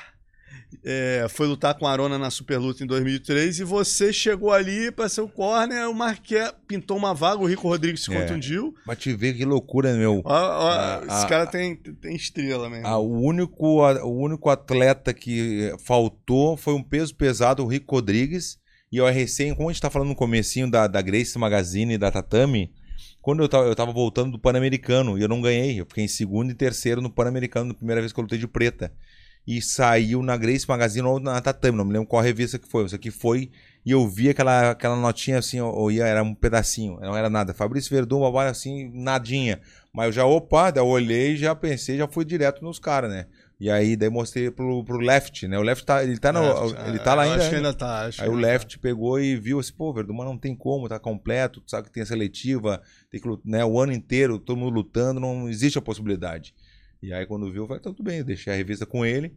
é, foi lutar com a Arona na Superluta em 2003 e você chegou ali pra ser o corner, o Marquer pintou uma vaga, o Rico Rodrigues se É. contundiu. Mas te ver que loucura, meu. Ó, ó, Ah, esse ah, cara tem, tem estrela mesmo. O, único, o único atleta que faltou foi um peso pesado, o Rico Rodrigues. E eu recém, como a gente tá falando no comecinho da, da Grace Magazine e da Tatame, quando eu tava, eu tava voltando do Pan-Americano e eu não ganhei. Eu fiquei em segundo e terceiro no Pan-Americano, na primeira vez que eu lutei de preta. E saiu na Grace Magazine ou na Tatame, não me lembro qual revista que foi. Isso aqui foi e eu vi aquela, aquela notinha assim, ou ia, era um pedacinho, não era nada. Fabrício Verdun, babá, assim, nadinha. Mas eu já, opa, daí eu olhei já pensei, já fui direto nos caras, né? E aí, daí mostrei pro, pro Left, né? O Left tá, ele tá, no, Left, ele é, tá lá eu ainda. Acho que ainda. ainda tá. acho Aí o ainda Left pegou e viu assim, pô, Verdun, mas não tem como, tá completo, tu sabe que tem a seletiva, tem que lutar, né, o ano inteiro, todo mundo lutando, não existe a possibilidade. E aí quando viu, eu falei, tá tudo bem, eu deixei a revista com ele.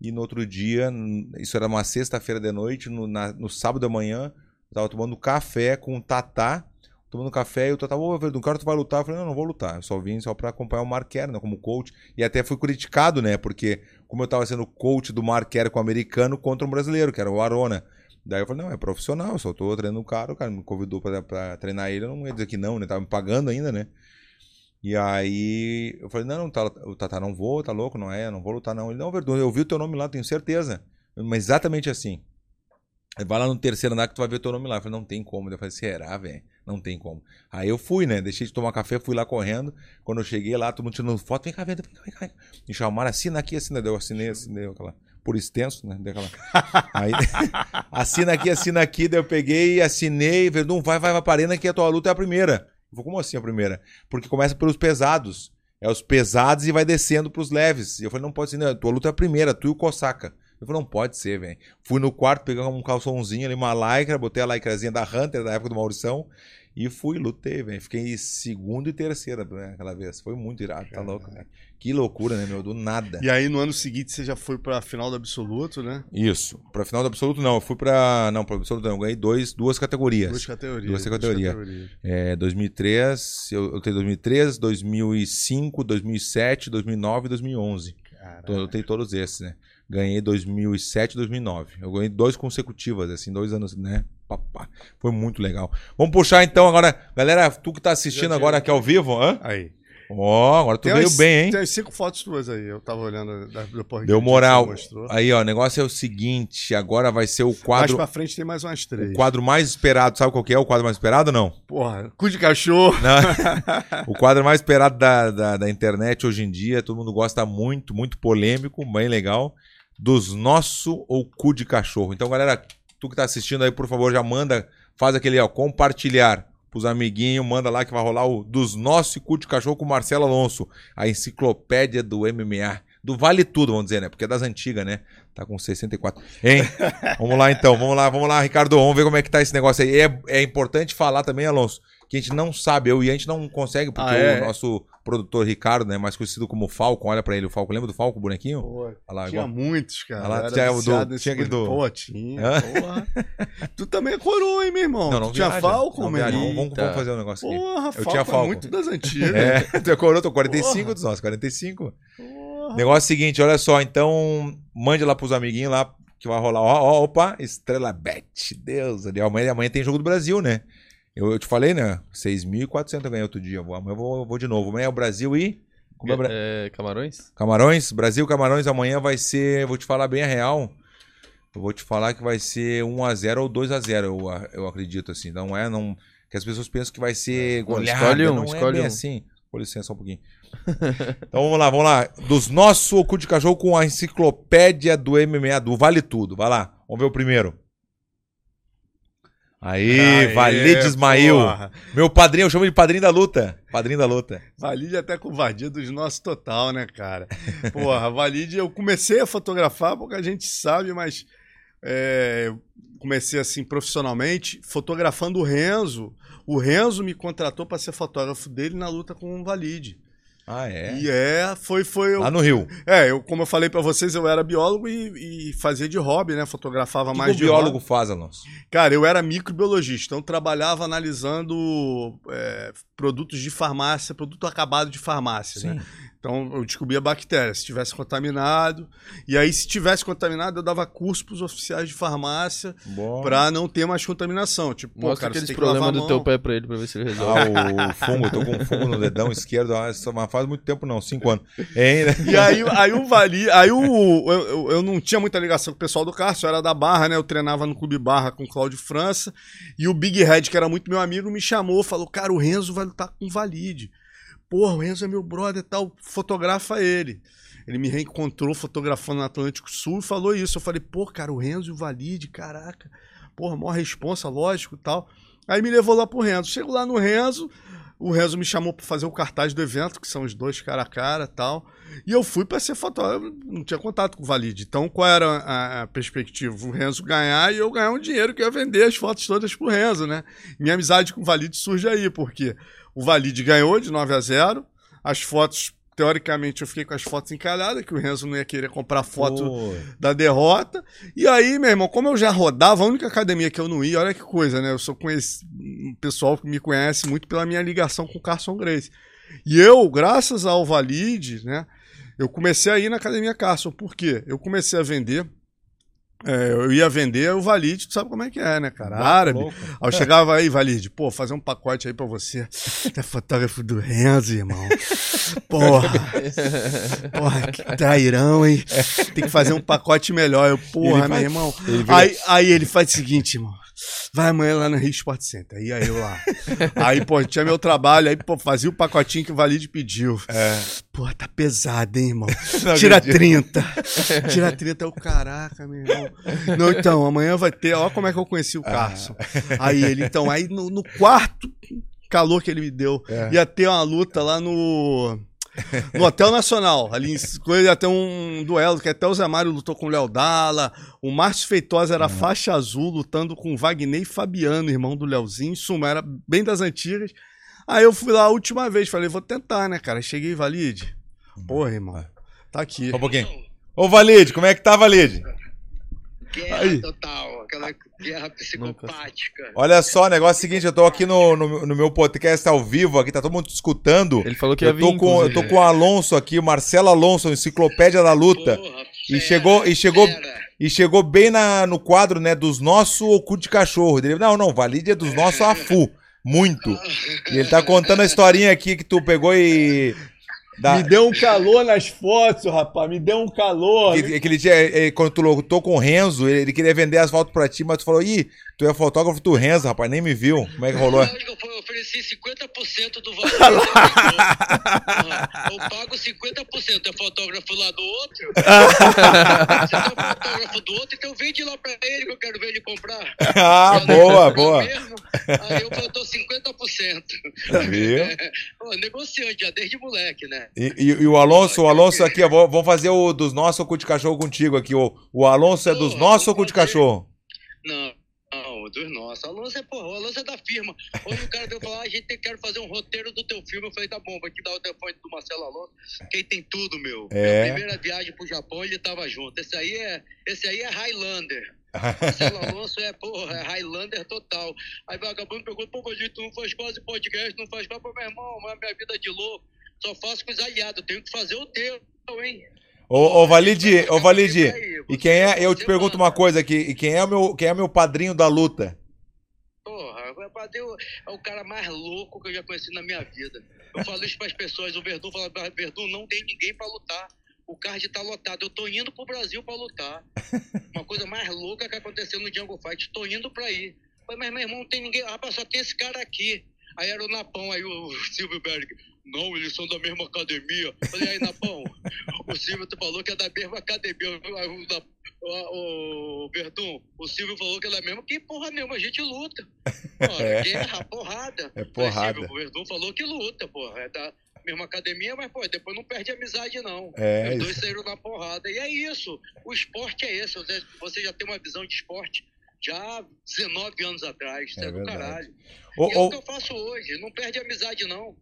E no outro dia, isso era uma sexta-feira de noite, no, na- no sábado da manhã, eu tava tomando café com o Tatá, tomando café, e o Tatá, ô, Verdun, cara, tu vai lutar? Eu falei, não, não vou lutar, eu só vim só pra acompanhar o Mark Kerr, né, como coach. E até fui criticado, né, porque como eu tava sendo coach do Mark Kerr com o americano contra um brasileiro, que era o Arona. Daí eu falei, não, é profissional, só tô treinando o cara, o cara me convidou pra, pra treinar ele, eu não ia dizer que não, né? Tava me pagando ainda, né? E aí eu falei, não, tá, o Tatá não vou, tá louco, não é, não vou lutar não. Ele, não, Verdun, eu vi o teu nome lá, tenho certeza. Mas exatamente assim. Vai lá no terceiro andar que tu vai ver o teu nome lá. Eu falei, não tem como. Eu falei, será, velho? Não tem como. Aí eu fui, né? Deixei de tomar café, fui lá correndo. Quando eu cheguei lá, todo mundo tirando foto. Vem cá, vem cá, vem cá. Me chamaram, assina aqui, assina. Eu assinei, assinei aquela. Por extenso, né? Dei aquela. Aí, assina aqui, assina aqui. Daí eu peguei, assinei. Verdun, vai, vai, vai arena que a tua luta é a primeira. Falei, como assim a primeira? Porque começa pelos pesados. É os pesados e vai descendo pros leves. E eu falei, não pode ser, né? Tua luta é a primeira, tu e o Kosaka. Eu falei, não pode ser, velho. Fui no quarto, peguei um calçãozinho ali, uma lycra, botei a lycrazinha da Hunter, da época do Maurição, e fui, lutei, velho. Fiquei em segundo e terceira né, aquela vez. Foi muito irado, tá louco, velho. Que loucura, né, meu? Do nada. E aí no ano seguinte você já foi pra final do absoluto, né? Isso. Pra final do absoluto, não. Eu fui pra. Não, pra absoluto não. Eu ganhei dois, duas categorias. Duas categorias. Duas categorias. É, 2003, eu, eu tenho 2003, 2005, 2007, 2009 e 2011. Então, eu tenho todos esses, né? Ganhei 2007 e 2009. Eu ganhei dois consecutivas, assim, dois anos, né? Papá. Foi muito legal. Vamos puxar então agora. Galera, tu que tá assistindo agora aqui ao vivo, hã? Aí. Ó, agora tu Tem veio umas- bem, hein? Tem umas cinco fotos tuas aí. Eu tava olhando da- depois Deu que moral. Aí, ó, o negócio é o seguinte: agora vai ser o Mais quadro. pra frente tem mais umas três. O quadro mais esperado, sabe qual que é o quadro mais esperado ou não? Porra, cu de cachorro. O quadro mais esperado da, da, da internet hoje em dia, todo mundo gosta muito, muito polêmico, bem legal. Dos nosso ou cu de cachorro. Então, galera, tu que tá assistindo aí, por favor, já manda, faz aquele, ó, compartilhar pros amiguinhos, manda lá que vai rolar o dos nosso e cu de cachorro com o Marcelo Alonso, a enciclopédia do MMA. Do Vale Tudo, vamos dizer, né? Porque é das antigas, né? Tá com 64. Hein? vamos lá então, vamos lá, vamos lá, Ricardo. Vamos ver como é que tá esse negócio aí. É, é importante falar também, Alonso, que a gente não sabe, eu e a gente não consegue, porque Ah, é? o nosso produtor Ricardo, né? Mais conhecido como Falcon. Olha pra ele, o Falcon. Lembra do Falcon, o bonequinho? Pô, lá, tinha igual. muitos, cara. Lá, tinha o do- tinha aquele coisa. do- Pô, tinha, tu também é coroa, hein, meu irmão? Não, não tu tinha viaja. Não meu irmão. Vamos, vamos fazer um negócio aqui. Porra, Eu Falcon tinha é Falcon. muito das antigas. É, tu é coroa, tô 45 Porra. dos nossos, 45. Porra. Negócio é o seguinte, olha só, então mande lá pros amiguinhos lá que vai rolar. Ó, ó, opa, Estrela Bet, Deus, ali, amanhã, amanhã tem jogo do Brasil, né? Eu, eu te falei, né? 6.400 eu ganhei outro dia. Vou- Amanhã eu vou, vou de novo. Amanhã é o Brasil e. Como é, Bra- É, Camarões? Camarões? Brasil, Camarões, amanhã vai ser. Vou te falar bem a real. Eu vou te falar que vai ser 1x0 ou 2x0, eu, eu acredito, assim. Não é, não. Que as pessoas pensam que vai ser Não, goleada. escolhe um, não é escolhe bem um. assim. Com licença só um pouquinho. então vamos lá, vamos lá. Dos nossos o cu de cachorro com a enciclopédia do MMA, do Vale Tudo. Vai lá, vamos ver o primeiro. Aí, Aê, Valide Ismail. porra. Meu padrinho, eu chamo de padrinho da luta. Padrinho da luta. Valide até covardia dos nossos total, né, cara? Porra, Valide, eu comecei a fotografar, pouca gente sabe, mas é, comecei assim profissionalmente, fotografando o Renzo. O Renzo me contratou para ser fotógrafo dele na luta com o Valide. Ah, é? E é, foi, foi. Eu, Lá no Rio. é, eu, como eu falei para vocês, eu era biólogo e, e fazia de hobby, né? Fotografava O que, mais que o de biólogo hobby. faz, Alonso? Cara, eu era microbiologista, então trabalhava analisando é, produtos de farmácia, produto acabado de farmácia, né? Então eu descobria bactéria, se tivesse contaminado. E aí, se tivesse contaminado, eu dava curso pros oficiais de farmácia pra não ter mais contaminação. Tipo, pô, Mostra cara, você aqueles problemas a do teu pé pra ele, pra ver se ele resolve. Ah, o fungo, eu tô com um fungo no dedão esquerdo, ah, isso não faz muito tempo não, cinco anos. É, né? E aí, aí o Vali, aí o, eu, eu, eu não tinha muita ligação com o pessoal do Cárcio, eu era da Barra, né? Eu treinava no Clube Barra com o Cláudio França. E o Big Red, que era muito meu amigo, me chamou, falou: Cara, o Renzo vai lutar com o Valide. Porra, o Renzo é meu brother e tal, fotografa ele. Ele me reencontrou fotografando no Atlântico Sul e falou isso. Eu falei, pô, cara, o Renzo Valide, caraca. Porra, maior responsa, lógico e tal. Aí me levou lá pro Renzo. Chego lá no Renzo, o Renzo me chamou pra fazer o cartaz do evento, que são os dois cara a cara tal. E eu fui pra ser fotógrafo, não tinha contato com o Valide. Então, qual era a, a perspectiva? O Renzo ganhar e eu ganhar um dinheiro que eu ia vender as fotos todas pro Renzo, né? Minha amizade com o Valide surge aí, porque o Valide ganhou de 9 a 0 as fotos, teoricamente, eu fiquei com as fotos encalhadas, que o Renzo não ia querer comprar foto Pô, da derrota. E aí, meu irmão, como eu já rodava, a única academia que eu não ia, olha que coisa, né? Eu sou conheci... um pessoal que me conhece muito pela minha ligação com o Carson Grace. E eu, graças ao Valide, né? Eu comecei a ir na academia Carson. Por quê? Eu comecei a vender. É, eu ia vender o Valide, tu sabe como é que é, né, cara? Árabe. louco. Aí eu chegava aí, Valide, pô, fazer um pacote aí pra você. É fotógrafo do Renzo, irmão. Porra. Porra, que trairão, hein? Tem que fazer um pacote melhor. Eu, porra, Ele meu irmão. Ele vira- Aí, aí ele faz o seguinte, irmão. Vai amanhã lá no Rio Sport Center. Aí eu lá. Aí, pô, tinha meu trabalho, aí, pô, fazia o pacotinho que o Valide pediu. É. Pô, tá pesado, hein, irmão? Não Tira acredito. 30. Tira 30 é o caraca, meu irmão. Não, então, amanhã vai ter. Ó, como é que eu conheci o Ah. Carson. Aí ele, então, aí no, no quarto calor que ele me deu, É. ia ter uma luta lá no. No Hotel Nacional, ali em ter um duelo, que até o Zé Mário lutou com o Léo Dalla, o Márcio Feitosa era faixa azul, lutando com o Wagner e Fabiano, irmão do Léozinho, em suma, era bem das antigas. Aí eu fui lá a última vez, falei, vou tentar, né, cara? Cheguei, Valide. Porra, irmão, tá aqui. Um pouquinho. Ô, Valide, como é que tá, Valide? Guerra Aí. total, aquela guerra psicopática. Olha só, negócio é o seguinte, eu tô aqui no, no, no meu podcast ao vivo, aqui tá todo mundo escutando. Ele falou que ia Eu vir, tô, com, eu tô com o Alonso aqui, o Marcelo Alonso, enciclopédia da luta. Porra, E fera, chegou- e chegou- fera. E chegou bem na, no quadro, né, dos nossos o cu de cachorro. Ele, não, não, Valide é dos nossos afu. Muito. E ele tá contando a historinha aqui que tu pegou e. Da, Me deu um calor nas fotos, rapaz, me deu um calor. que, que ele tinha, eh, quando tu lutou com o Renzo, ele, ele queria vender as fotos pra ti, mas tu falou, ih, tu é fotógrafo do Renzo, rapaz, nem me viu. Como é que rolou? Lógico, eu ofereci 50% do valor. Eu pago 50%. É fotógrafo lá do outro. Você é fotógrafo do outro, então vende lá pra ele que eu quero ver ele comprar. ah, Eu boa, boa. mesmo, Aí eu dou 50%. Viu? Pô, negociante, já desde moleque, né? E, e- e o Alonso, o Alonso aqui, ó, vou- vamos fazer o dos nossos cu de cachorro contigo aqui. O, o Alonso é dos nossos ou cu de cachorro? Não, dos nossos. Alonso é, porra, o Alonso é da firma. Hoje o cara veio falar, "Ah, a gente tem- quer fazer um roteiro do teu filme. Eu falei, tá bom, vou te dar o telefone do Marcelo Alonso. Quem tem tudo, meu. É. Minha primeira viagem pro Japão, ele tava junto. Esse aí é, esse aí é Highlander. Marcelo Alonso é, porra, é Highlander total. Aí vagabundo pergunta, pô, Valdir, tu não faz quase podcast, não faz quase, pô, meu irmão, mas minha vida é de louco. Só faço com os aliados, tenho que fazer o teu, hein? Ô, ô Valide, ô Valide, Aí, e quem é, eu te pergunto uma coisa aqui, e quem é o meu, quem é meu padrinho da luta? Porra, o Padeu é o cara mais louco que eu já conheci na minha vida. Eu falo isso pras pessoas, o Verdun fala, Verdun, não tem ninguém pra lutar. O card tá lotado. Eu tô indo pro Brasil pra lutar. Uma coisa mais louca que aconteceu no Jungle Fight. Tô indo pra ir. Falei, mas meu irmão, não tem ninguém. Rapaz, só tem esse cara aqui. Aí era o Napão, aí o Silvio Berg. Não, eles são da mesma academia. Falei, aí, Napão, o Silvio falou que é da mesma academia. O, o, o Verdun, o Silvio falou que é da mesma. Que porra nenhuma, a gente luta. Porra, guerra, porrada. É porrada. Silvio, o Verdun falou que luta, porra. É da mesma academia, mas, pô, depois não perde amizade, não. É, Os dois saíram na porrada. E é isso. O esporte é esse. Você- já tem uma visão de esporte já há 19 anos atrás. Isso É é, do verdade. caralho. E é o que eu faço hoje. Não perde amizade, não.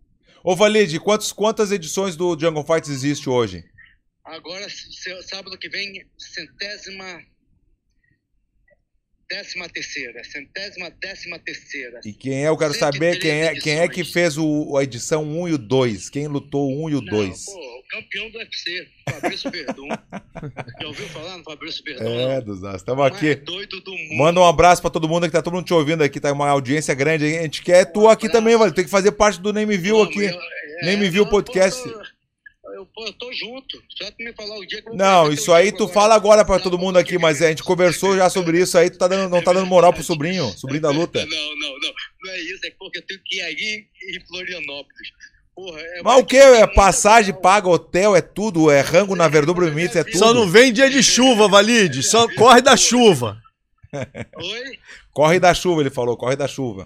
Ô Valide, quantos, quantas edições do Jungle Fights existe hoje? Agora, sábado que vem, centésima. Décima terceira. Centésima décima terceira. E quem é, eu quero saber quem é, quem é que fez o, a edição 1 e o 2. Quem lutou o 1 e o Não, 2. pô, o campeão do UFC, Fabrício Verdun. Já ouviu falar no Fabrício Verdun? É, dos estamos Mais aqui. doido do mundo. Manda um abraço pra todo mundo que tá todo mundo te ouvindo aqui, tá uma audiência grande. A gente quer tu aqui também, Valide. Tem que fazer parte do Name View aqui. eu- é, Nem me viu o não, podcast. Eu, eu, pô, eu tô junto. Só tu me falar o dia que eu Não, isso aí tu fala agora pra todo mundo aqui, mas a gente conversou já sobre isso aí, tu tá dando, não tá dando moral pro sobrinho, sobrinho da luta. Não, não, não. Não é isso, é porque eu tenho que ir aí em Florianópolis. Porra, é Mas o que? É passagem, paga hotel, é tudo, é rango na Verdura Brumits, é tudo. Só não vem dia de chuva, Valide. Só corre da chuva. Oi? Corre da chuva, ele falou, corre da chuva.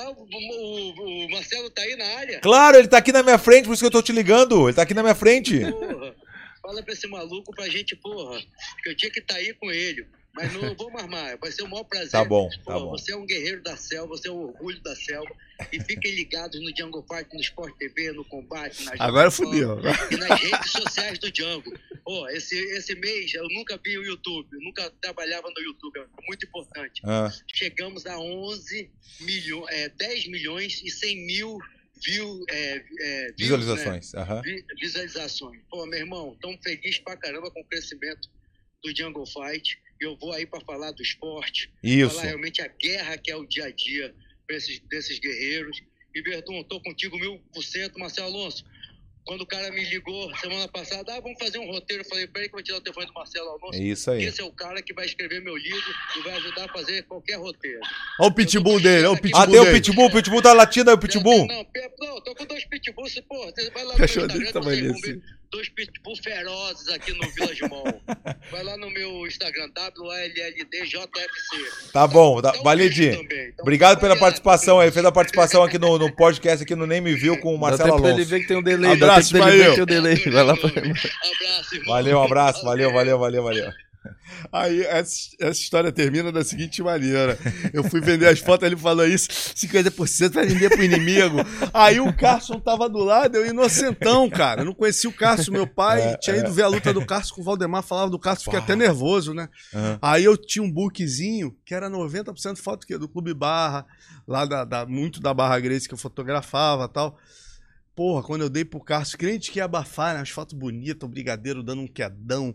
Ah, o, o- Marcelo tá aí na área? Claro, ele tá aqui na minha frente, por isso que eu tô te ligando. Ele tá aqui na minha frente. Porra, fala pra esse maluco pra gente, porra, que eu tinha que estar aí com ele. Mas não vou mais mais, vai ser o maior prazer. Tá bom, tá Porra, bom. Você é um guerreiro da selva, você é o orgulho da selva. E fiquem ligados no Django Fight, no Sport TV, no Combate, na Agora fudeu. E nas redes sociais do Django. Pô, esse, esse mês eu nunca vi o YouTube, eu nunca trabalhava no YouTube, é muito importante. Ah, Chegamos a 11 milhões, é, 10 milhões e 100 mil view, é, é, views, né? visualizações. aham. Vi- visualizações. Pô, meu irmão, tão feliz pra caramba com o crescimento do Jungle Fight. Eu vou aí pra falar do esporte, Isso. falar realmente a guerra que é o dia a dia pra esses, desses guerreiros. E Verdun, tô contigo mil por cento, Marcelo Alonso. Quando o cara me ligou semana passada, ah, vamos fazer um roteiro. Eu falei, peraí que eu vou tirar o telefone do Marcelo Alonso. É isso aí. Esse é o cara que vai escrever meu livro e vai ajudar a fazer qualquer roteiro. Olha o pitbull dele, olha o pitbull Ah, tem o dele. Pitbull, o Pitbull tá latindo aí, o Pitbull. Não, não, tô com dois pitbulls, pô, você vai lá no Cachorro meu desse Instagram, tamanho desse. Dois pitbull ferozes aqui no Village Mall. Vai lá no meu Instagram, WLLDJFC. Tá bom, tá, Tá o Valide. vídeo também, então Obrigado pela participação aí. Fez a participação aqui no, no podcast aqui no Nem Me Viu com o Marcelo Alonso. ver que tem um delay. Abraço, dá tempo dele ver que tem um delay. Vai lá pra... Abraço, irmão. Valeu, um abraço, valeu, valeu, valeu, valeu. Aí essa, essa história termina da seguinte maneira. Eu fui vender as fotos, ele falou isso, 50% vai vender pro inimigo. Aí o Carson tava do lado, eu inocentão, cara. Eu não conhecia o Carson, meu pai É, tinha ido ver a luta do Carson com o Valdemar, falava do Carson, fiquei Pá. até nervoso, né? Aham. Aí eu tinha um bookzinho que era 90% foto do Clube Barra, lá da, da- muito da Barra Grace que eu fotografava e tal. Porra, quando eu dei pro Carlos, crente que ia abafar, né? As fotos bonitas, o brigadeiro dando um quedão,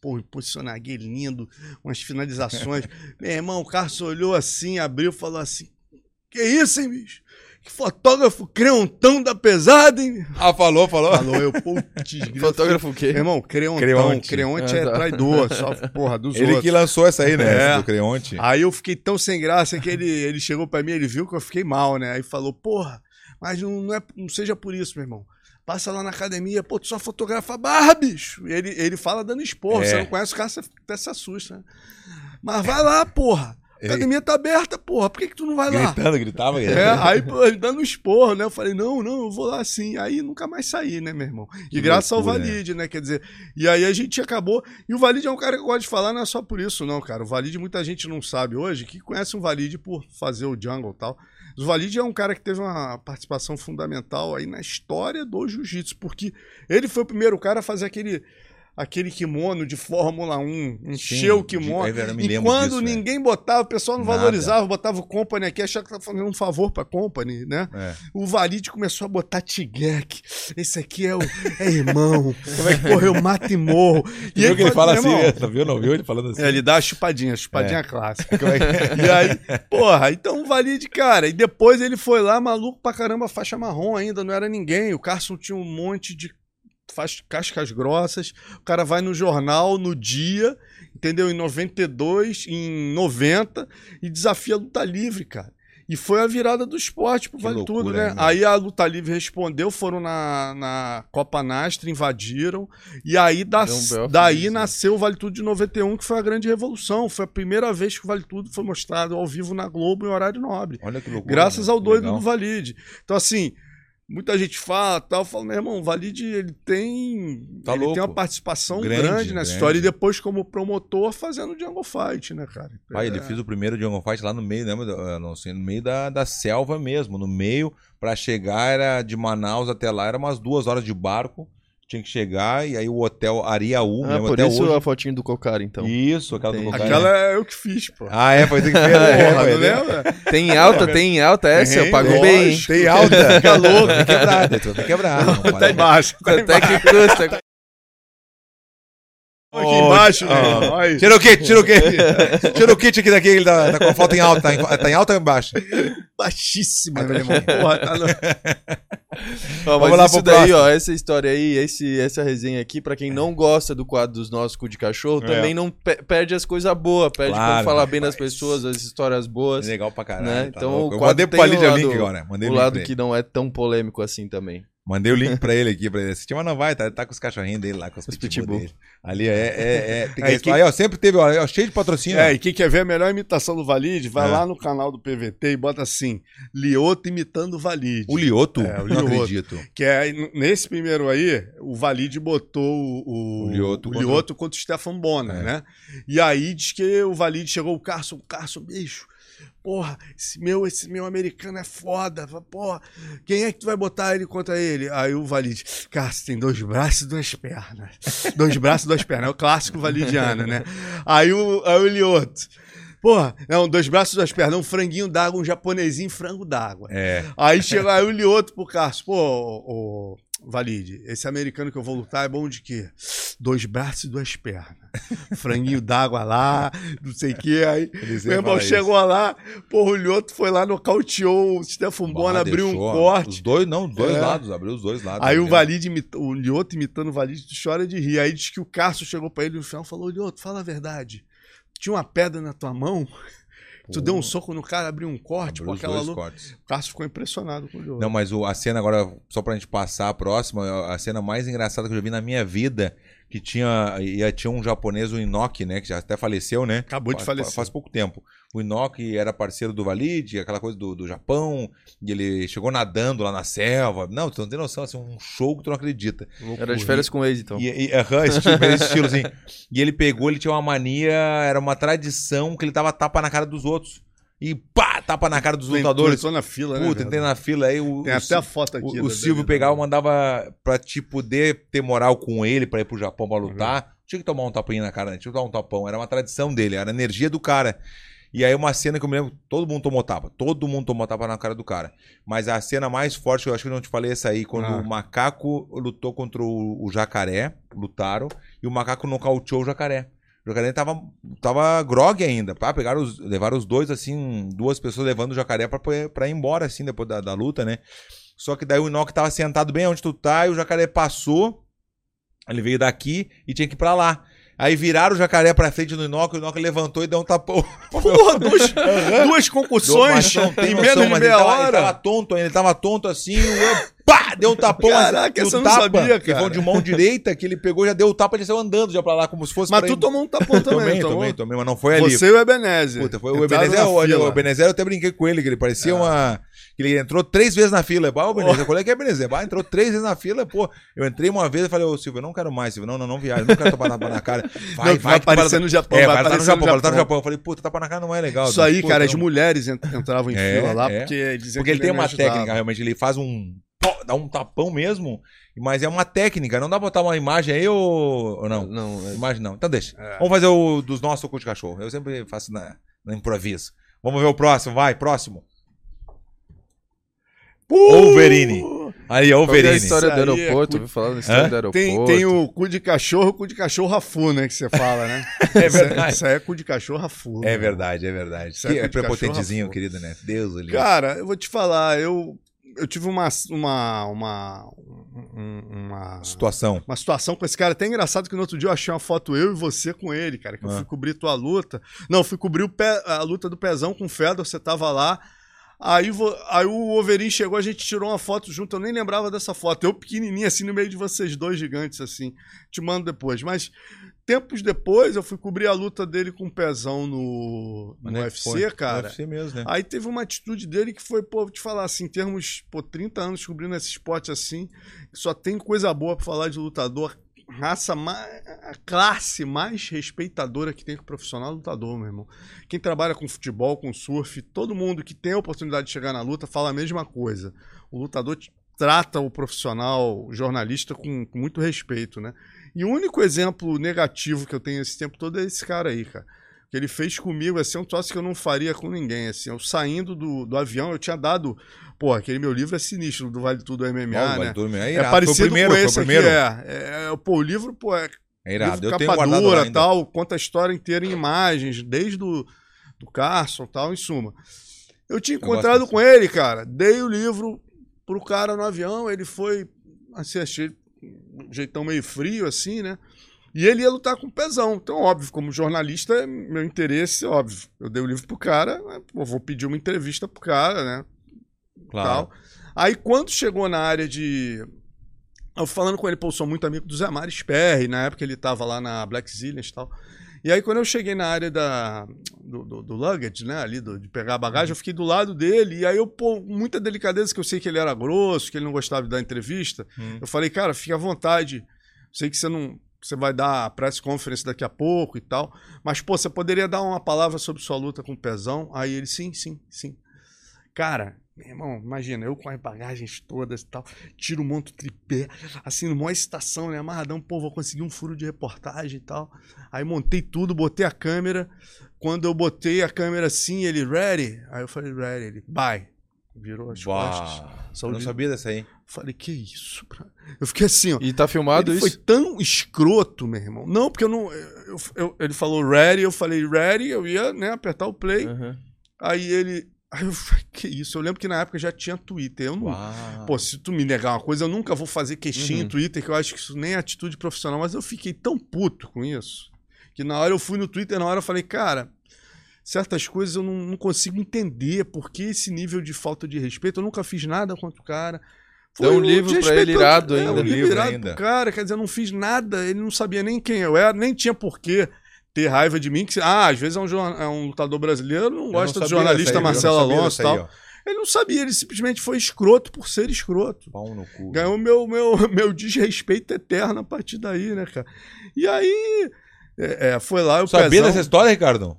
porra, posicionaguei lindo, umas finalizações. Meu irmão, o Carlos olhou assim, abriu e falou assim: Que isso, hein, bicho? Que fotógrafo creontão da pesada, hein? Ah, falou, falou. Falou, eu, putz. Fotógrafo o quê? Meu irmão, creontão. Creonte. Creonte, Ah, é tá. traidor, só porra dos Ele outros. que lançou essa aí, né? É. essa do Creonte. Aí eu fiquei tão sem graça que ele, ele chegou pra mim, ele viu que eu fiquei mal, né? Aí falou, porra, mas não, não, é, não seja por isso, meu irmão. Passa lá na academia, pô, tu só fotografa barra, bicho. Ele, ele fala dando esporro, É. você não conhece o cara, você até se assusta, né? Mas vai lá, porra. A academia tá aberta, porra. Por que, que tu não vai lá? Gritando, gritava. É, aí, pô, dando um esporro, né? Eu falei, não, não, eu vou lá sim. Aí nunca mais saí, né, meu irmão? E Que graças loucura, ao Valide, né? Quer dizer, e aí a gente acabou. E o Valide é um cara que eu gosto de falar, não é só por isso, não, cara. O Valide, muita gente não sabe hoje, que conhece o Valide por fazer o jungle e tal. O Valide é um cara que teve uma participação fundamental aí na história do jiu-jitsu, porque ele foi o primeiro cara a fazer aquele. Aquele kimono de Fórmula 1, encher o kimono. é e quando disso, velho. ninguém botava, o pessoal não Nada. valorizava, botava o Company aqui, achava que tava fazendo um favor pra Company, né? É. O Valide começou a botar Tigek. Esse aqui é o é irmão. Como é que porra, eu mato e morro. E viu que ele fala assim, irmão, né? viu? Não viu ele falando assim? é, ele dá a chupadinha, a chupadinha clássica. Como é que- E aí, porra, então o Valide, cara, e depois ele foi lá, maluco pra caramba, faixa marrom ainda, não era ninguém. O Carson tinha um monte de faz- cascas grossas. O cara vai no jornal no dia, entendeu? Em 92, em 90, e desafia a luta livre, cara. E foi a virada do esporte pro Que Vale loucura, Tudo, né? Aí a luta livre respondeu, foram na, na Copa Nastra, invadiram. E aí da, um daí feliz, né? nasceu o Vale Tudo de 91, que foi a grande revolução. Foi a primeira vez que o Vale Tudo foi mostrado ao vivo na Globo em horário nobre. Olha que loucura. Graças né? ao doido Legal. do Valide. Então, assim, muita gente fala tal, fala, meu irmão, o Valide ele tem, Tá ele louco. tem uma participação Grande, grande, nessa grande. história. E depois, como promotor, fazendo Jungle Fight, né, cara? Pai, ele É. fez o primeiro Jungle Fight lá no meio, lembra? Eu Não sei, no meio da, da selva mesmo. No meio, pra chegar, era de Manaus até lá, era umas duas horas de barco. Tinha que chegar, e aí o hotel Ariaú, Ah, lembra por até isso hoje. a fotinha do Cocara, então. Isso, aquela do Entendi. cocaína. Aquela é eu que fiz, pô. Ah, é, foi ter que ver. né? Porra, Foi, não lembra? Tem em alta, tem em alta essa, eu Tem, pago bem? Tem alta. Fica louco, tem quebrado. Tem Tá embaixo. Tá Quanto é que custa? Aqui embaixo. Aí. Tira o kit, tira o kit. Tira o kit aqui daqui, ele tá, tá com a foto em alta. Tá em, tá em alta ou embaixo? Baixíssima, meu irmão. Porra, tá no... Ó, Vamos mas lá isso pro daí, próximo. ó, essa história aí, esse, essa resenha aqui, pra quem não gosta do quadro dos nossos cu de cachorro, É. também não pe- perde as coisas boas, perde Claro, como falar bem das pessoas, as histórias boas, Legal pra caralho. né? tá Então louco. o eu quadro mandei pro tem Valide o link agora. Mandei o link lado que não é tão polêmico assim também. Mandei o link pra ele aqui, pra ele assistir, mas não vai, tá, tá com os cachorrinhos dele lá, com os, Os pitbull, pitbull. dele. Ali é, é, é, tem que Aí, aí, ó, sempre teve, ó, ó, cheio de patrocínio. É, e quem quer ver a melhor imitação do Valide, vai É. lá no canal do PVT e bota assim, Lioto imitando o Valide. O Lioto? É, o não Lioto. acredito. Que é, nesse primeiro aí, o Valide botou o, o, O Lioto o contra- Lioto contra o Stefan Bonner, É. né? E aí diz que o Valide chegou, o Carson, o Carson, bicho, porra, esse meu, esse meu americano é foda, porra, quem é que tu vai botar ele contra ele? Aí o Valide, Carson, tem dois braços e duas pernas. Dois braços e duas pernas, é o clássico validiano, né? Aí o, aí o Lioto, porra, não, dois braços e duas pernas, um franguinho d'água, um japonesinho frango d'água. É. Aí chegou aí o Lioto pro Cássio, pô, ô, Valide, esse americano que eu vou lutar é bom de quê? Dois braços e duas pernas. Franguinho d'água lá, não sei o quê. Aí, Eles meu irmão chegou lá, porra, o Lioto foi lá, nocauteou o Stefan Bona, abriu um deixou, Os corte. dois, não, dois É. lados, abriu os dois lados. Aí o Valide imita- o Lioto imitando o Valide, chora de rir. Aí diz que o Cássio chegou pra ele no final e falou: Lioto, fala a verdade. Tinha uma pedra na tua mão, tu deu um soco no cara, abriu um corte Abriu com os aquela dois luta. cortes. O Cássio ficou impressionado com o Lioto. Não, mas o- a cena agora, só pra gente passar a próxima, a cena mais engraçada que eu já vi na minha vida, que tinha, ia, tinha um japonês, o Inoki, né, que já até faleceu, né? Acabou de Fa- falecer. Faz pouco tempo. O Inoki era parceiro do Valide, aquela coisa do, do Japão, e ele chegou nadando lá na selva. Não, tu não tem noção, assim, um show que tu não acredita. Era de férias com o ex, então. E, e, aham, esse tipo, esse estilo, assim. E ele pegou, ele tinha uma mania, era uma tradição que ele dava tapa na cara dos outros. E pá, tapa na cara dos lutadores. Entrou na fila, né? Puta, entrei na fila aí. O, Tem o, até a foto aqui. o, o Silvio da- pegava, mandava pra te poder ter moral com ele pra ir pro Japão pra lutar. Tinha que tomar um tapinha na cara, né? Tinha que tomar um tapão. Era uma tradição dele, era a energia do cara. E aí uma cena que eu me lembro, todo mundo tomou tapa. Todo mundo tomou tapa na cara do cara. Mas a cena mais forte, eu acho que eu não te falei essa aí, quando Ah. o macaco lutou contra o, o jacaré, lutaram, e o macaco nocauteou o jacaré. O jacaré tava, tava grog ainda. Pá, pegaram os, levaram os dois, assim, duas pessoas levando o jacaré pra, pra ir embora, assim, depois da, da luta, né? Só que daí o Inoki tava sentado bem onde tu tá, e o jacaré passou. Ele veio daqui e tinha que ir pra lá. Aí viraram o jacaré pra frente do Inoki, o Inoki levantou e deu um tapão. Porra, duas, duas concussões tem em menos de meia ele tava, ele hora. tava tonto ainda, ele tava tonto assim, pá, deu um tapão. Caraca, essa eu não tapa, sabia, que cara. de mão direita, que ele pegou, já deu o tapa, ele saiu andando já pra lá, como se fosse Mas tu ir- tomou um tapão também, Tomei, tomou? tomei, tomei, mas não foi ali. Você e o Ebenezer. Puta, foi o Ebenezer, na o, o Ebenezer eu até brinquei com ele, que ele parecia uma... que Ele entrou três vezes na fila. Bah, o Ebenezer, qual é que é Ebenezer? Bah, entrou três vezes na fila, pô. Eu entrei uma vez e falei, ô Silvio, eu não quero mais, Silvio, não, não, não viaja, não quero tapa tapa na cara. Vai, Não, vai tu aparecer no Japão, É, vai vai no aparecer no Japão, vai estar no Japão. Japão. Eu falei, puta, tapa na cara não é legal. Isso aí, cara, as mulheres ent- entravam em É, fila lá, é. porque diziam Porque ele tem uma técnica, realmente, ele faz um. Dá um tapão mesmo, mas é uma técnica. Não dá pra botar uma imagem aí ou, ou não? Não, é- Imagem não. Então deixa. É. Vamos fazer o dos nossos cu de cachorro. Eu sempre faço na, na improviso. Vamos ver o próximo, vai, próximo. Wolverine. Aí, Qual que é a história do é aeroporto? cu- Ouviu falar da história Hã? do aeroporto? Tem, tem o cu de cachorro, cu de cachorro rafu, né? Que você fala, né? É Isso é- verdade. Isso aí é cu de cachorro rafu. É né? verdade, é verdade. Isso é Que é cu prepotentezinho, querido, né? Deus ali. Cara, eu vou te falar, eu, eu tive uma, uma, uma, um- uma, Situação. uma situação com esse cara. Até engraçado que no outro dia eu achei uma foto eu e você com ele, cara. Que eu Ah. fui cobrir tua luta. Não, eu fui cobrir o pé- a luta do Pezão com o Fedor, você tava lá. Aí, aí o Overin chegou, a gente tirou uma foto junto, eu nem lembrava dessa foto. Eu pequenininho, assim, no meio de vocês dois gigantes, assim. Te mando depois. Mas tempos depois, eu fui cobrir a luta dele com o Pezão no, no? UFC, Foi. cara. No UFC mesmo, né? Aí teve uma atitude dele que foi, pô, vou te falar assim, em termos, pô, 30 anos cobrindo esse esporte assim, só tem coisa boa pra falar de lutador. Raça mais. A classe mais respeitadora que tem com o profissional é lutador, meu irmão. Quem trabalha com futebol, com surf, todo mundo que tem a oportunidade de chegar na luta fala a mesma coisa. O lutador trata o profissional, o jornalista, com, com muito respeito, né? E o único exemplo negativo que eu tenho esse tempo todo é esse cara aí, cara que ele fez comigo, assim, é um troço que eu não faria com ninguém, assim, eu saindo do, do avião, eu tinha dado, pô, aquele meu livro é sinistro, do Vale Tudo MMA, Ó, né? dormir. É, É irado. parecido foi o primeiro, com foi o esse aqui, primeiro. é, é, Pô, o livro, pô, é É irado. livro Eu tenho capa lá dura, tal, conta a história inteira em imagens, desde do, do Carson, tal, em suma. Eu tinha encontrado disso. com ele, cara, dei o livro pro cara no avião, ele foi, assim, achei um jeitão meio frio, assim, né? E ele ia lutar com o pezão. Então, óbvio, como jornalista, meu interesse, óbvio. Eu dei o livro pro cara? Pô, vou pedir uma entrevista pro cara, né? Claro. Tal. Aí, quando chegou na área de. Eu falando com ele, pô, eu sou muito amigo do Zé Maris Perry, na época ele tava lá na Black Zillions e tal. E aí, quando eu cheguei na área da, do, do, do luggage, né, ali, do- de pegar a bagagem, eu fiquei do lado dele, e aí eu, pô, com muita delicadeza, que eu sei que ele era grosso, que ele não gostava de dar entrevista, Hum. eu falei, cara, fique à vontade, sei que você não, você vai dar a press conference daqui a pouco e tal, mas, pô, você poderia dar uma palavra sobre sua luta com o Pezão? Aí ele, sim, sim, sim. Cara, meu irmão, imagina, eu com as bagagens todas e tal, tiro um monte de tripé, assim, numa excitação, né? Amarradão, pô, vou conseguir um furo de reportagem e tal. Aí montei tudo, botei a câmera. Quando eu botei a câmera assim, ele, ready? Aí eu falei, ready. Ele, bye. Virou as costas. Bah, eu Saúde. não sabia dessa aí. Falei, que isso? cara? Eu fiquei assim, ó. E tá filmado ele isso? foi tão escroto, meu irmão. Não, porque eu não. eu- eu- ele falou ready, eu falei ready, eu ia né, apertar o play. Aham. Aí ele. Aí eu falei, que isso? Eu lembro que na época já tinha Twitter. Eu não. Uau. Pô, se tu me negar uma coisa, eu nunca vou fazer queixinha Uhum. em Twitter, que eu acho que isso nem é atitude profissional, mas eu fiquei tão puto com isso, que na hora eu fui no Twitter, na hora eu falei, cara, certas coisas eu não, não consigo entender, por que esse nível de falta de respeito? Eu nunca fiz nada contra o cara. Dá um o livro pra ele irado é, ainda. um livro Livro irado ainda. pro cara, quer dizer, eu não fiz nada, ele não sabia nem quem eu era, nem tinha porquê ter raiva de mim, que, ah, às vezes é um, é um lutador brasileiro, não gosta não do jornalista aí, Marcelo Alonso e aí, tal. ó. Ele não sabia, ele simplesmente foi escroto por ser escroto. Pau no cu. Ganhou meu, meu, meu desrespeito eterno a partir daí, né, cara? E aí, é, é, foi lá o Sabia Pezão- dessa história, Ricardo?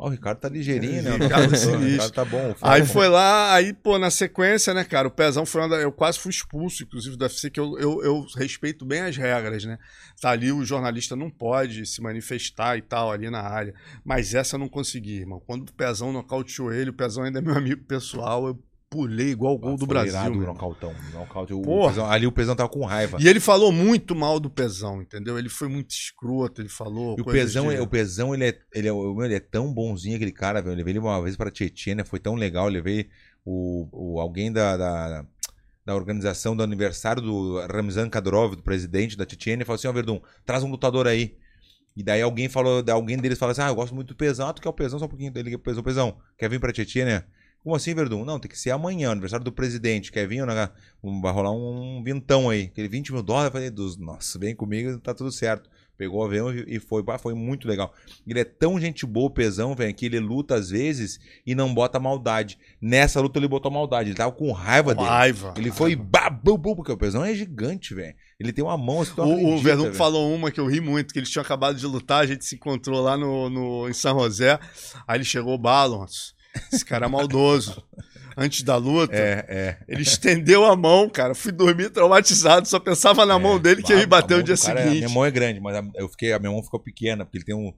Ó, o Ricardo tá ligeirinho, né? O Ricardo nosso- o. Ricardo tá bom. Aí foi lá, aí, pô, na sequência, né, cara, o Pezão foi uma da- Eu quase fui expulso, inclusive, do UFC, que eu, eu, eu respeito bem as regras, né? Tá ali, o jornalista não pode se manifestar e tal, ali na área. Mas essa eu não consegui, irmão. Quando o Pezão nocauteou ele, o Pezão ainda é meu amigo pessoal, eu pulei igual o gol do Foi Brasil. irado meu nocautão. Nocaute, o. Pezão- ali o Pezão tava com raiva. E ele falou muito mal do Pezão, entendeu? Ele foi muito escroto, ele falou. E o Pezão, de- é- o Pezão, ele é, ele, é, ele é tão bonzinho, aquele cara, velho. Eu levei ele uma vez pra Tietchan, foi tão legal. Eu levei o, o, alguém da, da, da organização do aniversário do Ramzan Kadyrov, do presidente da Tietchan, e falou assim: Ó, Verdun, traz um lutador aí. E daí alguém falou, alguém deles falou assim: Ah, eu gosto muito do Pezão. Ah, tu quer o Pezão? Só um pouquinho. Pro Pezão: Pezão, quer vir pra Tietchan, né? Como assim, Verdun? Não, tem que ser amanhã, aniversário do presidente. Quer vir? Né? Vai rolar um vintão aí. Aquele 20 mil dólares. Eu falei, dos, nossa, vem comigo, tá tudo certo. Pegou o avião e foi, foi muito legal. Ele é tão gente boa, o pesão, velho, que ele luta às vezes e não bota maldade. Nessa luta ele botou maldade. Ele tava com raiva Com dele. raiva. Ele foi babu, porque o pesão é gigante, velho. Ele tem uma mão assim, não O, o Verdun falou uma que eu ri muito, que eles tinham acabado de lutar, a gente se encontrou lá no, no, em São José. Aí ele chegou, o Balance. Esse cara é maldoso. Antes da luta, É, é. ele estendeu a mão, cara. Fui dormir traumatizado, só pensava na mão dele que ia me bater no dia é- seguinte. minha mão é grande, mas a, eu fiquei, a minha mão ficou pequena, porque ele tem um.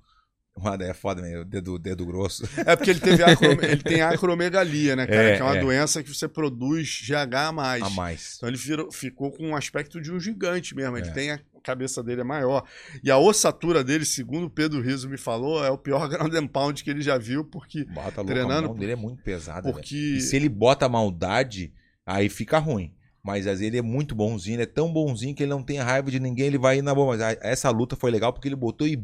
Uma, é foda, né? O dedo, dedo grosso. É porque ele, teve acro- ele tem acromegalia, né, cara? É, que é uma é. doença que você produz GH a mais. A mais. Então ele virou- ficou com um aspecto de um gigante mesmo. Ele É. tem a cabeça dele é maior. E a ossatura dele, segundo o Pedro Riso me falou, é o pior ground and pound que ele já viu, porque. Bota louco, Treinando, a mão dele é muito pesada. porque E se ele bota maldade, aí fica ruim. Mas às vezes ele é muito bonzinho, ele é tão bonzinho que ele não tem raiva de ninguém, ele vai ir na boa. Mas a- essa luta foi legal porque ele botou e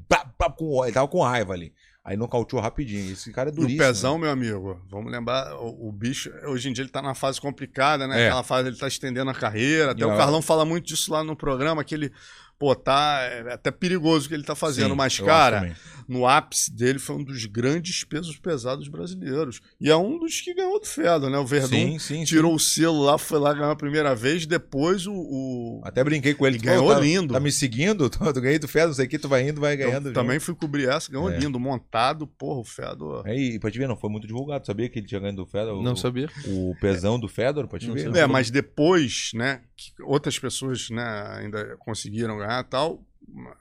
com, ele tava com raiva ali. Aí nocauteou rapidinho. Esse cara é E duríssimo. o pezão, meu amigo, vamos lembrar, o, o bicho, hoje em dia ele tá numa fase complicada, né? É. Aquela fase ele tá estendendo a carreira. Até E o a- Carlão fala muito disso lá no programa, que ele, pô, tá. É até perigoso o que ele tá fazendo. Sim, mas, eu cara, no ápice dele foi um dos grandes pesos pesados brasileiros. E é um dos que ganhou do Fedor, né? O Verdun Sim, sim, sim. tirou o selo lá, foi lá ganhar a primeira vez, depois o. o- Até brinquei com ele. Ganhou tá, lindo. Tá me seguindo? Tu, tu ganhei do Fedor, não sei o que, tu vai indo, vai eu ganhando. também fui cobrir essa, ganhou É. lindo, montado, porra, o Fedor. Aí, pra te ver, não foi muito divulgado. Sabia que ele tinha ganho do Fedor? Não o, sabia. O pezão do Fedor, pra te Não ver. sabia. É, mas depois, né, que outras pessoas, né, ainda conseguiram ganhar e tal,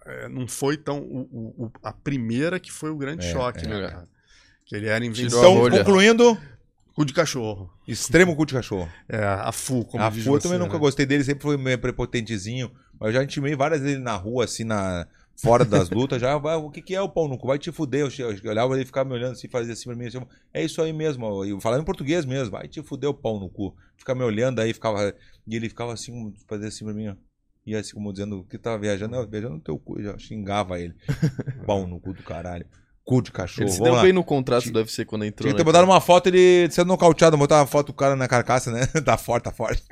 é, não foi tão o, o- o- a primeira que foi o grande É, choque, é. né, cara? Que ele era invencível. Então, concluindo, Cu de cachorro. extremo cu de cachorro. É, a FU, como a Fu, eu também nunca né? gostei dele, sempre foi meio prepotentezinho. Mas eu já intimei várias vezes ele na rua, assim, na... fora das lutas. Já, vai, o que, que é o pau no cu? Vai te fuder. Eu, eu olhava ele e ficava me olhando assim, fazia assim pra mim. Assim, é isso aí mesmo. Eu falava em português mesmo. Vai te fuder o pau no cu. Fica me olhando aí, ficava. E ele ficava assim, fazia assim pra mim, ó. E assim, como dizendo que tava viajando, não, viajando no teu cu. Já xingava ele. pau no cu do caralho. Cu de cachorro. Ele se Vamos deu lá. bem no contrato do UFC quando entrou. Tinha que ter né, botado uma foto ele sendo nocauteado, botar uma foto do cara na carcaça, né? tá forte, tá forte.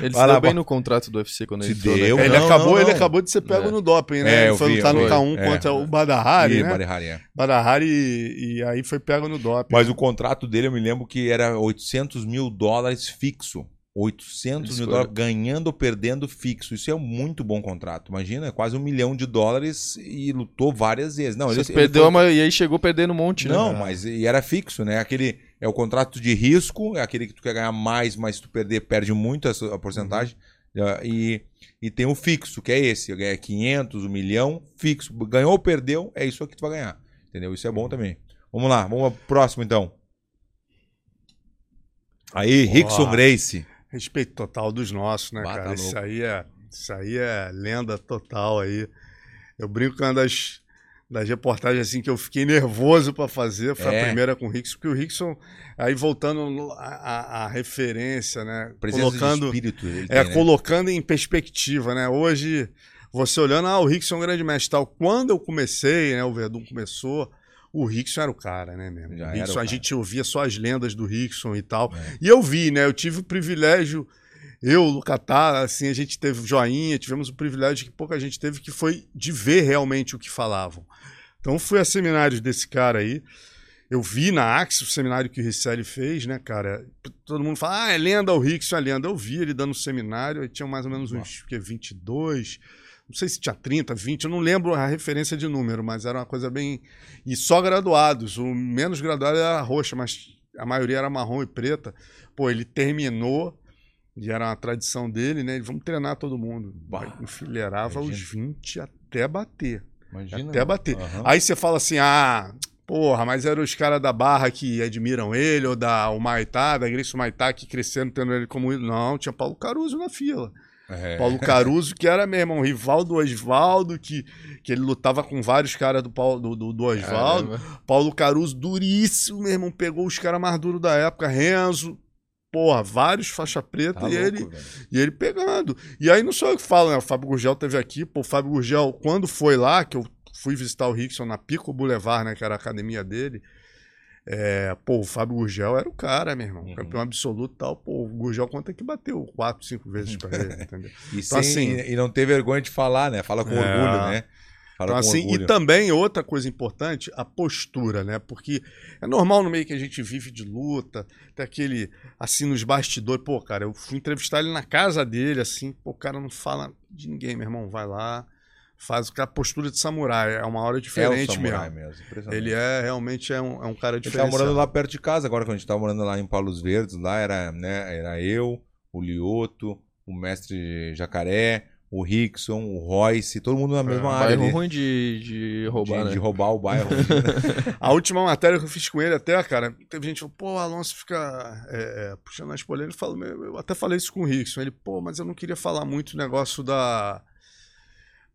Ele se Vai lá, deu bem no contrato do UFC quando Se entrou. deu, né? Ele, Não, acabou, não, ele não. acabou de ser pego É. no doping, né? É, ele foi vi, lutar no foi. K1 É. contra o Badahari, Ih, né? Barihari, é. Badahari e, e aí foi pego no doping. Mas o contrato dele, eu me lembro que era 800 mil dólares fixo. 800 mil dólares ganhando ou perdendo fixo. Isso é um muito bom contrato. Imagina, é quase um milhão de dólares e lutou várias vezes. Não, Você ele, ele perdeu foi- a maioria e aí chegou perdendo um monte, né? Não, mas e era fixo, né? Aquele é o contrato de risco, é aquele que tu quer ganhar mais, mas se tu perder, perde muito a porcentagem. Ah, E, e tem o fixo, que é esse. Ganha 500, 1 milhão, fixo. Ganhou ou perdeu, é isso aqui que tu vai ganhar. Entendeu? Isso é bom também. Vamos lá, vamos pro próximo então. Aí, Rickson Grace. Respeito total dos nossos, né, Bah, tá cara? Isso louco. aí, é, isso aí é lenda total aí. Eu brinco com uma das, das reportagens assim que eu fiquei nervoso pra fazer. Foi É. a primeira com o Rickson, porque o Rickson, aí voltando a referência, né? Presença colocando, espírito. É, tem, né? colocando em perspectiva, né? Hoje, você olhando, ah, o Rickson é um grande mestre tal. Quando eu comecei, né? O Verdun começou. O Rickson era o cara, né, mesmo? Já O era Rickson, o a gente ouvia só as lendas do Rickson e tal. É. E eu vi, né? Eu tive o privilégio, eu, o Lucatar, assim, a gente teve joinha, tivemos o privilégio que pouca gente teve, que foi de ver realmente o que falavam. Então fui a seminários desse cara aí. Eu vi na Axis o seminário que o Risselli fez, né, cara? Todo mundo fala, ah, é lenda o Rickson, é lenda. Eu vi ele dando seminário, aí tinha mais ou menos uns que, 22, não sei se tinha 30, 20, eu não lembro a referência de número, mas era uma coisa bem. E só graduados. O menos graduado era roxa, mas a maioria era marrom e preta. Pô, ele terminou, e era uma tradição dele, né? Ele, Vamos treinar todo mundo. Bah, Enfileirava os imagina. 20 até bater. Imagina. Até bater. Aham. Aí você fala assim, ah, porra, mas eram os caras da Barra que admiram ele, ou da Humaitá, da Grace Humaitá, que cresceram tendo ele como ídolo. Não, tinha Paulo Caruso na fila. É. Paulo Caruso, que era, meu irmão, rival do Oswaldo, que, que ele lutava com vários caras do, Paulo- do, do, do Oswaldo. Paulo Caruso, duríssimo, meu irmão, pegou os caras mais duros da época, Renzo, porra, vários faixa preta, Tá e, louco, ele, velho. e ele pegando. E aí não sou eu que falo, né? O Fábio Gurgel teve aqui, pô, o Fábio Gurgel, quando foi lá, que eu fui visitar o Rickson na Pico Boulevard, né, que era a academia dele, É, pô, o Fábio Gurgel era o cara, meu irmão. Uhum. Campeão absoluto e tal. Pô, o Gurgel conta que bateu quatro, cinco vezes pra ele, entendeu? E, Então, sem- assim- e não ter vergonha de falar, né? Fala com É. orgulho, né? Fala Então, assim, orgulho. e também outra coisa importante, a postura, né? Porque é normal no meio que a gente vive de luta, tem aquele, assim, nos bastidores, pô, cara, eu fui entrevistar ele na casa dele, assim, pô, o cara não fala de ninguém, meu irmão, vai lá, faz a postura de samurai, é uma hora é o diferente samurai mesmo. mesmo. impressionante. Ele é, realmente, é um, é um cara Ele tava diferente. morando lá perto de casa, agora quando a gente tava morando lá em Palos Verdes, lá era, né, era eu, o Lioto, o mestre Jacaré, o Rickson, o Royce, todo mundo na mesma área Bairro ali. ruim de, de roubar, de, né? de roubar o bairro. A última matéria que eu fiz com ele até, cara, teve gente que falou, pô, o Alonso fica é, é, puxando as polêmicas. Eu, falo, "Meu, eu até falei isso com o Rickson. Ele, pô, mas eu não queria falar muito o negócio da,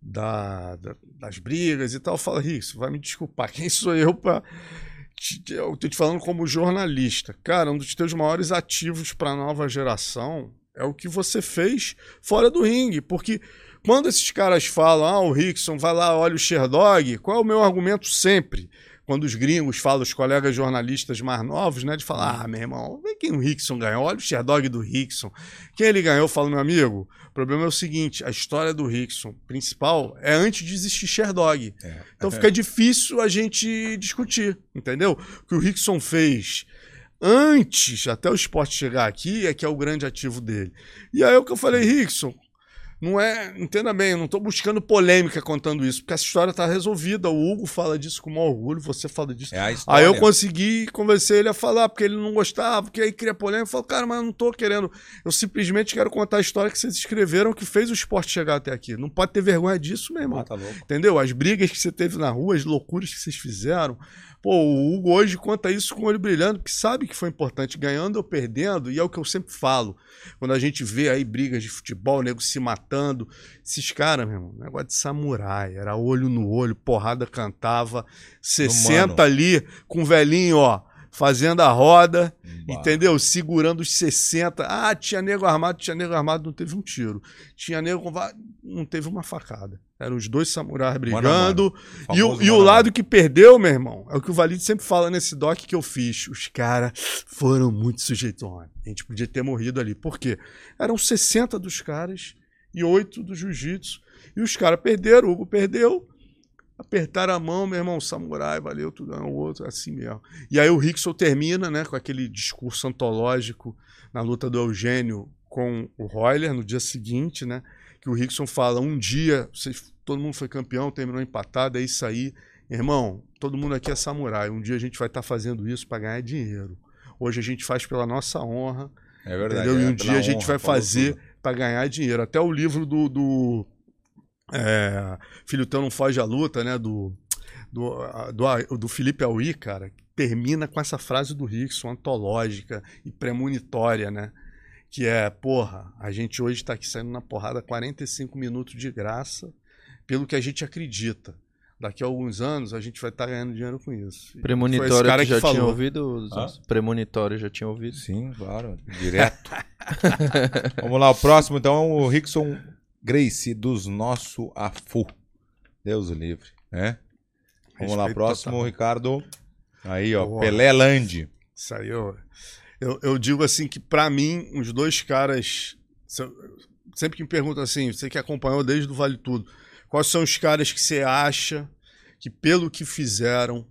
da, da- das brigas e tal. Fala, Rickson, vai me desculpar, quem sou eu te- Eu tô te falando como jornalista. Cara, um dos teus maiores ativos pra nova geração é o que você fez fora do ringue, porque... Quando esses caras falam, ah, o Rickson vai lá, olha o Sherdog, qual é o meu argumento sempre? Quando os gringos falam, os colegas jornalistas mais novos, né, de falar, ah, meu irmão, vê quem o Rickson ganhou, olha o Sherdog do Rickson. Quem ele ganhou, eu falo, meu amigo, o problema é o seguinte, a história do Rickson principal é antes de existir Sherdog. É. Então fica difícil a gente discutir, entendeu? O que o Rickson fez antes, até o esporte chegar aqui, é que é o grande ativo dele. E aí é o que eu falei, Rickson, não é, entenda bem, eu não estou buscando polêmica contando isso, porque essa história está resolvida. O Hugo fala disso com o maior orgulho, você fala disso. É a história. Aí eu consegui convencer ele a falar, porque ele não gostava, porque aí cria polêmica. Eu falo, cara, mas eu não tô querendo. Eu simplesmente quero contar a história que vocês escreveram que fez o esporte chegar até aqui. Não pode ter vergonha disso, meu irmão. Ah, tá. Entendeu? As brigas que você teve na rua, as loucuras que vocês fizeram. Pô, o Hugo hoje conta isso com o olho brilhando, porque sabe que foi importante, ganhando ou perdendo, e é o que eu sempre falo. Quando a gente vê aí brigas de futebol, nego se matando, esses caras, meu irmão, negócio de samurai, era olho no olho, porrada cantava, 60 ali com velhinho, ó, fazendo a roda, entendeu? Segurando os 60. Ah, tinha nego armado, tinha nego armado, não teve um tiro. Tinha nego com não teve uma facada. Eram os dois samurais brigando. E o, e o mano lado que perdeu, meu irmão, é o que o Valide sempre fala nesse doc que eu fiz. Os caras foram muito sujeitões. A gente podia ter morrido ali. Por quê? Eram 60 dos caras e 8 do jiu-jitsu. E os caras perderam, o Hugo perdeu. Apertaram a mão, meu irmão, samurai, valeu, tudo ganhou o outro, assim mesmo. E aí o Rickson termina, né, com aquele discurso antológico na luta do Eugênio com o Royler no dia seguinte, né? Que o Rickson fala: um dia, vocês, todo mundo foi campeão, terminou empatado, é isso aí. Irmão, todo mundo aqui é samurai. Um dia a gente vai estar fazendo isso para ganhar dinheiro. Hoje a gente faz pela nossa honra, É verdade. entendeu? E é, um pela dia a gente honra, vai fazer tudo. Para ganhar dinheiro. Até o livro do, do é, Filho Teu Não Foge à Luta, né? Do, do, do, do Felipe Aui, cara, termina com essa frase do Rickson, antológica e premonitória, né? Que é, porra, a gente hoje está aqui saindo na porrada 45 minutos de graça, pelo que a gente acredita. Daqui a alguns anos a gente vai estar ganhando dinheiro com isso. Premonitório cara que já tinha falou. ouvido? Hã? Premonitório já tinha ouvido? Sim, claro. Direto. Vamos lá, o próximo então é o Rickson Gracie dos Nosso Afu. Deus o livre, né? Vamos lá, Respeito próximo, total. Ricardo. Aí, ó, Boa. Pelé Land. Isso aí eu, eu, eu digo assim que pra mim, os dois caras. Sempre que me perguntam assim, você que acompanhou desde o Vale Tudo, quais são os caras que você acha que, pelo que fizeram,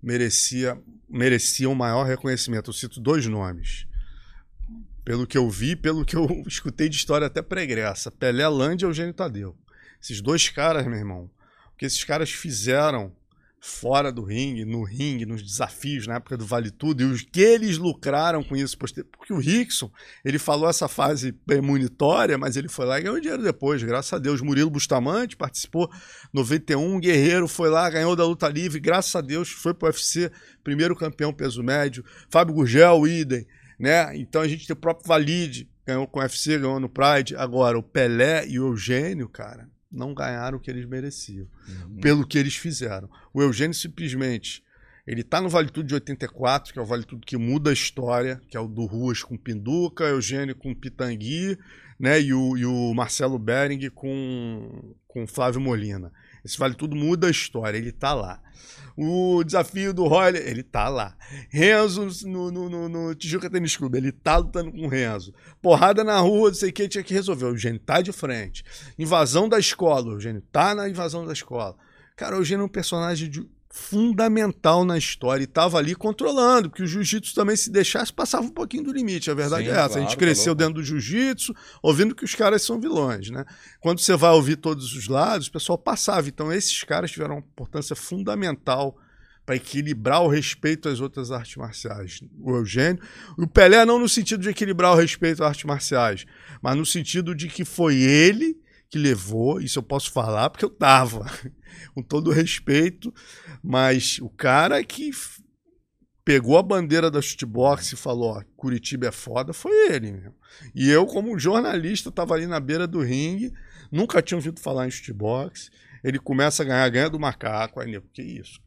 merecia, mereciam maior reconhecimento? Eu cito dois nomes. Pelo que eu vi, pelo que eu escutei de história até pregressa. Pelé Land e Eugênio Tadeu. Esses dois caras, meu irmão, o que esses caras fizeram fora do ringue, no ringue, nos desafios na época do Vale Tudo e os que eles lucraram com isso. Porque o Rickson, ele falou essa fase premonitória, mas ele foi lá e ganhou dinheiro depois, graças a Deus. Murilo Bustamante participou 91, Guerreiro foi lá, ganhou da luta livre, graças a Deus, foi pro UFC, primeiro campeão peso médio. Fábio Gurgel, idem, né? Então a gente tem o próprio Valide, ganhou com o UFC, ganhou no Pride. Agora, o Pelé e o Eugênio, cara, não ganharam o que eles mereciam pelo que eles fizeram. O Eugênio simplesmente. Ele tá no Vale Tudo de 84, que é o Vale Tudo que muda a história, que é o do Ruas com Pinduca, Eugênio com Pitangui, né? E o, e o Marcelo Bering com, com Flávio Molina. Esse Vale Tudo muda a história, ele tá lá. O desafio do Royler, ele tá lá. Renzo no, no, no, no Tijuca Tênis Clube, ele tá lutando com o Renzo. Porrada na rua, não sei o que, tinha que resolver. O Eugênio tá de frente. Invasão da escola, o Eugênio tá na invasão da escola. Cara, o Eugênio é um personagem de- fundamental na história e tava ali controlando, porque o jiu-jitsu também, se deixasse, passava um pouquinho do limite. A verdade Sim, é essa. a claro, gente tá cresceu louco. dentro do jiu-jitsu, ouvindo que os caras são vilões, né? Quando você vai ouvir todos os lados, o pessoal passava. Então, esses caras tiveram uma importância fundamental para equilibrar o respeito às outras artes marciais. O Eugênio. O Pelé não no sentido de equilibrar o respeito às artes marciais, mas no sentido de que foi ele que levou, isso eu posso falar porque eu tava, com todo respeito, mas o cara que pegou a bandeira da shootbox e falou, ó, Curitiba é foda, foi ele mesmo. E eu, como jornalista, tava ali na beira do ringue, nunca tinha ouvido falar em shootbox, ele começa a ganhar, ganha do macaco, aí nego, que isso?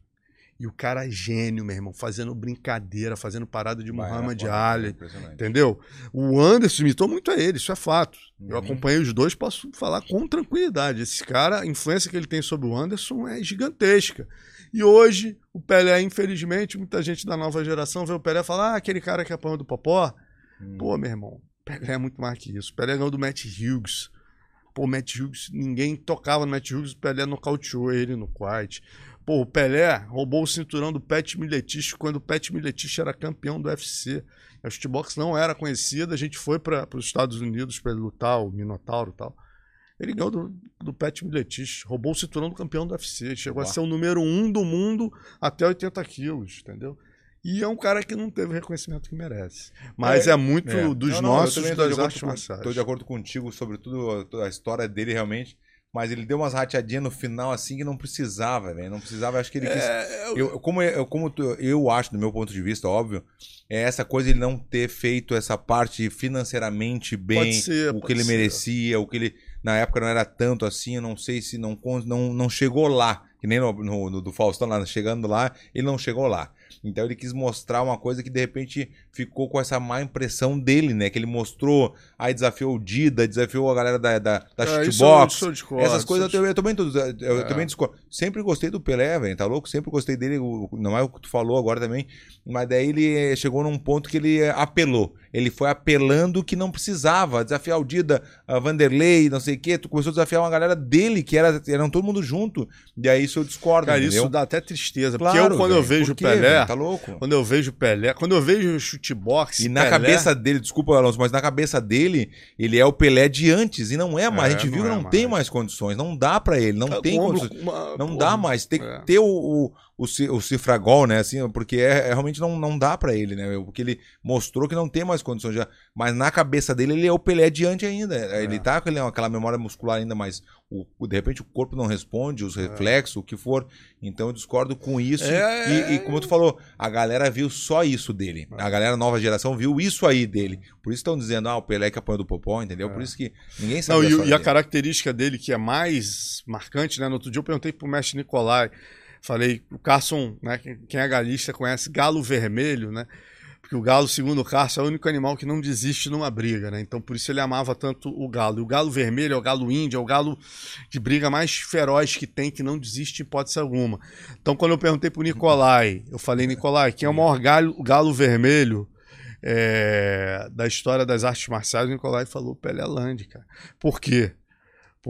E o cara é gênio, meu irmão, fazendo brincadeira, fazendo parada de Muhammad é foda, Ali, impressionante. entendeu? O Anderson imitou muito a ele, isso é fato. Eu Uhum. acompanhei os dois, posso falar com tranquilidade. Esse cara, a influência que ele tem sobre o Anderson é gigantesca. E hoje, o Pelé, infelizmente, muita gente da nova geração vê o Pelé e fala: ah, aquele cara que apanhou do Popó. Hum. Pô, meu irmão, Pelé é muito mais que isso. Pelé ganhou do Matt Hughes. Pô, Matt Hughes, ninguém tocava no Matt Hughes, o Pelé nocauteou ele no quite. Pô, o Pelé roubou o cinturão do Pat Miletich quando o Pat Miletich era campeão do UFC. A shootbox não era conhecida, a gente foi para os Estados Unidos para ele lutar, o Minotauro e tal. Ele ganhou do, do Pat Miletich, roubou o cinturão do campeão do UFC, chegou Uau. a ser o número um do mundo até 80 quilos, entendeu? E é um cara que não teve o reconhecimento que merece. Mas é, muito É. dos Não, não, nossos das artes marciais. Tô de acordo contigo sobre tudo, a história dele, realmente. Mas ele deu umas rateadinhas no final, assim, que não precisava, velho. Não precisava, acho que ele quis. É, eu- Eu, como eu, como eu acho, do meu ponto de vista, óbvio, é essa coisa de ele não ter feito essa parte financeiramente bem, ser, o que ele ser. merecia, o que ele. Na época não era tanto assim, eu não sei se não, não, não chegou lá. Que nem no, no- no do Faustão lá, chegando lá, ele não chegou lá. Então ele quis mostrar uma coisa que de repente ficou com essa má impressão dele, né? Que ele mostrou, aí desafiou o Dida, desafiou a galera da, da, da É, isso shootbox. eu- isso eu discordo, Essas coisas eu, eu também- eu eu É. também discordo. Sempre gostei do Pelé, velho, tá louco? Sempre gostei dele, não é o que tu falou agora também. Mas daí ele eh, chegou num ponto que ele eh, apelou. Ele foi apelando que não precisava. Desafiar o Dida, a Vanderlei, não sei o quê. Tu começou a desafiar uma galera dele, que era, eram todo mundo junto. E aí isso eu discordo, Cara, entendeu? isso dá até tristeza. Claro, porque eu, quando eu velho. vejo o Pelé, velho? Tá louco? quando eu vejo o Pelé, quando eu vejo o chutebox. E na Pelé, cabeça dele, desculpa, Alonso, mas na cabeça dele, ele é o Pelé de antes. E não é mais. É, a gente viu não que é não tem mais. condições. Não dá pra ele. Não tá tem com o ombro condições. uma- Não porra, dá mais. Tem que é. ter o, o, o, o cifragol, né? Assim, porque é, é- realmente não, não dá pra ele, né? Porque ele mostrou que não tem mais condições já. Mas na cabeça dele, ele é o Pelé diante ainda. Ele tá com aquela memória muscular ainda, mas o, de repente o corpo não responde, os reflexos, o que for. Então eu discordo com isso. É. E, e como tu falou, a galera viu só isso dele. A galera nova geração viu isso aí dele. Por isso estão dizendo, ah, o Pelé que apanhou do Popó, entendeu? Por isso que ninguém sabe Não, e, história e a característica dele que é mais marcante, né? No outro dia eu perguntei pro mestre Nicolai, falei, o Carson, né? Quem é galista conhece galo vermelho, né? Porque o galo, segundo o Carson, é o único animal que não desiste numa briga, né? Então por isso ele amava tanto o galo. E o galo vermelho é o galo índio, é o galo de briga mais feroz que tem, que não desiste em hipótese alguma. Então quando eu perguntei pro Nicolai, eu falei, Nicolai, quem é o maior galo, galo vermelho é, da história das artes marciais? O Nicolai falou Pelé Land, cara. Por quê?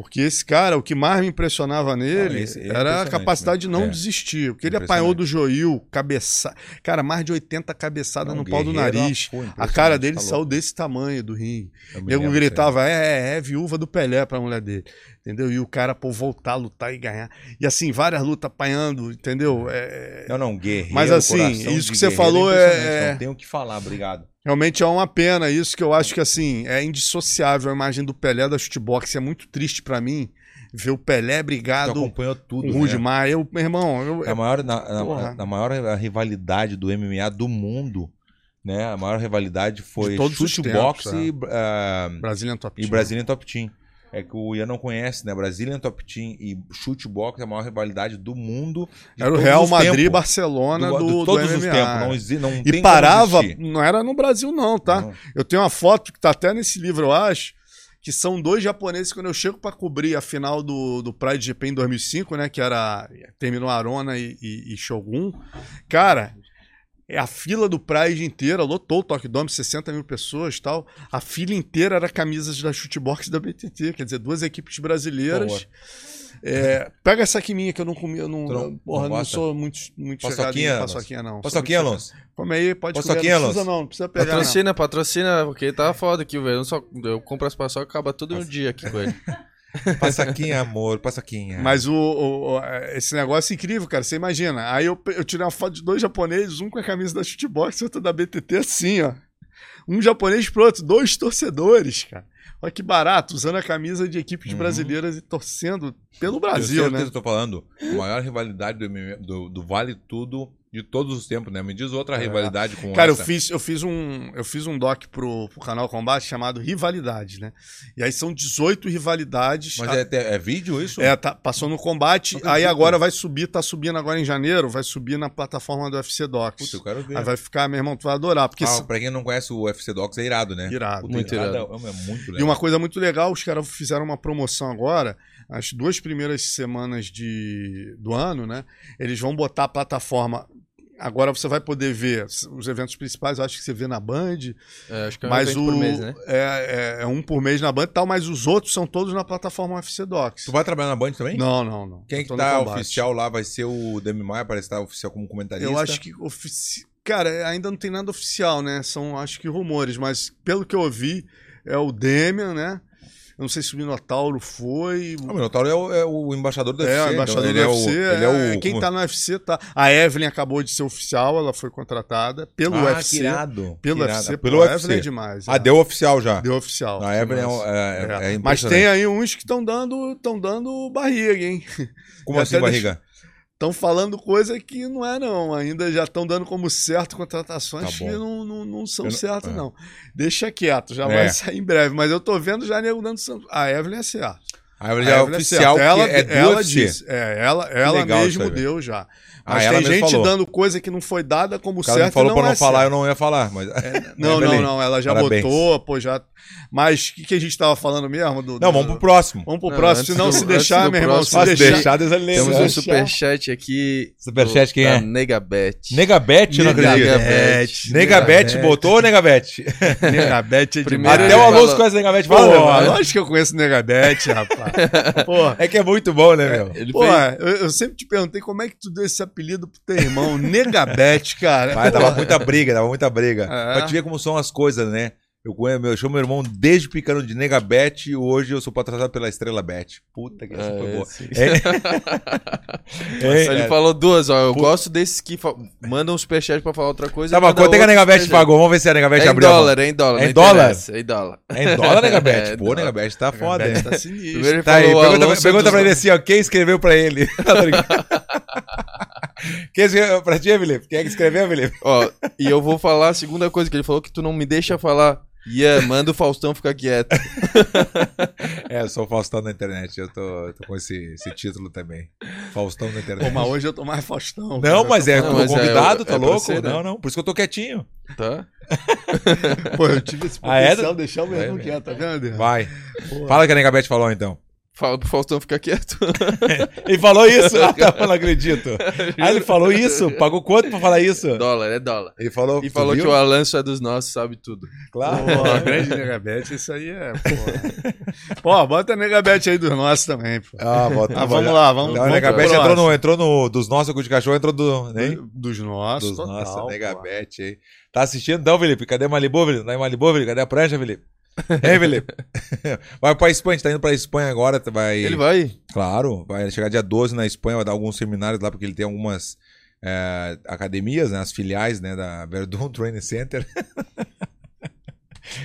Porque esse cara, o que mais me impressionava nele Ah, esse é era a capacidade de mesmo. não É. desistir. Porque ele apanhou do Joil, cabeça... Cara, mais de 80 cabeçadas Não, no pau do nariz. A cara dele tá saiu desse tamanho do ringue. Eu nego disso aí. gritava, é, é, é viúva do Pelé pra mulher dele. Entendeu? E o cara, pô, voltar a lutar e ganhar. E assim, várias lutas apanhando, entendeu? É... Não, não, guerreiro. Mas, assim, isso de que você falou é- é- Não tenho o que falar, obrigado. Realmente é uma pena isso, que eu acho que assim, é indissociável a imagem do Pelé da shootbox. É muito triste pra mim ver o Pelé Tu brigado acompanhou com tudo, o né? Rudimar. Eu, meu irmão, eu, É a maior, na, na- na maior rivalidade do MMA do mundo, né? A maior rivalidade foi shootbox tempos, é. e, ah, Brazilian Top e Team. Brazilian Top Team. É que o Ian não conhece, né? Brazilian Top Team e shootbox é a maior rivalidade do mundo. Era o Real os Madrid. Barcelona do, de do todos os MMA. tempos. Não, não E parava, não era no Brasil não, tá? Não. Eu tenho uma foto que tá até nesse livro, eu acho, que são dois japoneses quando eu chego pra cobrir a final do, do Pride GP em 2005, né? Que era. Terminou Arona e, e, e Shogun. Cara. É a fila do Pride inteira, lotou o Tokyo Dome, 60 mil pessoas e tal. A fila inteira era camisas da Shootbox e da BTT, quer dizer, duas equipes brasileiras. É, pega essa aqui minha que eu não comi, eu não, porra, não não sou muito, muito chegado em paçoquinha, não. Paçoquinha, Alonso? Come aí, pode Paçoquinha, comer, não precisa Alonso? não, não precisa pegar não. Patrocina, patrocina, porque tá foda aqui, velho. Eu, só, eu compro as paçoca e acaba tudo no dia aqui com ele. Paçoquinha, amor, paçoquinha. Mas o, o- o- esse negócio é incrível, cara. Você imagina. Aí eu, eu tirei uma foto de dois japoneses, um com a camisa da Shootbox e outro da BTT, assim, ó. Um japonês pro outro, dois torcedores, cara. Olha que barato, usando a camisa de equipes Uhum. brasileiras e torcendo pelo Eu Brasil, o né? eu tô falando. A maior rivalidade do, do, do Vale Tudo de todos os tempos, né? Me diz outra É. rivalidade com Cara, eu essa. fiz, eu fiz um, eu fiz um doc pro, pro canal Combate chamado Rivalidades, né? E aí são 18 rivalidades. Mas A- é, é- é vídeo isso? É, tá- passou no combate, aí agora vai subir, tá subindo agora em janeiro, vai subir na plataforma do UFC Docs. Puta, eu quero ver. Aí vai ficar, meu irmão, tu vai adorar, porque Ah, se- pra quem não conhece o UFC Docs, é irado, né? irado. Puta, Muito irado. É, é muito legal. E uma coisa muito legal, os caras fizeram uma promoção agora, as duas primeiras semanas de, do ano, né? Eles vão botar a plataforma. Agora você vai poder ver os eventos principais, eu acho que você vê na Band, É, acho que é um mas o por mês, né? é, é- é um por mês na Band e tal, mas os outros são todos na plataforma UFC Docs. Tu vai trabalhar na Band também? Não, não, não. Quem que tá oficial lá vai ser o Demi Maia, parece estar oficial como comentarista. Eu acho que ofici... Cara, ainda não tem nada oficial, né? São, acho que rumores, mas pelo que eu ouvi, é o Demian, né? Eu não sei se o Minotauro foi. Ah, O Minotauro é o, é o embaixador do É, UFC. o embaixador então do ele UFC. É o, ele é é, o, quem como- tá no UFC tá. A Evelyn acabou de ser oficial, ela foi contratada pelo ah, UFC. que irado. Pelo que irado. UFC, Pelo UFC. Evelyn é demais. Ah, é. deu oficial já. Deu oficial. A Evelyn é, é, é, é Mas tem aí uns que estão dando, tão dando barriga, hein? Como assim, barriga? Estão falando coisa que não é, não. Ainda já estão dando como certo contratações Tá que não, não, não são Eu não- certas, é. não. Deixa quieto, já É. vai sair em breve. Mas eu tô vendo já nego dando. A Evelyn é certo. A Evelyn A é Evelyn oficial, certo. ela, é do ela UFC. disse. É, ela, ela mesmo deu já. Ah, Mas ela tem gente falou. dando coisa que não foi dada como certo. falou e pra não é falar, eu certo. não ia falar. Mas... Não, não, Evelyn, não. Ela já parabéns. botou, pô, já. Mas o que, que a gente tava falando mesmo? Do, Não, do- vamos pro próximo. Vamos pro Não, próximo. Se não se deixar, meu irmão, próximo, se Se deixar. deixar, Deus Temos um superchat aqui. Superchat quem é? Negabet. Negabete, eu não acredito. Negabete, botou ou Negabete? Negabete é Primeiro demais. Até o Alonso conhece Negabete. Pô, Fala, meu. lógico que eu conheço o Negabete, rapaz. É que é muito bom, né, meu? Pô eu, sempre te perguntei como é que tu deu esse apelido pro teu irmão, Negabete, cara. Vai, dava muita briga, dava muita briga. É. Pra te ver como são as coisas, né? Eu, conheço- eu chamo meu irmão desde pequeno de Negabete e hoje eu sou patrocinado pela Estrela Bet. Puta que essa foi É, boa. sim. É, Ele é. falou duas, ó. Eu gosto desses que mandam um superchat pra falar outra coisa. Tá bom, quanto é que a Negabete superchat. pagou? Vamos ver se a Negabete É em abriu mão. dólar, é em dólar. É em dólar? É em dólar. É em dólar, Negabete? É, Pô, dólar. Negabete tá foda? Negabete tá sinistro. Tá aí, pergunta, é pergunta pra ele assim, ó, quem escreveu pra ele? Quem escreveu pra ti, Felipe? Quem é que escreveu, Felipe? Ó, e eu vou falar a segunda coisa que ele falou que tu não me deixa falar. Yeah, manda o Faustão ficar quieto. É, eu sou o Faustão na internet, eu tô, tô com esse, esse título também. Faustão na internet. Pô, mas hoje eu tô mais Faustão. Não, cara. mas é Não, como mas é- convidado, é tá pra louco? ser, né? Não, não, por isso que eu tô quietinho. Tá? Pô, eu tive esse Ah, é? potencial, deixar o meu irmão Vai, quieto, tá vendo? Vai. Pô. Fala o que a Negabete falou então. Fala pro Faustão ficar quieto. Ele falou isso? Ah, tá, eu não acredito. Ah, ele falou isso? Pagou quanto pra falar isso? dólar, é dólar. Ele falou, E falou viu? que o Alanço é dos nossos, sabe tudo. Claro. Pô, grande Negabete, isso aí é. Pô, pô bota Negabete aí dos nossos também, pô. Ah, bota, Ah, vamos lá, vamos, Então, o vamos Negabete entrou no, entrou no. Dos nossos, o de cachorro entrou do. Né? Do- Dos nossos, Dos nossos. Negabete aí. Tá assistindo então, Felipe? Cadê Malibu, Felipe? Tá em Malibu, Felipe? Cadê a prancha, Felipe? Hein, Felipe? vai pra Espanha, a gente tá indo pra Espanha agora. tá- Vai... Ele vai? Claro, vai chegar dia 12 na Espanha, vai dar alguns seminários lá, porque ele tem algumas é, academias, né, as filiais né, da Verdun Training Center.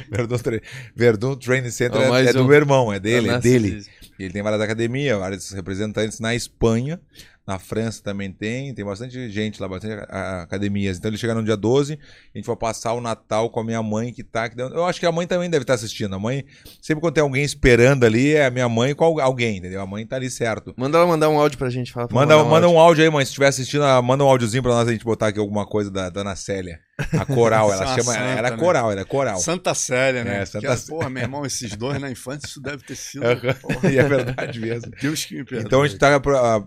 Verdun, Tra- Verdun Training Center é, é do um. meu irmão, é dele, é dele. Ele tem várias academias, vários representantes na Espanha. Na França também tem, tem bastante gente lá, bastante academias. Então ele chega no dia 12, a gente vai passar o Natal com a minha mãe que tá. que deu- Eu acho que a mãe também deve estar assistindo. A mãe, sempre quando tem alguém esperando ali, é a minha mãe com al- alguém, entendeu? A mãe tá ali certo. Manda ela mandar um áudio pra gente. Fala pra Manda, mandar manda áudio. um áudio aí, mãe. Se estiver assistindo, manda um áudiozinho pra nós a gente botar aqui alguma coisa da Dona Célia. A coral, ela chama. santa, era né? coral, era coral. Santa Célia, né? É, Santa Que era. Porra, meu irmão, esses dois na infância, isso deve ter sido. Porra, E é verdade mesmo. Deus que me perdoe. Então a gente tá,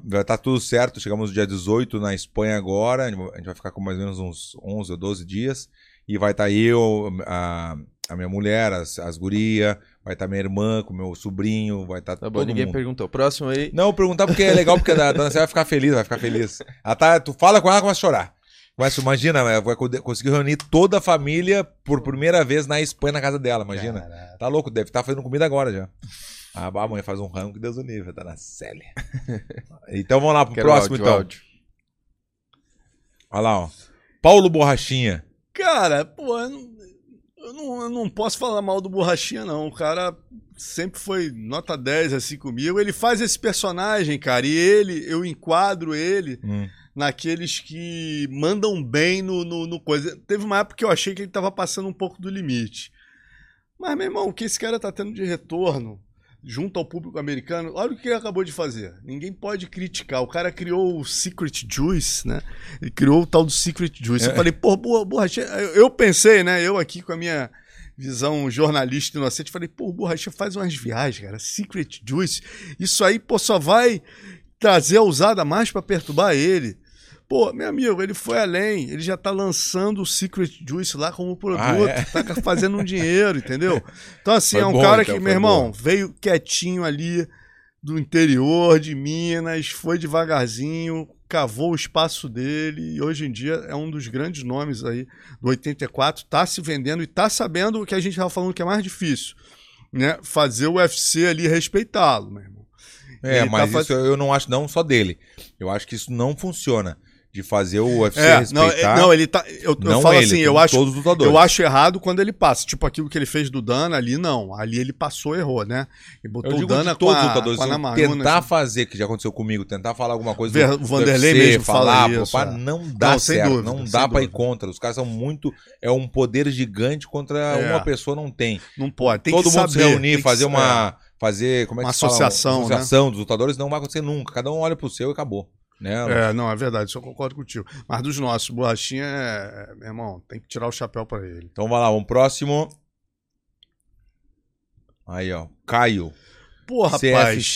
vai tá tudo certo. Chegamos no dia 18 na Espanha agora. A gente vai- ficar com mais ou menos uns 11 ou 12 dias. E vai estar eu, a, a minha mulher, as, as gurias, vai estar minha irmã com meu sobrinho, vai estar Tá bom, todo ninguém mundo. perguntou. Próximo aí. Não, perguntar porque é legal, porque a dona Célia vai ficar feliz, vai ficar feliz. Ela tá, tu fala com ela, ela começa a chorar. Mas imagina, ela vai co- conseguir reunir toda a família por primeira vez na Espanha, na casa dela, imagina. Caraca. Tá louco, deve estar fazendo comida agora já. Ah, a mãe faz um rango que Deus o livre, tá na Célia. Então vamos lá pro Quero próximo, áudio, então. áudio. Olha lá, ó. Paulo Borrachinha. Cara, pô, eu não, eu não, eu não posso falar mal do Borrachinha, não. O cara sempre foi nota 10 assim comigo. Ele faz esse personagem, cara, e ele, eu enquadro ele Hum. Naqueles que mandam bem no, no, no coisa. Teve uma época que eu achei que ele tava passando um pouco do limite. Mas, meu irmão, o que esse cara tá tendo de retorno junto ao público americano, olha o que ele acabou de fazer. Ninguém pode criticar. O cara criou o Secret Juice, né? Ele criou o tal do Secret Juice. Eu É. falei, pô, boa, borrachinha. Eu eu pensei, né? Eu aqui com a minha visão jornalista inocente, falei, pô, o borrachinha faz umas viagens, cara. Secret Juice. Isso aí, pô, só vai trazer a usada mais pra perturbar ele. Pô, meu amigo, ele foi além. Ele já tá lançando o Secret Juice lá como produto. Ah, é? Tá fazendo um dinheiro, entendeu? Então, assim, Foi é um bom, cara então, que, meu irmão, bom. veio quietinho ali do interior de Minas, foi devagarzinho, cavou o espaço dele e hoje em dia é um dos grandes nomes aí do 84, tá se vendendo e tá sabendo o que a gente tava falando que é mais difícil, né? Fazer o UFC ali respeitá-lo, meu irmão. É, tá mas faz- isso eu não acho não só dele. Eu acho que isso não funciona. De fazer o UFC É, não, respeitar. é- não, ele tá. Eu, eu não falo ele, assim, eu acho, todos os lutadores. eu acho errado quando ele passa. Tipo aquilo que ele fez do Dana ali, não. Ali ele passou, errou, né? Ele botou Eu o Dana todos com os a, lutadores. com a Namaruna, tentar assim. fazer, que já aconteceu comigo, tentar falar alguma coisa Ver- o Vanderlei mesmo fala isso, é. não dá Não, certo, dúvida, não dá pra ir contra. Os caras são muito. É um poder gigante contra É. uma pessoa não tem. Não pode. Tem Todo que mundo saber, se reunir, que fazer sa- uma. Fazer. Como é que Uma fala? associação, Uma né? associação dos lutadores não vai acontecer nunca. Cada um olha pro seu e acabou. É, não, é verdade, isso eu concordo contigo. Mas dos nossos, Borrachinha é, é, meu irmão, tem que tirar o chapéu pra ele. Então vai lá, vamos próximo. Aí, ó. Caio. Pô, rapaz,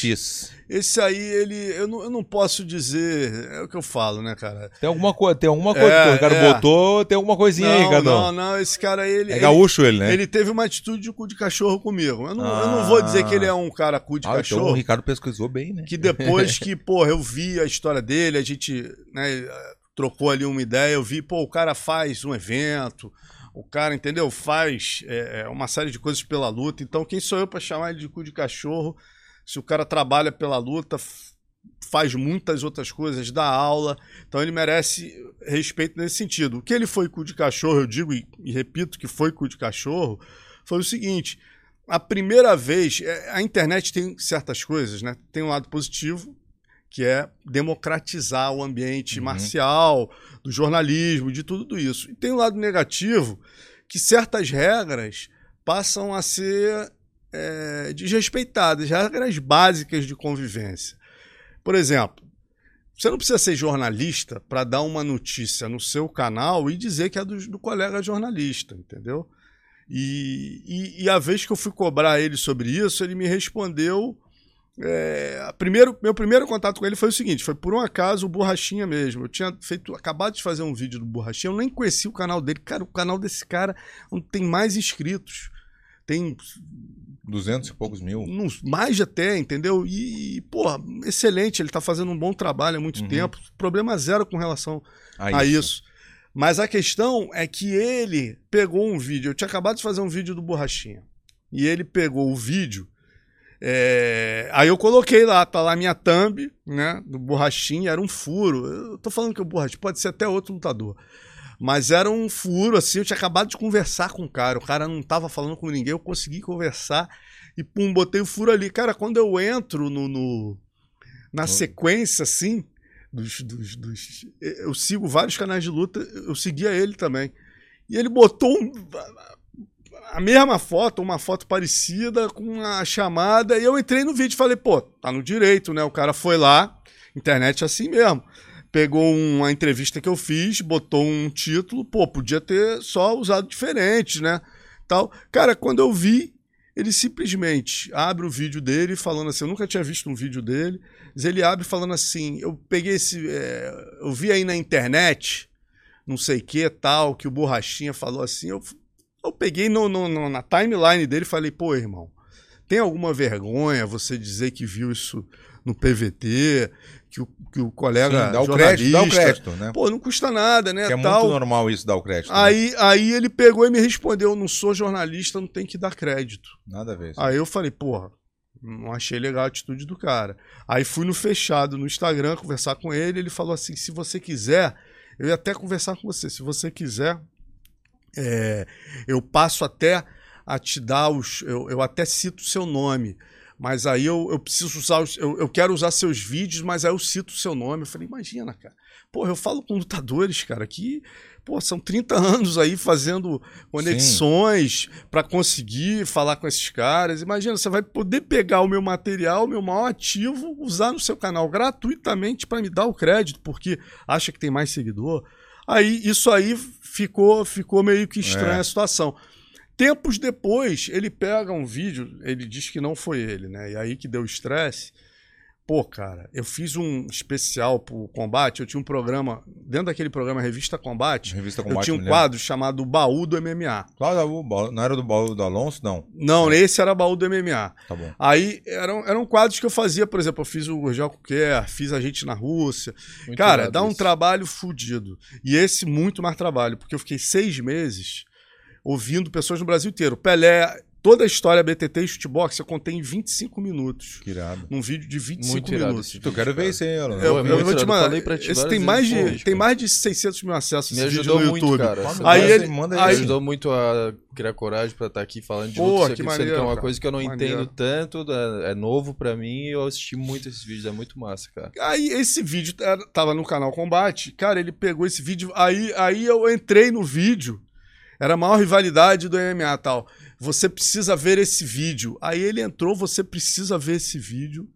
CFX. esse aí, ele, eu não, eu não posso dizer, é o que eu falo, né, cara? Tem alguma coisa, tem alguma coisa É, o Ricardo é. botou, tem alguma coisinha aí, Não, Ricardão. não, não, esse cara aí, ele, É ele- gaúcho ele, né? ele teve uma atitude de cu de cachorro comigo. Eu não, eu não vou dizer que ele é um cara cu de Ah, então cachorro. o Ricardo pesquisou bem, né? que depois que, porra, eu vi a história dele, a gente né, trocou ali uma ideia, eu vi, pô, o cara faz um evento, o cara, entendeu? Faz é, é, uma série de coisas pela luta. Então, quem sou eu pra chamar ele de cu de cachorro? Se o cara trabalha pela luta, faz muitas outras coisas, dá aula, então ele merece respeito nesse sentido. O que ele foi cu de cachorro, eu digo e, e repito que foi cu de cachorro, foi o seguinte: a primeira vez, é, a internet tem certas coisas, né? Tem um lado positivo, que é democratizar o ambiente Uhum. marcial, do jornalismo, de tudo isso. E tem um lado negativo, que certas regras passam a ser é, desrespeitadas, regras básicas de convivência. Por exemplo, você não precisa ser jornalista para dar uma notícia no seu canal e dizer que é do, do colega jornalista, entendeu? E, e, e a vez que eu fui cobrar ele sobre isso, ele me respondeu. É, primeiro, meu primeiro contato com ele foi o seguinte: foi por um acaso o Borrachinha mesmo. Eu tinha feito, acabado de fazer um vídeo do Borrachinha, eu nem conhecia o canal dele. Cara, o canal desse cara não tem mais inscritos. Tem 200 e poucos mil. mais até, entendeu? E, porra, excelente, ele tá fazendo um bom trabalho há muito Uhum. tempo. Problema zero com relação Ah, a isso. Mas a questão é que ele pegou um vídeo. Eu tinha acabado de fazer um vídeo do Borrachinha. E ele pegou o vídeo. É, Aí eu coloquei lá, tá lá a minha thumb, né? Do Borrachinha, era um furo. Eu tô falando que o Borrachinha pode ser até outro lutador. Mas era um furo, assim, eu tinha acabado de conversar com o cara. O cara não tava falando com ninguém, eu consegui conversar e pum, botei o furo ali. Cara, quando eu entro no, no- na sequência, assim, dos, dos, dos- Eu sigo vários canais de luta, eu seguia ele também. E ele botou um- a mesma foto, uma foto parecida com a chamada, e eu entrei no vídeo e falei, pô, tá no direito, né? O cara foi lá, internet é assim mesmo. Pegou uma entrevista que eu fiz, botou um título, pô, podia ter só usado diferente, né? Tal. Cara, quando eu vi, ele simplesmente abre o vídeo dele falando assim, eu nunca tinha visto um vídeo dele, mas ele abre falando assim, eu peguei esse, é, eu vi aí na internet, não sei que tal, que o Borrachinha falou assim, eu, eu peguei no, no- no- na timeline dele e falei, pô, irmão, tem alguma vergonha você dizer que viu isso no PVT, que o, que o colega Sim, dá o crédito, dá o crédito, né? Pô, não custa nada, né? Que é tal. muito normal isso dar o crédito. né? Aí, aí ele pegou e me respondeu: não sou jornalista, não tem que dar crédito. Nada a ver. Aí eu falei, porra, não achei legal a atitude do cara. Aí fui no fechado no Instagram conversar com ele, ele falou assim: se você quiser, eu ia até conversar com você, se você quiser, é, eu passo até a te dar os. Eu, eu até cito o seu nome. Mas aí eu, eu preciso usar. Os, eu, eu quero usar seus vídeos, mas aí eu cito o seu nome. Eu falei, imagina, cara. Pô, eu falo com lutadores, cara, que pô, são 30 anos aí fazendo conexões para conseguir falar com esses caras. Imagina, você vai poder pegar o meu material, o meu maior ativo, usar no seu canal gratuitamente para me dar o crédito, porque acha que tem mais seguidor. Aí isso aí ficou, ficou meio que estranha É. a situação. Tempos depois, ele pega um vídeo, ele diz que não foi ele, né? E aí que deu estresse. Pô, cara, eu fiz um especial pro Combate, eu tinha um programa, dentro daquele programa Revista Combate, Revista eu Combate tinha um Mulher. quadro chamado Baú do MMA. Claro, não era do baú do Alonso, não. Não, esse era Baú do MMA. Tá bom. Aí eram, eram quadros que eu fazia, por exemplo, eu fiz o Gurgel Quer, fiz a gente na Rússia. Muito Cara, dá um isso. trabalho fudido. E esse muito mais trabalho, porque eu fiquei seis meses ouvindo pessoas no Brasil inteiro. Pelé, toda a história BTT e shootbox eu contei em 25 minutos. Que irado. Num vídeo de 25 Muito irado minutos. Tu quero ver isso aí, Alonso. Eu, é eu muito vou te mandar. Falei pra ti esse tem mais, de, tem mais de 600 mil acessos Me ajudou no muito, YouTube. cara. Aí ele- manda Me aí- ajudou muito a criar coragem pra estar aqui falando de Pô, luta, que que, sendo que maneiro, é uma cara. coisa que eu não Maneiro. entendo tanto, é, é novo pra mim e eu assisti muito esses vídeos, é muito massa, cara. Aí esse vídeo era- tava no canal Combate. Cara, ele pegou esse vídeo. Aí, aí eu entrei no vídeo. Era a maior rivalidade do MMA e tal. Você precisa ver esse vídeo. Aí ele entrou, você precisa ver esse vídeo.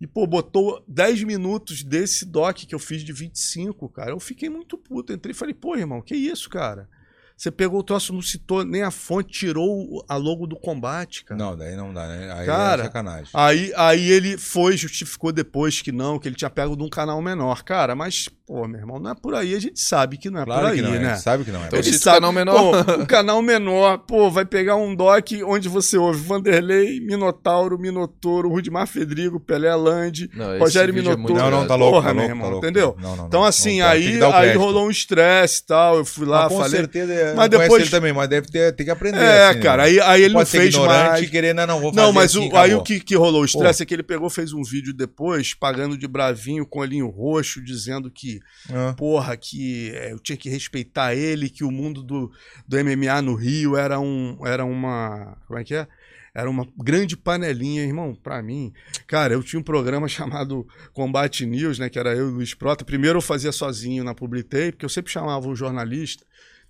E, pô, botou 10 minutos desse doc que eu fiz de 25, cara. Eu fiquei muito puto. Entrei e falei, pô, irmão, que isso, cara? Você pegou o troço, não citou nem a fonte, tirou a logo do combate, cara. Não, daí não dá, né? Aí Cara, é sacanagem. Aí, aí ele foi, justificou depois que não, que ele tinha pego de um canal menor. Cara, mas, pô, meu irmão, não é por aí. A gente sabe que não é Claro por aí, que não é. né? Sabe que não é. Então, Ele sabe, canal menor. Pô, o canal menor, pô, vai pegar um doc onde você ouve Vanderlei, Minotauro, Minotouro, Rudimar Fedrigo, Pelé Land, Não, Rogério vídeo é Minotouro. Não, não, tá louco, Porra, tá meu louco, irmão, tá louco. entendeu? Não, não, não. Então, assim, tem aí, aí rolou um estresse e tal. Eu fui lá, Mas com falei. certeza, é, Mas depois- ele também, mas deve ter, ter que aprender. É, assim, né? cara, aí, aí ele não fez mais. querer, não, não, vou fazer Não, mas assim, o, aí o que, que rolou? O estresse é que ele pegou, fez um vídeo depois, pagando de bravinho com olhinho roxo, dizendo que, Ah, porra, que é, eu tinha que respeitar ele, que o mundo do, do MMA no Rio era, um, era uma. Como é que é? Era uma grande panelinha, irmão, pra mim. Cara, eu tinha um programa chamado Combate News, né? Que era eu e o Luiz Prota. Primeiro eu fazia sozinho na Publitei, porque eu sempre chamava um jornalista.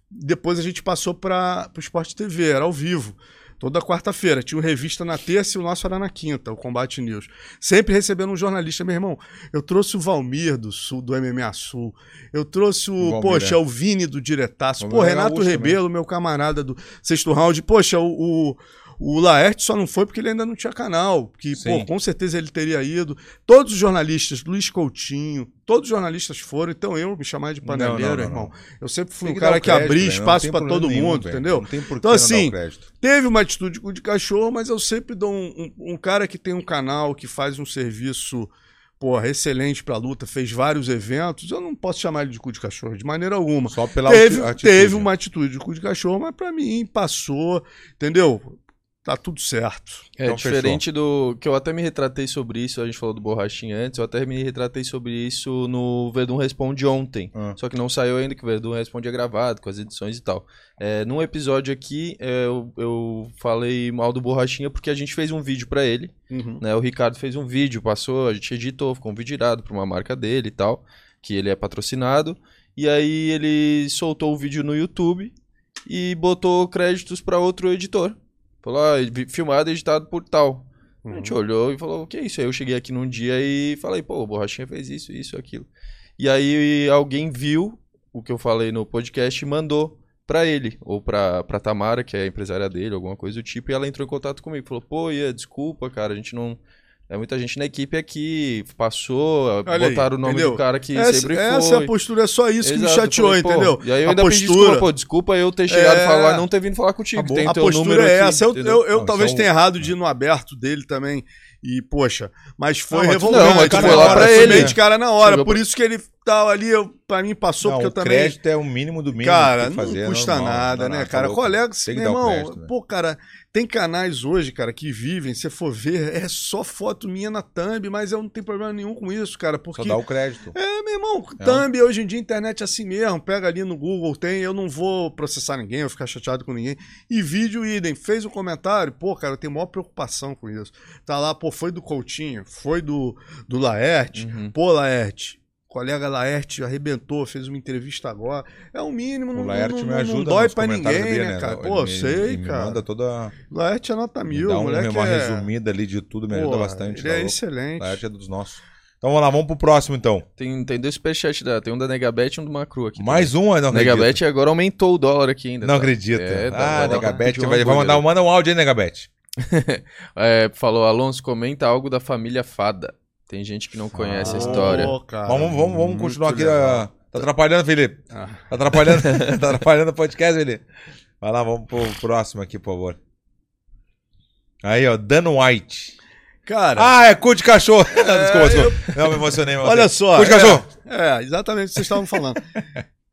Depois a gente passou para o Sport TV, era ao vivo. Toda quarta-feira. Tinha uma revista na terça e o nosso era na quinta, o Combate News. Sempre recebendo um jornalista, meu irmão. Eu trouxe o Valmir do Sul, do MMA Sul. Eu trouxe o, O Valmir, poxa, é. o Vini do Diretaço. Valmir Pô, é Renato Rebelo, meu camarada do sexto round. Poxa, o, o, o Laerte só não foi porque ele ainda não tinha canal. Que, pô, com certeza ele teria ido. Todos os jornalistas, Luiz Coutinho, todos os jornalistas foram. Então eu me chamar de Não, não, paneleiro, não, irmão. não. Eu sempre fui tem um cara que crédito, abria velho, não espaço problema todo nenhum, mundo, velho. entendeu? Não Então, não assim. Teve uma atitude de cachorro, mas eu sempre dou um, um- um cara que tem um canal, que faz um serviço porra, excelente pra luta, fez vários eventos, eu não posso chamar ele de cu de cachorro de maneira alguma. Só pela Teve, ati- atitude. teve uma atitude de cu de cachorro, mas pra mim passou, entendeu? Tá tudo certo. É Então, diferente do. Que eu até me retratei sobre isso, a gente falou do Borrachinha antes, eu até me retratei sobre isso no Verdun Responde ontem. Ah. Só que não saiu ainda, que o Verdun Responde é gravado, com as edições e tal. É, num episódio aqui, é, eu, eu falei mal do Borrachinha porque a gente fez um vídeo pra ele. né? O Ricardo fez um vídeo, passou, a gente editou, ficou um vídeo irado pra uma marca dele e tal, que ele é patrocinado. E aí ele soltou o vídeo no YouTube e botou créditos pra outro editor. Falou, ah, filmado e editado por tal. A gente olhou e falou, o que é isso? Aí eu cheguei aqui num dia e falei, pô, o Borrachinha fez isso, isso, aquilo. E aí alguém viu o que eu falei no podcast e mandou pra ele, ou pra, pra Tamara, que é a empresária dele, alguma coisa do tipo, e ela entrou em contato comigo, falou, pô, Ian, desculpa, cara, a gente não... É muita gente na equipe aqui, passou, Olha aí, botaram o nome entendeu? do cara que Essa, sempre foi. essa é a postura, é só isso que me Exato, chateou, falei, entendeu? E aí eu a ainda pedi postura, desculpa, pô, desculpa eu ter chegado É. e falar, não ter vindo falar contigo, Tá tem a teu postura número é aqui, essa. Eu, eu, eu Não, talvez são- tenha errado de ir no aberto dele também. E, poxa, mas foi Não, revoltante. não, mas tu foi na lá hora, pra foi ele, meio né? de cara na hora. Chegou Por pra- isso que ele tava ali, eu, pra mim passou, Não, porque eu o também. crédito é o mínimo do mínimo. Cara, fazer, não é custa normal, nada, não né, nada, cara? tá louco. Colega, Tem meu o irmão, crédito, né? pô, cara, tem canais hoje, cara, que vivem, se for ver, é só foto minha na thumb, mas eu não tenho problema nenhum com isso, cara, Só porque... dá o crédito. É, meu irmão, É. thumb hoje em dia, internet é assim mesmo, pega ali no Google, tem, eu não vou processar ninguém, eu ficar chateado com ninguém. E vídeo, idem, fez um comentário, pô, cara, eu tenho maior preocupação com isso. Tá lá, pô, foi do Coutinho, foi do, do Laerte, Uhum. pô, Laerte, colega Laerte arrebentou, fez uma entrevista agora. É o mínimo, O não, Laerte não, me ajuda não dói pra ninguém, dele, né, cara? Ele Pô, me- sei, me cara. manda toda... Laerte é nota Me mil, dá um- moleque uma é... resumida ali de tudo, me Pô, ajuda bastante. Ele tá é louco? excelente. Laerte é dos nossos. Então vamos lá, vamos pro próximo então. Tem, tem dois superchats da. Tem um da Negabet e um do Macru aqui. Mais um, não acredito. Negabet agora aumentou o dólar aqui ainda. Não tá? acredita. É, tá, ah, um vai, vai mandar, manda um áudio aí, Negabete. É, falou, Alonso, comenta algo da família Fada. Tem gente que não conhece a história. Pô, cara, vamos, vamos, vamos muito continuar aqui. legal. ah, Tá atrapalhando, Felipe? Ah. Tá atrapalhando, tá atrapalhando o podcast, Felipe? Vai lá, vamos pro próximo aqui, por favor. Aí, ó, Dan White. Cara, Ah, é cu de cachorro. desculpa, desculpa. Não, me emocionei. me olha só. Cu de é, cachorro. É, exatamente o que vocês estavam falando.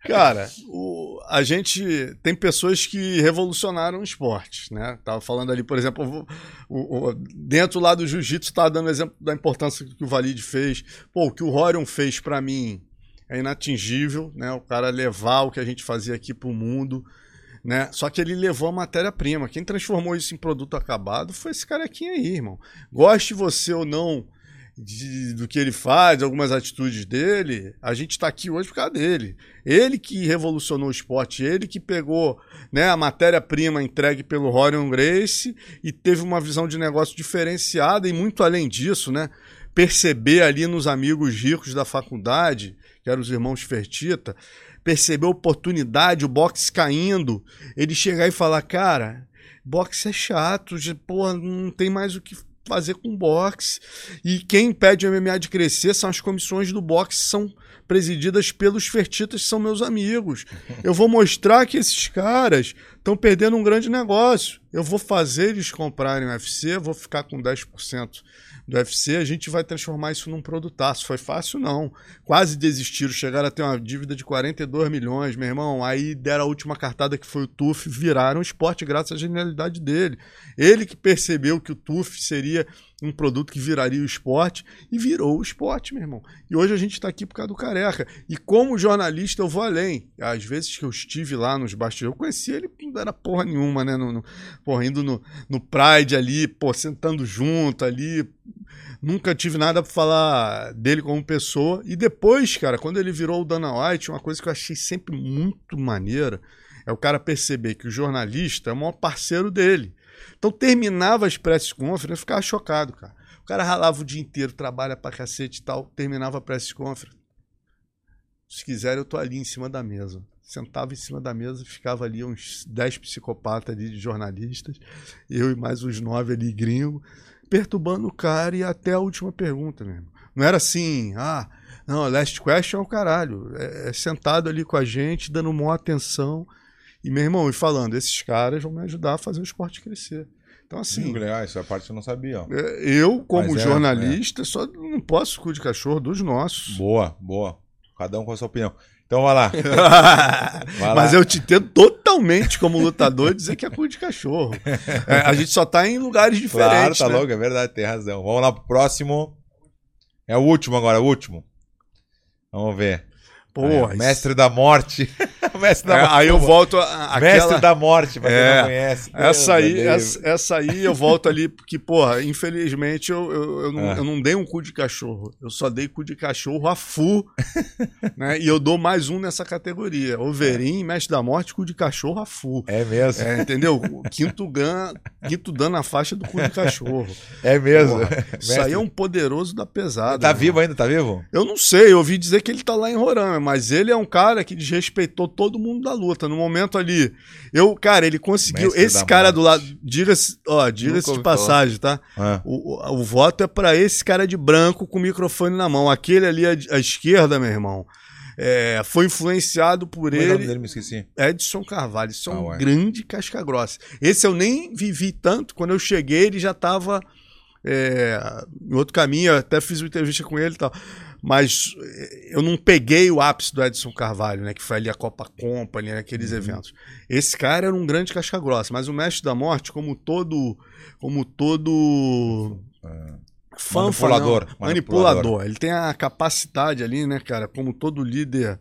Cara, o- a gente tem pessoas que revolucionaram o esporte, né? Tava falando ali, por exemplo, o- o- dentro lá do jiu-jitsu, tava dando exemplo da importância que o Valide fez. Pô, o que o Rorion fez pra mim é inatingível, né? O cara levar o que a gente fazia aqui pro mundo, né? Só que ele levou a matéria-prima. Quem transformou isso em produto acabado foi esse carequinha aí, irmão. Goste você ou não de- do que ele faz, algumas atitudes dele, a gente está aqui hoje por causa dele. Ele que revolucionou o esporte, ele que pegou né, a matéria-prima entregue pelo Rorion Grace e teve uma visão de negócio diferenciada e muito além disso, né? Perceber ali nos amigos ricos da faculdade, que eram os irmãos Fertita, perceber a oportunidade, o boxe caindo, ele chegar e falar, cara, boxe é chato, de- porra, não tem mais o que fazer com boxe. E quem impede o MMA de crescer são as comissões do boxe, são presididas pelos fertitas, que são meus amigos. Eu vou mostrar que esses caras estão perdendo um grande negócio. Eu vou fazer eles comprarem o UFC, vou ficar com 10% do UFC, a gente vai transformar isso num produtaço. Foi fácil? Não. Quase desistiram, chegaram a ter uma dívida de 42 milhões, meu irmão. Aí deram a última cartada que foi o TUF, viraram o esporte graças à genialidade dele. Ele que percebeu que o TUF seria um produto que viraria o esporte e virou o esporte, meu irmão. E hoje a gente está aqui por causa do careca. E como jornalista, eu vou além. Às vezes que eu estive lá nos bastidores, eu conheci ele, não era porra nenhuma, né? No, no, porra, indo no, no Pride ali, pô, sentando junto ali. Nunca tive nada pra falar dele como pessoa. E depois, cara, quando ele virou o Dana White, uma coisa que eu achei sempre muito maneira é o cara perceber que o jornalista é o maior parceiro dele. Então terminava as press conference, eu ficava chocado, cara. O cara ralava o dia inteiro, trabalha pra cacete e tal, terminava a press conference. Se quiser, eu tô ali em cima da mesa. Sentava em cima da mesa, ficava ali uns 10 psicopatas ali de jornalistas, eu e mais uns nove ali gringo, perturbando o cara e até a última pergunta mesmo. Não era assim, ah, não, last question é o caralho. É, é sentado ali com a gente, dando maior atenção. E, meu irmão, e falando, esses caras vão me ajudar a fazer o esporte crescer. Então, assim, Sim, legal, essa parte eu não sabia. ó. é, eu, como Mas é, jornalista, só não posso cu de cachorro dos nossos. Boa, boa. Cada um com a sua opinião. Então vai lá. Vai Mas lá. eu te entendo totalmente como lutador dizer que é cu de cachorro. É, a gente só tá em lugares Claro, diferentes. tá né? louco, é verdade, tem razão. Vamos lá pro próximo. É o último agora, o último. Vamos ver. Porra, Aí, mestre da morte. Mestre da É, morte. aí eu volto a, Mestre aquela... da morte, pra quem É, não conhece. Essa aí, essa, essa aí eu volto ali, porque, porra, infelizmente eu, eu, eu, não, Ah. eu não dei um cu de cachorro. Eu só dei cu de cachorro a full, né? E eu dou mais um nessa categoria. Overin, Mestre da Morte, cu de cachorro a full. É mesmo. É, É, entendeu? Quinto, gan, quinto dano na faixa do cu de cachorro. mesmo. Porra, isso aí é um poderoso da pesada. Tá né? vivo ainda, tá vivo? Eu não sei, eu ouvi dizer que ele tá lá em Roraima, mas ele é um cara que desrespeitou todo mundo da luta. No momento ali, eu, cara, ele conseguiu. Mestre esse cara morte. do lado, diga-se, ó, diga-se de falar. passagem, tá? Ah. O, o, o voto é pra esse cara de branco com o microfone na mão. Aquele ali à, à esquerda, meu irmão, é, foi influenciado por Como é o nome ele. dele? Me esqueci. Edson Carvalho, isso é Ah, um ué. grande casca grossa. Esse eu nem vivi tanto, quando eu cheguei ele já estava em outro caminho, eu até fiz uma entrevista com ele e tal. Mas eh, eu não peguei o ápice do Edson Carvalho, né? Que foi ali a Copa Company, né, aqueles Uhum. eventos. Esse cara era um grande casca grossa, mas o Mestre da Morte, como todo. Como todo. Fanfa, Manipulador, manipulador. manipulador. Ele tem a capacidade ali, né, cara? Como todo líder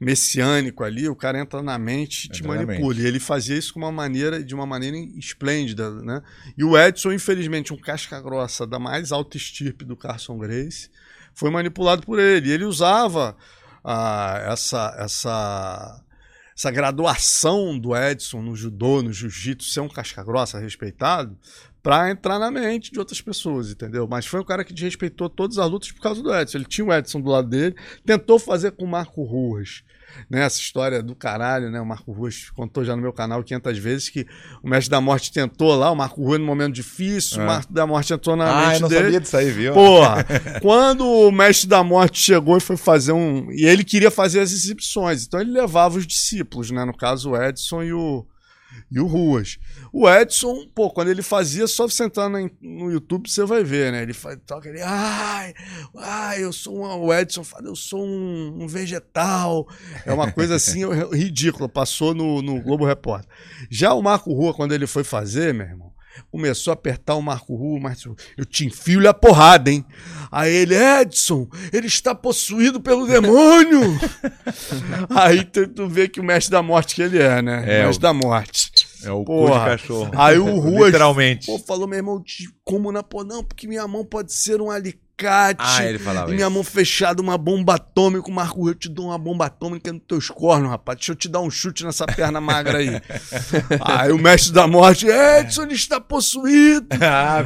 messiânico ali, o cara entra na mente e te manipula. E ele fazia isso com uma maneira, de uma maneira esplêndida, né? E o Edson, infelizmente, um casca grossa da mais alta estirpe do Carson Grace, foi manipulado por ele. E ele usava ah, essa essa essa graduação do Edson no judô, no jiu-jitsu, ser um casca grossa respeitado, pra entrar na mente de outras pessoas, entendeu? Mas foi um cara que desrespeitou todas as lutas por causa do Edson. Ele tinha o Edson do lado dele, tentou fazer com o Marco Ruas. Né, essa história do caralho, né? O Marco Ruas contou já no meu canal 500 vezes que o Mestre da Morte tentou lá, o Marco Ruas no momento difícil, É. o Marco da Morte entrou na Ah, eu mente não dele. sabia disso aí, viu? Porra, quando o mestre da morte chegou e foi fazer um. E ele queria fazer as exibições, então ele levava os discípulos, né? No caso, o Edson e o, e o Ruas. O Edson, pô, quando ele fazia, só você entrar no, no YouTube você vai ver, né? Ele faz, toca ele, ai, ai, eu sou um. O Edson fala, eu sou um, um vegetal. É uma coisa assim ridícula, passou no, no Globo Repórter. Já o Marco Rua, quando ele foi fazer, meu irmão começou a apertar o Marco Rua, o Marco eu te enfio-lhe a porrada, hein? Aí ele, Edson, ele está possuído pelo demônio. Aí tu, tu vê que o mestre da morte que ele é, né? É, o mestre o- da morte. É o cu Porra. de cachorro. Aí o Ruas, Literalmente. pô, falou, meu irmão, como na pô, não, porque minha mão pode ser um alicate. Ah, ele falava minha isso. mão fechada, uma bomba atômica. Marco, eu te dou uma bomba atômica nos teus cornos, rapaz. Deixa eu te dar um chute nessa perna magra aí. aí o mestre da morte, Edson, ele está possuído. ah.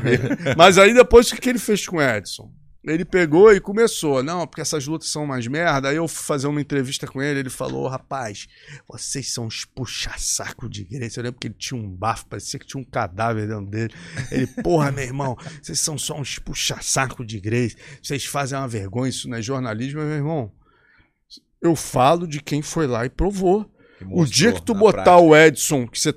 Mas aí depois o que que ele fez com o Edson? Ele pegou e começou, não, porque essas lutas são umas merda. Aí eu fui fazer uma entrevista com ele, ele falou, rapaz, vocês são uns puxa-saco de igreja. Eu lembro que ele tinha um bafo, parecia que tinha um cadáver dentro dele. Ele, porra, meu irmão, vocês são só uns puxa-saco de igreja. Vocês fazem uma vergonha, isso não é jornalismo, meu irmão. Eu falo de quem foi lá e provou. Que o mostrou dia que tu botar prática. o Edson, que, você,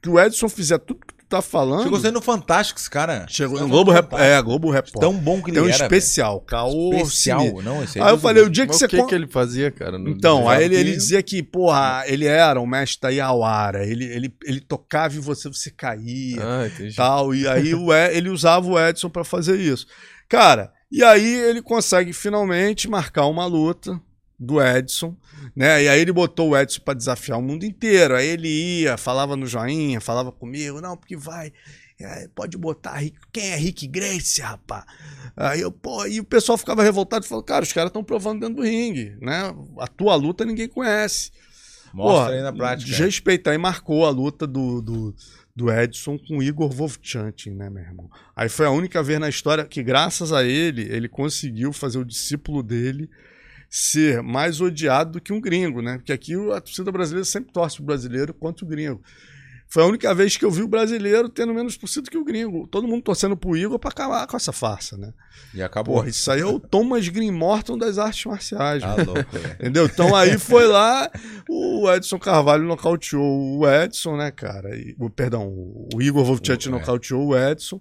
que o Edson fizer tudo que tá falando. Chegou sendo fantástico esse cara. Chegou Foi no Globo, Rep... é, Globo Repórter. Tão bom que ele Tem um era. especial, caô. Especial. Não, esse Aí eu falei, o dia que Mas você... o que, con- que ele fazia, cara? No- Então, aí ele, ele dizia que, porra, ele era o mestre da Iauara, ele, ele, ele tocava em você, você caía Ah, entendi. tal, e aí o E- ele usava o Edson pra fazer isso. Cara, e aí ele consegue finalmente marcar uma luta do Edson, né? E aí ele botou o Edson pra desafiar o mundo inteiro. Aí ele ia, falava no joinha, falava comigo, não, porque vai, é, pode botar Rick, quem é Rick Grace, rapaz? Aí eu, pô, e o pessoal ficava revoltado e falou, cara, os caras estão provando dentro do ringue, né? A tua luta ninguém conhece. Mostra Porra, aí na prática. Desrespeitar e marcou a luta do, do, do Edson com o Igor Vovchantin, né, meu irmão? Aí foi a única vez na história que, graças a ele, ele conseguiu fazer o discípulo dele ser mais odiado do que um gringo, né? Porque aqui a torcida brasileira sempre torce pro brasileiro contra o gringo. Foi a única vez que eu vi o brasileiro tendo menos torcida que o gringo. Todo mundo torcendo pro Igor pra acabar com essa farsa, né? E acabou. Porra, isso aí é o Thomas Green Morton das artes marciais. Velho. louco, velho. Entendeu? Então aí foi lá, o Edson Carvalho nocauteou o Edson, né, cara? E, o, perdão, o Igor Vovchantin O- é. nocauteou o Edson.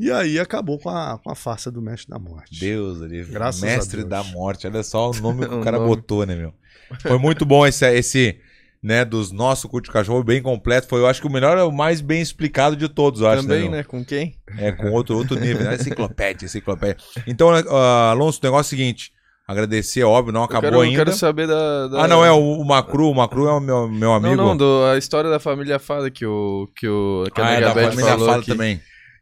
E aí acabou com a, com a farsa do Mestre da Morte. Deus, ali, Graças a mestre Deus. da morte. Olha só o nome que o cara botou, né, meu? Foi muito bom esse, esse né, dos nosso culto de cachorro, bem completo. Foi, eu acho que o melhor é o mais bem explicado de todos, eu acho. Também, meu? né? Com quem? É, com outro, outro nível, né? Enciclopédia, enciclopédia. Então, ah, Alonso, o negócio é o seguinte: agradecer, é óbvio, não Eu acabou quero, eu ainda. quero saber da, da- Ah, não, é o, o Macru, o Macru é o meu, meu amigo. Não, não, do- a história da família Fada que o que o que a ah, é da família falou aqui. também.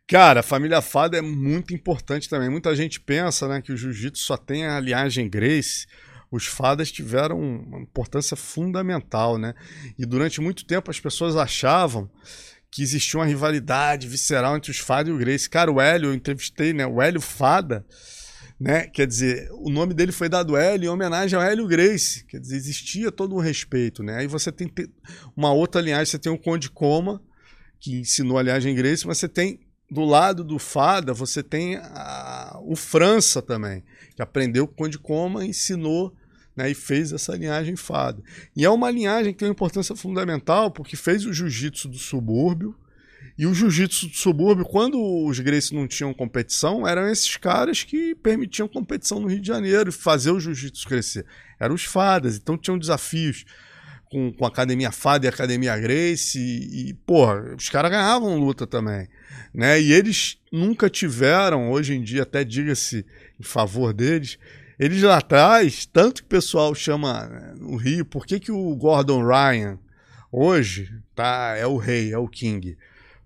Cara, a família Fada é muito importante também. Muita gente pensa né, que o jiu-jitsu só tem a linhagem Grace. Os fadas tiveram uma importância fundamental, né? E durante muito tempo as pessoas achavam que existia uma rivalidade visceral entre os Fada e o Grace. Cara, o Hélio, eu entrevistei, né? O Hélio Fada, né? Quer dizer, o nome dele foi dado Hélio em homenagem ao Hélio Grace. Quer dizer, existia todo um respeito, né? Aí você tem te- uma outra linhagem, você tem o Conde Coma, que ensinou a linhagem Grace, mas você tem do lado do Fada, você tem a- o França também, que aprendeu com o Conde Coma, ensinou né, e fez essa linhagem Fada. E é uma linhagem que tem uma importância fundamental, porque fez o jiu-jitsu do subúrbio, e o jiu-jitsu do subúrbio, quando os Gracie não tinham competição, eram esses caras que permitiam competição no Rio de Janeiro e fazer o jiu-jitsu crescer. Eram os fadas, então tinham desafios com, com a Academia Fada e a Academia Grace, e, e porra, os caras ganhavam luta também. Né? E eles nunca tiveram, hoje em dia, até diga-se em favor deles, eles lá atrás, tanto que o pessoal chama né, no Rio, por que, que o Gordon Ryan hoje tá, é o rei, é o king?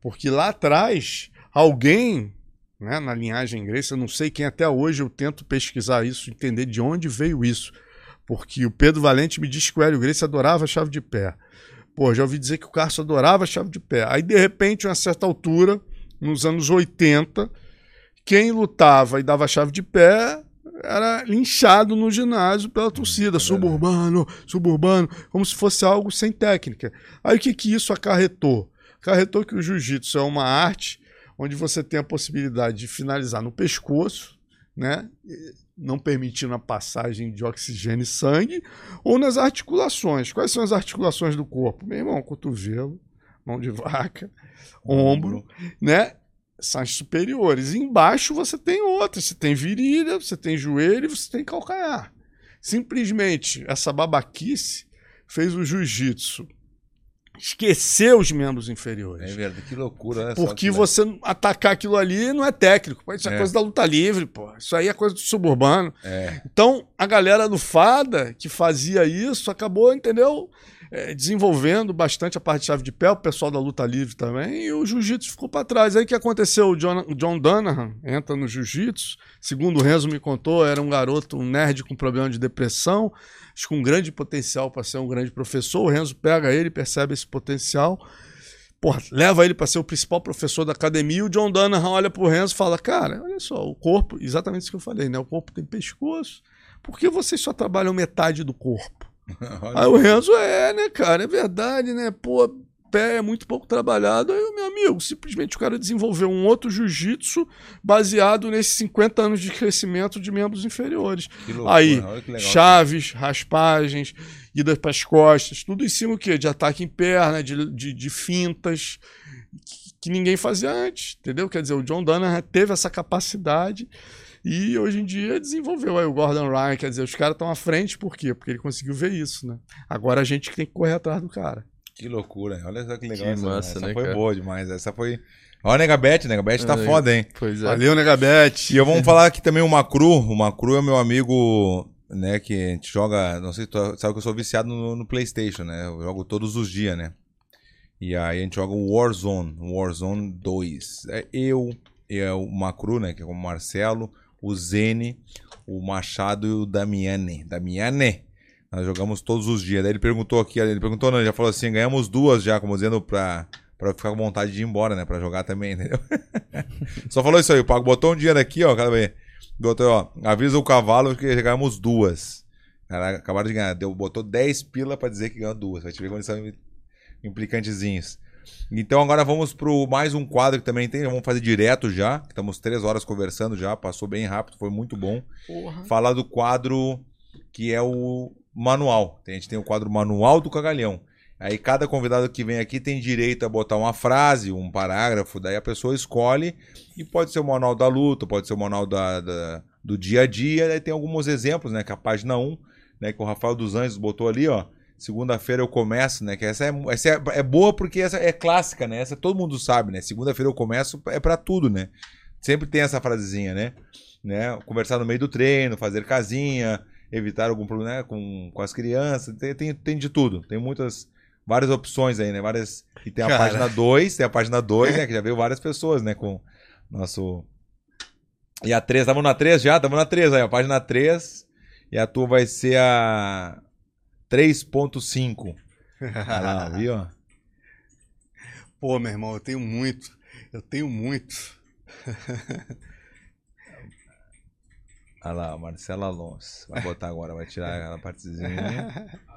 Porque lá atrás, alguém né, na linhagem Grace, eu não sei quem até hoje eu tento pesquisar isso, entender de onde veio isso. Porque o Pedro Valente me disse que o Hélio Grace adorava a chave de pé. Pô, já ouvi dizer que o Carso adorava a chave de pé. Aí, de repente, a uma certa altura, nos anos 80, quem lutava e dava chave de pé era linchado no ginásio pela torcida, suburbano, suburbano, como se fosse algo sem técnica. Aí o que, que isso acarretou? Acarretou que o jiu-jitsu é uma arte onde você tem a possibilidade de finalizar no pescoço, né? Não permitindo a passagem de oxigênio e sangue, ou nas articulações. Quais são as articulações do corpo? Meu irmão, cotovelo, mão de vaca, ombro, né? São as superiores. Embaixo você tem outras. Você tem virilha, você tem joelho, você tem calcanhar. Simplesmente essa babaquice fez o jiu-jitsu esquecer os membros inferiores. É verdade, que loucura, né? Porque que- você atacar aquilo ali não é técnico. Isso é, É. coisa da luta livre, pô. Isso aí é coisa do suburbano. É, Então, a galera do Fada que fazia isso acabou, entendeu? É, desenvolvendo bastante a parte de chave de pé, o pessoal da luta livre também, e o jiu-jitsu ficou para trás. Aí o que aconteceu? O John, John Danahan entra no jiu-jitsu. Segundo o Renzo me contou, era um garoto, um nerd com problema de depressão, acho que com um grande potencial para ser um grande professor. O Renzo pega ele, percebe esse potencial. Porra, leva ele para ser o principal professor da academia. E o John Danahan olha pro Renzo e fala: Cara, olha só, o corpo, exatamente isso que eu falei, né? O corpo tem pescoço. Por que vocês só trabalham metade do corpo? Aí o Renzo é, né, cara? É verdade, né? Pô, pé é muito pouco trabalhado. Aí, meu amigo, simplesmente o cara desenvolveu um outro jiu-jitsu baseado nesses 50 anos de crescimento de membros inferiores. loucura, Aí, legal. chaves, raspagens, idas para as costas, tudo em cima o quê? De ataque em perna, de, de, de fintas, que, que ninguém fazia antes, entendeu? Quer dizer, o John Danaher teve essa capacidade e hoje em dia desenvolveu aí o Gordon Ryan, quer dizer, os caras estão à frente, por quê? Porque ele conseguiu ver isso, né? Agora a gente tem que correr atrás do cara. Que loucura, olha só que legal. Que essa, massa, essa né, foi cara? boa demais. Essa foi. Olha a Negabete, Negabete tá É, foda, hein? Pois é. Valeu, Negabete. E eu vamos falar aqui também o Macru. O Macru é meu amigo, né? Que a gente joga. Não sei se tu sabe que eu sou viciado no, no PlayStation, né? Eu jogo todos os dias, né? E aí a gente joga o Warzone, o Warzone 2. É eu, é o Macru, né? Que é o Marcelo, o Zene, o Machado e o Damiane. Damiane. Nós jogamos todos os dias. Daí ele perguntou aqui, ele perguntou, não, ele já falou assim: ganhamos duas já, como dizendo, pra, pra ficar com vontade de ir embora, né? Pra jogar também, entendeu? Só falou isso aí, o Pago botou um dinheiro aqui, ó, cara. Botou, ó, avisa o cavalo que já ganhamos duas. Cara, acabaram de ganhar, deu, botou 10 pila pra dizer que ganhou duas. Vai te ver como eles são implicantezinhos. Então agora vamos pro mais um quadro que também tem, vamos fazer direto já. Estamos três horas conversando já, passou bem rápido, foi muito bom. Porra. Falar do quadro que é o manual. A gente tem o quadro manual do cagalhão. Aí cada convidado que vem aqui tem direito a botar uma frase, um parágrafo, daí a pessoa escolhe e pode ser o manual da luta, pode ser o manual da, da- do dia a dia, daí tem alguns exemplos, né, que a página 1, né, que o Rafael dos Anjos botou ali, ó, segunda-feira eu começo, né, que essa, é, essa é, é boa porque essa é clássica, né, essa todo mundo sabe, né, segunda-feira eu começo é pra tudo, né, sempre tem essa frasezinha, né, né, conversar no meio do treino, fazer casinha, evitar algum problema né, com, com as crianças, tem, tem, tem de tudo, tem muitas várias opções aí, né? Várias. E tem a Cara. página 2, tem a página 2, né? Que já veio várias pessoas, né? Com nosso. E a 3, estamos na 3 já? Estamos na 3 aí, a página 3. E a tua vai ser a 3.5. Olha lá, viu? Pô, meu irmão, eu tenho muito. Eu tenho muito. Olha lá, Marcelo Alonso. Vai botar agora, vai tirar aquela partezinha.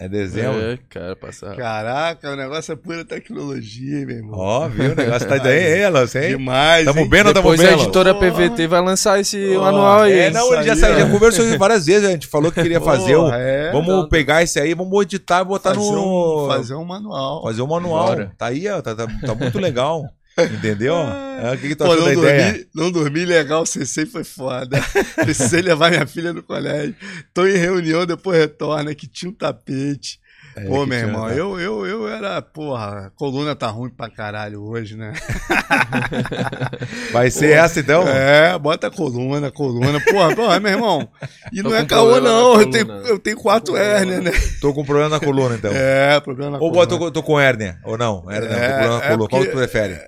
É dezembro? É, cara, passa. Caraca, o negócio é pura tecnologia, meu irmão. Ó, viu? O negócio tá daí, hein, Alonso, hein? Demais. Tamo hein? bem ou não tamo Depois bem, a editora Porra. PVT vai lançar esse Porra. manual aí. É, não, ele já, saiu, já conversou isso várias vezes, a gente falou que queria fazer o. Porra, é. Vamos pegar esse aí, vamos editar e botar fazer, no. um, fazer um manual. fazer um manual. Bora. Tá aí, ó. Tá, tá, tá muito legal. Entendeu? É, o que, que tu Pô, não da ideia? dormi, não dormi legal, CC foi foda. Precisei levar minha filha no colégio. Tô em reunião, depois retorna, que tinha um tapete. É, Pô, que meu irmão, tá. eu, eu, eu era, porra, a coluna tá ruim pra caralho hoje, né? Vai ser essa então? É, bota a coluna, a coluna. Porra, porra, meu irmão. E Tô não é caô, não. Eu tenho, eu tenho quatro hérnias, né? Tô com problema na coluna então. É, problema na Ou coluna. tô, com- tô com hérnia, ou não? Hérnia, É, problema na é coluna. Qual porque- tu prefere?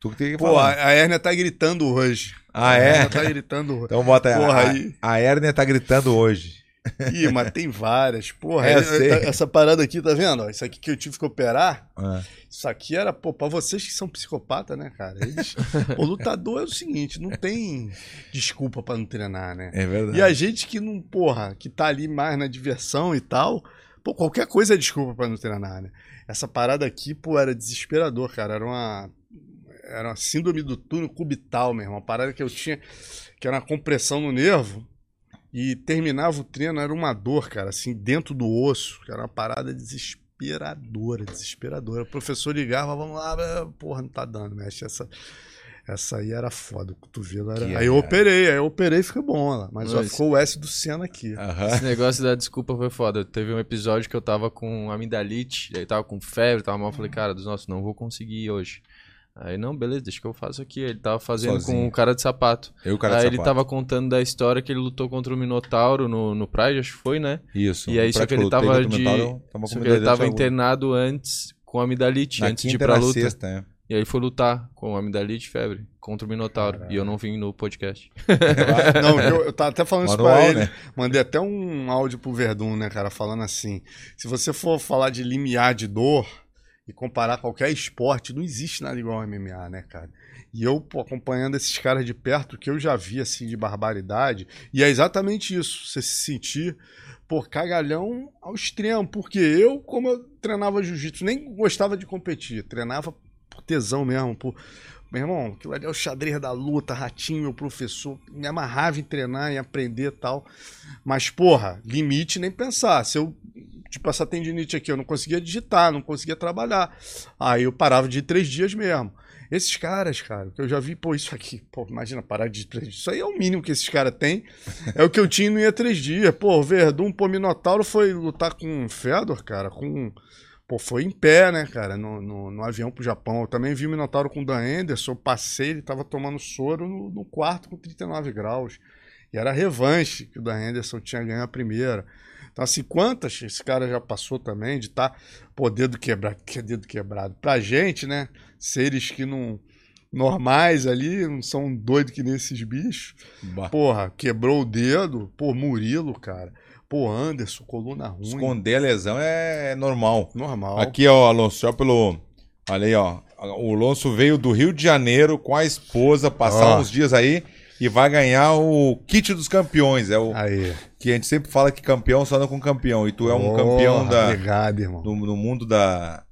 Tu que tem que Pô, falar. a, a hérnia tá gritando hoje. Ah, A é? hérnia tá gritando hoje. Então bota. Porra, a, aí. a hérnia tá gritando hoje. Ih, mas tem várias. Porra, É, eu é- é- essa parada aqui, tá vendo? Isso aqui que eu tive que operar. Ah, Isso aqui era, pô, pra vocês que são psicopata, né, cara? Eles, o lutador é o seguinte, não tem desculpa pra não treinar, né? é verdade. E a gente que não, porra, que tá ali mais na diversão e tal, pô, qualquer coisa é desculpa pra não treinar, né? Essa parada aqui, pô, era desesperador, cara. Era uma. Era uma síndrome do túnel cubital, meu irmão. Uma parada que eu tinha, que era uma compressão no nervo. E terminava o treino, era uma dor, cara, assim, dentro do osso. Que era uma parada desesperadora, desesperadora. O professor ligava, vamos lá, porra, não tá dando, mexe. Essa, essa aí era foda, o cotovelo era. Que aí eu era. operei, aí eu operei e fica bom lá. Mas Não, isso- ficou o S do Senna aqui. Aham. Esse negócio da desculpa foi foda. Teve um episódio que eu tava com amidalite, aí tava com febre, tava mal. Eu falei, cara, dos nossos, não vou conseguir ir hoje. Aí, não, beleza, deixa que eu faço aqui. Ele tava fazendo Sozinho. com o cara de sapato. Eu, cara aí de ele sapato. tava contando da história que ele lutou contra o Minotauro no, no Pride, acho que foi, né? Isso. E aí, só que ele tava de. contra o Mental, tava com Só que ele tava internado antes com amidalite, Na antes de ir pra luta. sexta, é. E aí foi lutar com amidalite e febre contra o Minotauro. E eu não vim no podcast. Não, eu, eu tava até falando isso Manual, pra ele. né? Mandei até um áudio pro Verdun, né, cara, falando assim: se você for falar de limiar de dor e comparar qualquer esporte, não existe nada igual ao MMA, né, cara? E eu, pô, acompanhando esses caras de perto, que eu já vi, assim, de barbaridade, e é exatamente isso, você se sentir, pô, cagalhão ao extremo, porque eu, como eu treinava jiu-jitsu, nem gostava de competir, treinava por tesão mesmo, por, meu irmão, aquilo ali é o xadrez da luta, ratinho, meu professor, me amarrava em treinar, em aprender e tal. Mas, porra, limite nem pensar. Se eu, tipo, essa tendinite aqui, eu não conseguia digitar, não conseguia trabalhar. Aí eu parava de três dias mesmo. Esses caras, cara, que eu já vi, pô, isso aqui, pô, imagina parar de três dias. Isso aí é o mínimo que esses caras têm. É o que eu tinha e não ia três dias. Pô, Verdun, pô, Minotauro foi lutar com o Fedor, cara, com. Pô, foi em pé, né, cara, no, no, no avião pro Japão. Eu também vi o Minotauro com o Dan Anderson. Eu passei, ele tava tomando soro no, no quarto com 39 graus. E era revanche que o Dan Anderson tinha ganho a primeira. Então, assim, quantas esse cara já passou também de estar, tá, pô, dedo quebrado, que é dedo quebrado. Pra gente, né, seres que não. normais ali, não são doidos que nem esses bichos. Bah. Porra, quebrou o dedo. Pô, Murilo, cara. Pô, Anderson, coluna ruim. Esconder a lesão é normal. Normal. Aqui, ó, Alonso, só pelo. Olha aí, ó. O Alonso veio do Rio de Janeiro com a esposa passar Ó. uns dias aí e vai ganhar o kit dos campeões. É o Aí. que a gente sempre fala que campeão só anda com campeão. E tu é um Porra, campeão da, Obrigado, irmão. do, no mundo da.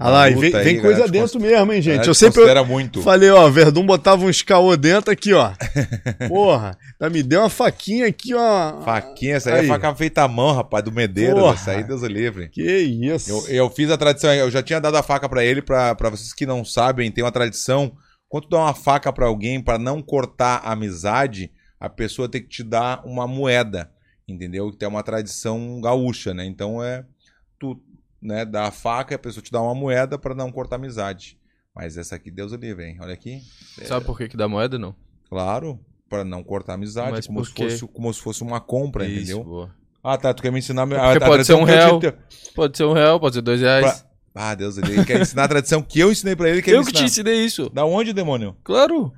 Olha lá, e vem, aí, vem coisa dentro mesmo, hein, gente? Eu sempre considera muito. falei, ó, Verdun botava uns caô dentro aqui, ó. Porra, tá, me deu uma faquinha aqui, ó. Faquinha, essa aí, Aí. é faca feita à mão, rapaz, do Medeiros. Porra. Essa aí, Deus livre. Que isso. Eu, eu fiz a tradição, eu já tinha dado a faca pra ele, pra pra vocês que não sabem, tem uma tradição. Quando tu dá uma faca pra alguém pra não cortar a amizade, a pessoa tem que te dar uma moeda, entendeu? Que é uma tradição gaúcha, né? Então é tu, né, dá a faca e a pessoa te dá uma moeda pra não cortar amizade. Mas essa aqui, Deus livre, hein? Olha aqui. Sabe por que, que dá moeda, não? Claro, pra não cortar amizade, Mas como se, fosse, como se fosse uma compra, Isso, entendeu? boa. Ah, tá, tu quer me ensinar a, porque a pode ser um real. te- Pode ser um real, pode ser dois reais. Pra- Ah, Deus, ele quer ensinar a tradição que eu ensinei pra ele. Eu que te ensinar. ensinei isso. Da onde, demônio? Claro.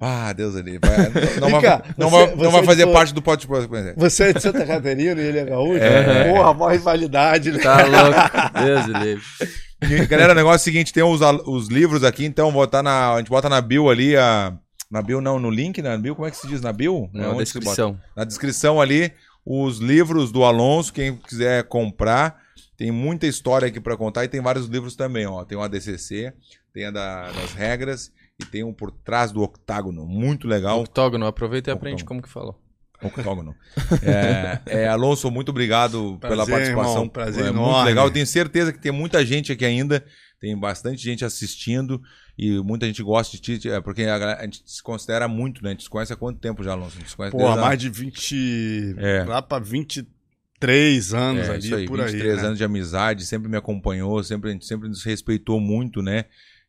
Ah, Deus, ele vai, não, Vem vai, cá, não, você- vai, não você vai fazer falou- parte do pote. pote- Você é de Santa Catarina e ele é gaúcho? É. Porra, maior rivalidade, né? Tá louco. Deus livre. Galera, o negócio é o seguinte: tem os, os livros aqui, então botar na, a gente bota na bio ali. A, na bio, não, no link, na bio, como é que se diz? Na bio? É Na bota? descrição. na descrição ali os livros do Alonso, quem quiser comprar. Tem muita história aqui pra contar e tem vários livros também, ó. Tem o ADCC, tem a da- das regras e tem um por trás do octágono, muito legal. Octógono, aproveita e aprende Octógono. como que fala. Octógono. É, é, Alonso, muito obrigado pela Prazer, participação. irmão, prazer é muito enorme. legal. Eu tenho certeza que tem muita gente aqui ainda. Tem bastante gente assistindo e muita gente gosta de ti, é, porque a, galera- a gente se considera muito, né? A gente se conhece há quanto tempo já, Alonso? A gente se conhece Porra, mais de 20. É. Lá pra 23 anos É, ali, isso aí, por 23 aí. né? anos de amizade, sempre me acompanhou, sempre, a gente sempre nos respeitou muito, né?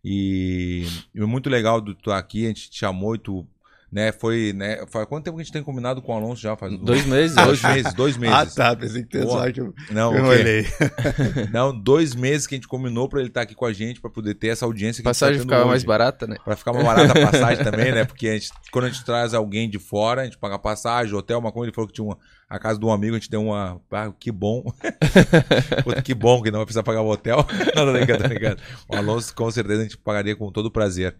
E, é muito legal do tu estar aqui, a gente te chamou e tu, né, foi, né, faz quanto tempo que a gente tem combinado com o Alonso já? Faz Dois meses dois meses, dois Ah, meses. tá. Pensei que tinha só que eu, Não, eu não olhei. Não, dois meses que a gente combinou pra ele estar aqui com a gente, pra poder ter essa audiência que a gente Passagem tá ficava mais barata, né? Pra ficar mais barata a passagem também, né? Porque a gente, quando a gente traz alguém de fora, a gente paga passagem, hotel, uma coisa, ele falou que tinha uma, a casa de um amigo, a gente deu uma. Ah, que bom. Puta, que bom que não vai precisar pagar o hotel. Não, tô brincando. O Alonso, com certeza, a gente pagaria com todo prazer.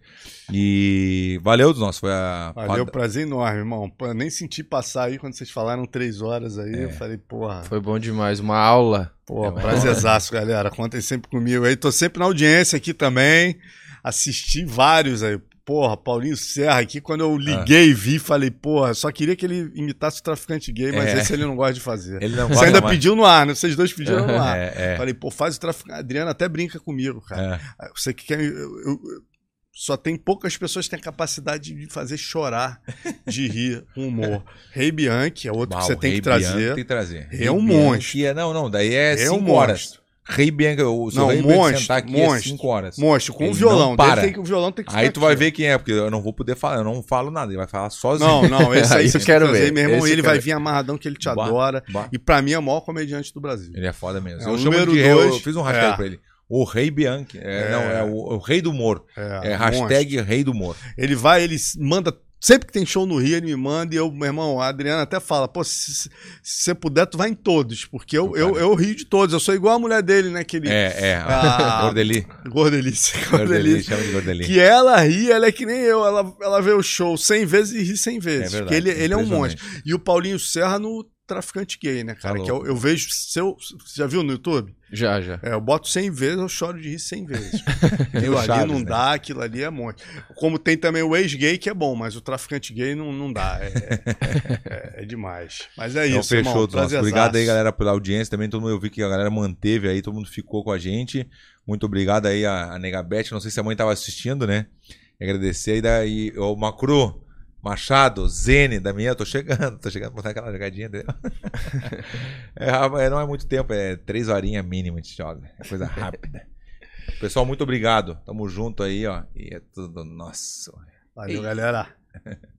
E valeu dos nossos. Foi a. Valeu, prazer enorme, irmão. Pô, eu nem senti passar aí quando vocês falaram três horas aí. Eu falei, porra, Foi bom demais. Uma aula. Pô, É, prazerzaço, galera. Contem sempre comigo aí. Tô sempre na audiência aqui também. Assisti vários aí. Porra, Paulinho Serra aqui, quando eu liguei e vi, falei, porra, só queria que ele imitasse o traficante gay, mas É. esse ele não gosta de fazer. Ele não Você ainda mais. pediu no ar, né? Vocês dois pediram no ar. É, é. Falei, pô, faz o traficante. A Adriana até brinca comigo, cara. é. Você que quer. eu- eu- só tem poucas pessoas que têm a capacidade de fazer chorar de rir humor. Rei Bianchi é outro que você tem que trazer. Bianchi Tem que trazer. É um Bianchi monstro. É, não, não, daí é É um 5 horas. monstro. Rei Bianca, o seu Não, Rei Bianca monstro, sentar aqui monstro. é 5 horas. Monstro, com o violão. não para. Que, o violão tem que Aí tu vai aqui, ver quem é, porque eu não vou poder falar, eu não falo nada, ele vai falar sozinho. Não, não, esse aí eu quero ver. Meu irmão, Esse ele vai ver. vir amarradão que ele te Bah, adora. bah. E pra mim é o maior comediante do Brasil. Ele é foda mesmo. É eu número de eu fiz um hashtag É. pra ele. O Rei Bianchi. É, É. Não, é o, o Rei do Humor. É, É, monstro. hashtag Rei do Humor. Ele vai, ele manda. Sempre que tem show no Rio, ele me manda e eu, meu irmão, a Adriana até fala, pô, se, você puder, tu vai em todos, porque eu, eu, eu rio de todos, eu sou igual a mulher dele, né, que ele... É, é. Ah. Gordeli. Gordelice, Gordeli, Gordelice. chama de Gordeli. Que ela ri, ela é que nem eu, ela, ela vê o show 100 vezes e ri 100 vezes, É porque verdade, ele, ele é um monstro. E o Paulinho Serra no Traficante Gay, né, cara, Tá que eu, louco. eu vejo seu... Você já viu no YouTube? Já, já. É, eu boto 100 vezes, eu choro de rir 100 vezes. Aquilo o ali Chaves, não né? dá, aquilo ali é monte. Como tem também o ex-gay, que é bom, mas o traficante gay não, não dá. É, é- é demais. Mas é Então isso, fechou, irmão. nosso. Obrigado aí, galera, pela audiência. Também todo mundo eu vi que a galera manteve aí, todo mundo ficou com a gente. Muito obrigado aí a, a Negabete. Não sei se a mãe tava assistindo, né? Agradecer aí daí o Macru, Machado, Zene, da minha, eu tô chegando, tô chegando pra botar aquela jogadinha dele. É, rapaz, não é muito tempo, é três horinhas mínimo a gente joga. É coisa rápida. Pessoal, muito obrigado. Tamo junto aí, ó. E é tudo nosso. Valeu, galera.